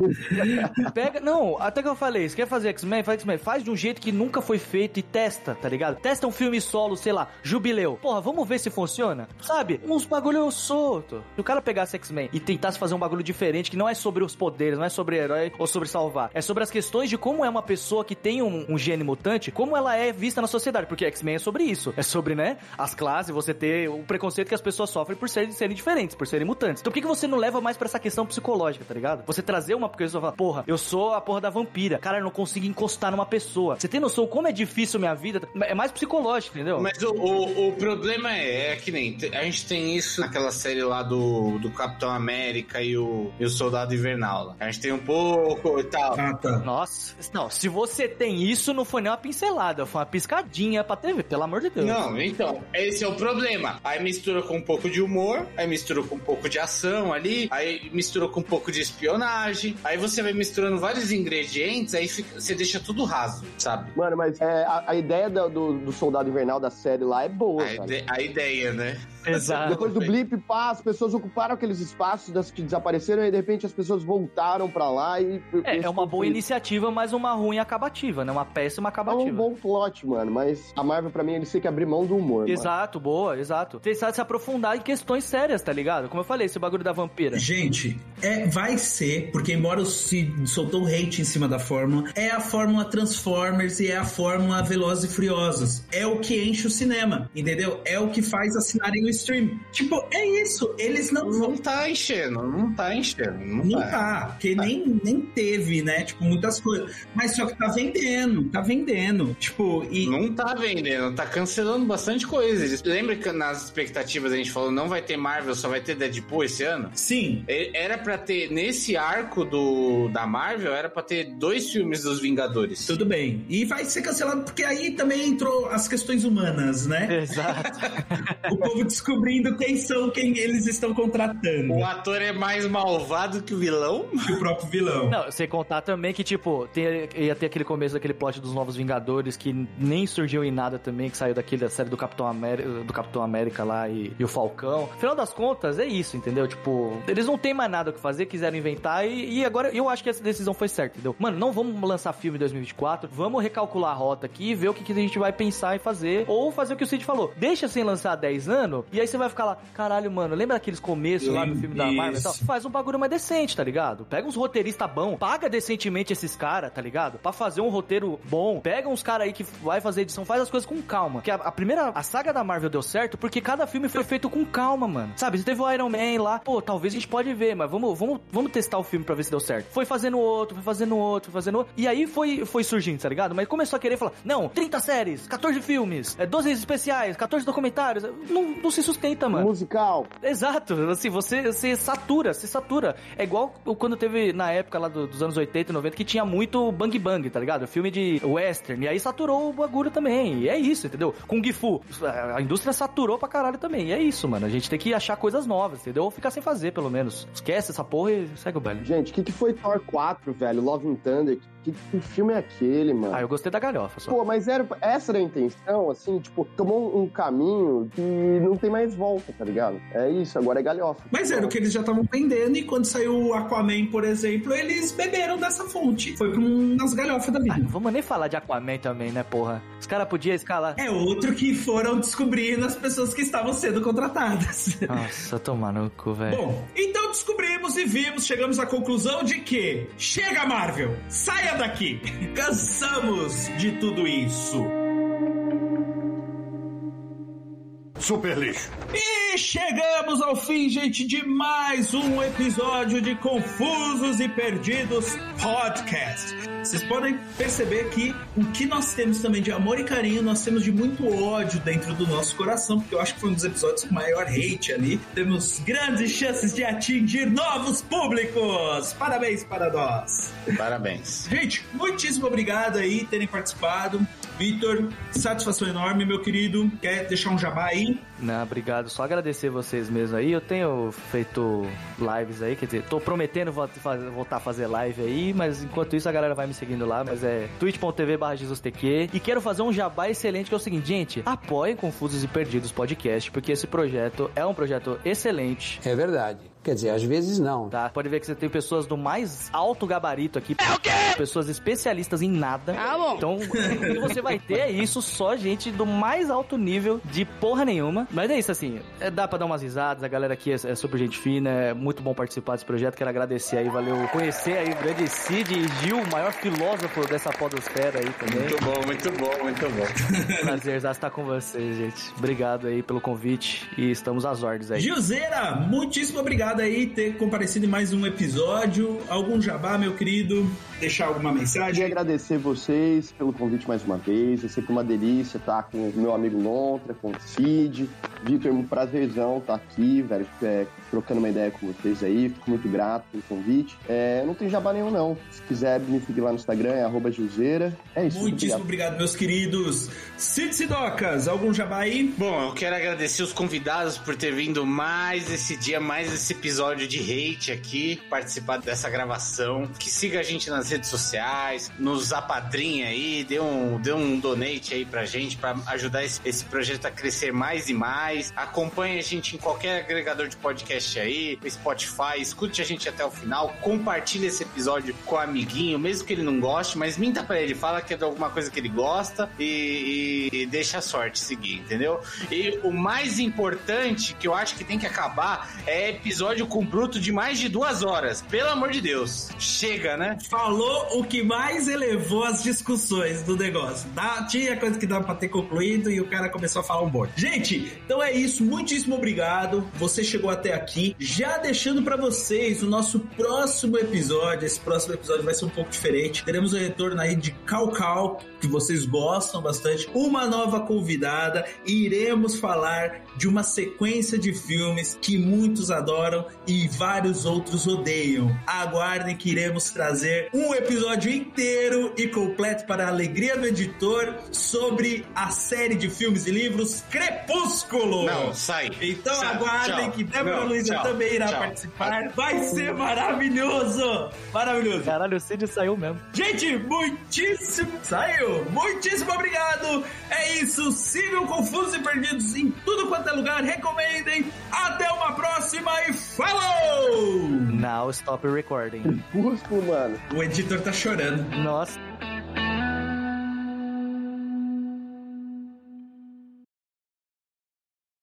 Pega. Não, até que eu falei, você quer fazer X-Men? Faz X-Men. Faz de um jeito que nunca foi feito e testa, tá ligado? Testa um filme solo, sei lá, jubileu. Porra, vamos ver se funciona? Sabe? Uns bagulho solto. Se o cara pegasse X-Men e tentasse fazer um bagulho diferente, que não é sobre os poderes, não é sobre herói ou sobre salvar. É sobre as questões de como é uma pessoa que tem um, um gene mutante, como ela é vista na sociedade. Porque X-Men é sobre isso. É sobre, né? As classes, você ter o preconceito que as pessoas sofrem por serem, serem diferentes, por serem mutantes. Então por que, que você não leva mais pra essa questão psicológica, tá ligado? Você trazer uma pessoa e falar, porra, eu sou a porra da vampira. Cara, eu não consigo encostar numa pessoa. Você tem noção como é difícil minha vida? É mais psicológico, entendeu? Mas o, o, o problema é, é que nem a gente tem isso naquela série lá do, do Capitão América e o, e o Soldado Invernal. Lá. A gente tem um pouco e tal. Ah, tá. Nossa, não, se você tem isso, não foi nem uma pincelada, foi uma piscadinha pra TV, pelo amor de Deus. Não, então, esse é o problema. Aí mistura com um pouco de humor, aí mistura com um pouco de ação ali, aí mistura com um pouco de espionagem, aí você vai misturando vários ingredientes, aí fica- você deixa tudo raso, sabe? Mano, mas é, a, a ideia do, do, do Soldado Invernal da série lá é boa, A, cara. ide- a ideia, né? Exato. Depois do blip, pá, as pessoas ocuparam aqueles espaços das que desapareceram e de repente as pessoas voltaram pra lá e. É, é uma boa iniciativa. mas uma ruim acabativa, né? Uma péssima É um acabativa. bom plot, mano, mas a Marvel, pra mim, eles têm que abrir mão do humor. mano. Exato, boa, exato. Precisa se aprofundar em questões sérias, tá ligado? Como eu falei, esse bagulho da vampira. Gente, é, vai ser, porque embora se soltou hate em cima da fórmula, é a fórmula Transformers e é a fórmula Velozes e Furiosos. É o que enche o cinema, entendeu? É o que faz assinarem o stream. Tipo, é isso. Eles não vão Não tá enchendo, não tá enchendo. Não, Não tá. tá, porque nem, nem teve, né? Tipo, muitas coisas. Mas só que tá vendendo, tá vendendo. Tipo, e. Não tá vendendo, tá cancelando bastante coisa. Eles- Lembra que nas expectativas a gente falou não vai ter Marvel, só vai ter Deadpool esse ano? Sim, Era pra ter, nesse arco do, da Marvel, era pra ter dois filmes dos Vingadores. tudo bem. E vai ser cancelado porque aí também entrou as questões humanas, né? Exato. o povo descobrindo quem são, quem eles estão contratando. O ator é mais malvado que o vilão? Que o próprio vilão. Não, sem contar também que, tipo, tem- ia ter aquele começo daquele plot dos Novos Vingadores que nem surgiu em nada também, que saiu daquele da série do Capitão América, do Capitão América lá e, e o Falcão. Afinal das contas, é isso, entendeu? Tipo, eles não tem mais nada o que fazer, quiseram inventar e, e agora eu acho que essa decisão foi certa, entendeu? Mano, não vamos lançar filme em 2024, vamos recalcular a rota aqui e ver o que, que a gente vai pensar em fazer ou fazer o que o Cid falou. Deixa sem lançar há 10 anos e aí você vai ficar lá, caralho, mano, lembra daqueles começos lá do filme da Marvel e tal? Faz um bagulho mais decente, tá ligado? Pega uns roteiristas bons, paga decentemente esses caras, tá ligado? Pra fazer um roteiro bom. Pega uns caras aí que vai fazer edição, faz as coisas com calma. Que a, a primeira, a saga da Marvel deu certo porque cada filme foi feito com calma, mano. Sabe? Você teve o Iron Man lá, pô, talvez a gente pode ver, mas vamos, vamos, vamos testar o filme pra ver se deu certo. Foi fazendo outro, foi fazendo outro, foi fazendo outro. E aí foi, foi surgindo, tá ligado? Mas começou a querer falar, não, 30 séries, 14 filmes, é, 12 especiais, 14 documentários. Não, não se sustenta, mano. Musical. Exato, assim, você, você satura, você satura. É igual quando teve na época lá do- dos anos 80 e 90 que tinha muito Bang Bang, tá ligado? Filme de western, e aí saturou o bagulho também. E é isso, entendeu? Kung Fu, a indústria saturou pra caralho também. E é isso, mano. A gente tem que achar coisas novas, entendeu? Ou ficar sem fazer, pelo menos. Esquece essa porra e segue o baile. Gente, o que, que foi Thor 4, velho? Love and Thunder? Que, que filme é aquele, mano? Ah, eu gostei da galhofa só. Pô, mas era, essa era a intenção, assim, tipo, tomou um, um caminho que não tem mais volta, tá ligado? É isso, agora é galhofa. Mas era o que eles já estavam vendendo e quando saiu o Aquaman, por exemplo, eles beberam dessa fonte. Foi com nas galhofas da Ah, vida. não vamos nem falar de Aquaman também, né, porra? Os caras podiam escalar. É outro que foram descobrindo as pessoas que estavam sendo contratadas. Nossa, tomar no cu, velho. Bom, então descobrimos e vimos, chegamos à conclusão de que chega Marvel, saia daqui. Cansamos de tudo isso. Super lixo. E chegamos ao fim, gente, de mais um episódio de Confusos e Perdidos Podcast. Vocês podem perceber que o que nós temos também de amor e carinho, nós temos de muito ódio dentro do nosso coração, porque eu acho que foi um dos episódios com maior hate ali. Temos grandes chances de atingir novos públicos. Parabéns para nós. Parabéns. Gente, muitíssimo obrigado aí terem participado. Vitor, satisfação enorme, meu querido. Quer deixar um jabá aí? Não, obrigado. Só agradecer vocês mesmo aí. Eu tenho feito lives aí, quer dizer, tô prometendo voltar a fazer live aí, mas enquanto isso a galera vai me seguindo lá, mas é twitch.tv barra JesusTQ. E quero fazer um jabá excelente, que é o seguinte, gente, apoiem Confusos e Perdidos Podcast, porque esse projeto é um projeto excelente. É verdade. Quer dizer, às vezes não. Tá? Pode ver que você tem pessoas do mais alto gabarito aqui. É o quê? Pessoas especialistas em nada. Ah, bom. Então, o que você vai ter é isso, só gente do mais alto nível de porra nenhuma. Mas é isso, assim, é, dá pra dar umas risadas, a galera aqui é, é super gente fina, é muito bom participar desse projeto, quero agradecer aí, valeu conhecer aí o grande Cid e Gil, o maior filósofo dessa podosfera aí também. Muito bom, muito bom, muito bom. Prazer estar com vocês, gente. Obrigado aí pelo convite e estamos às ordens aí. Gilzeira, muitíssimo obrigado aí ter comparecido em mais um episódio. Algum jabá, meu querido? Deixar alguma mensagem? Queria agradecer vocês pelo convite mais uma vez. É sempre uma delícia estar com o meu amigo Lontra, com o Cid. Vitor, é um prazerzão estar aqui, velho, é, trocando uma ideia com vocês aí. Fico muito grato pelo convite. É, não tem jabá nenhum, não. Se quiser me seguir lá no Instagram, é arroba Gilzeira. É isso, muito Muitíssimo obrigado, meus queridos. Cid Sidocas, algum jabá aí? Bom, eu quero agradecer os convidados por ter vindo mais esse dia, mais esse episódio de hate aqui, participar dessa gravação. Que siga a gente nas redes sociais, nos apadrinha aí, dê um, dê um donate aí pra gente, pra ajudar esse, esse projeto a crescer mais e mais. Acompanhe a gente em qualquer agregador de podcast aí, Spotify, escute a gente até o final, compartilhe esse episódio com o amiguinho, mesmo que ele não goste, mas minta pra ele, fala que é de alguma coisa que ele gosta e, e deixa a sorte seguir, entendeu? E o mais importante que eu acho que tem que acabar é episódio com bruto de mais de duas horas. Pelo amor de Deus. Chega, né? Falou o que mais elevou as discussões do negócio. Dá, tinha coisa que dava pra ter concluído e o cara começou a falar um monte. Gente, então é isso. Muitíssimo obrigado. Você chegou até aqui. Já deixando pra vocês o nosso próximo episódio. Esse próximo episódio vai ser um pouco diferente. Teremos o retorno aí de Cal Cal, que vocês gostam bastante. Uma nova convidada. E iremos falar de uma sequência de filmes que muitos adoram e vários outros odeiam. Aguardem que iremos trazer um episódio inteiro e completo para a alegria do editor sobre a série de filmes e livros Crepúsculo. Não, sai. Então Sai. aguardem Tchau. que Débora Não, Luiza tchau. também irá Tchau. participar. Vai ser maravilhoso! Maravilhoso. Caralho, o Cid saiu mesmo. Gente, muitíssimo. Saiu! Muitíssimo obrigado! É isso, sigam Confusos e Perdidos em tudo quanto é lugar, recomendem. Até uma próxima e falou! Now stop recording. Crepúsculo, mano. O editor tá chorando. Nossa.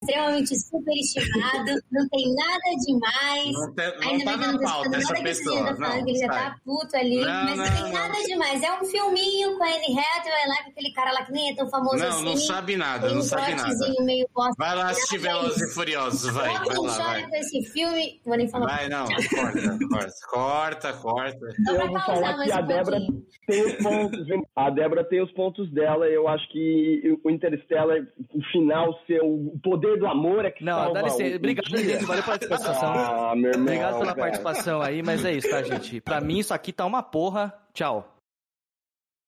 Extremamente superestimado, não tem nada demais. Não tá- não Ainda tá bem que não pauta essa nada que esse pessoa, tá falando, não, que ele já sai. tá puto ali. Não, mas não, não, tem não. nada demais. É um filminho com a Anne Hathaway lá, com aquele cara lá que nem é tão famoso Não, assim. não sabe nada, Tem não um sabe nada. meio bosta. Vai lá assistir Velozes e Furiosos, vai, vai lá, chora vai. com esse filme, vou nem falar. Vai, não, corta, corta, corta, corta. Então eu vou falar que a um Débora tem os pontos. A Débora tem os pontos dela. Eu acho que o Interstellar, o final ser o poder do amor é que Não, dá licença. Obrigado, gente. Valeu pela participação. Ah, meu irmão, Obrigado pela velho. participação aí, mas é isso, tá, gente? Pra mim, isso aqui tá uma porra. Tchau.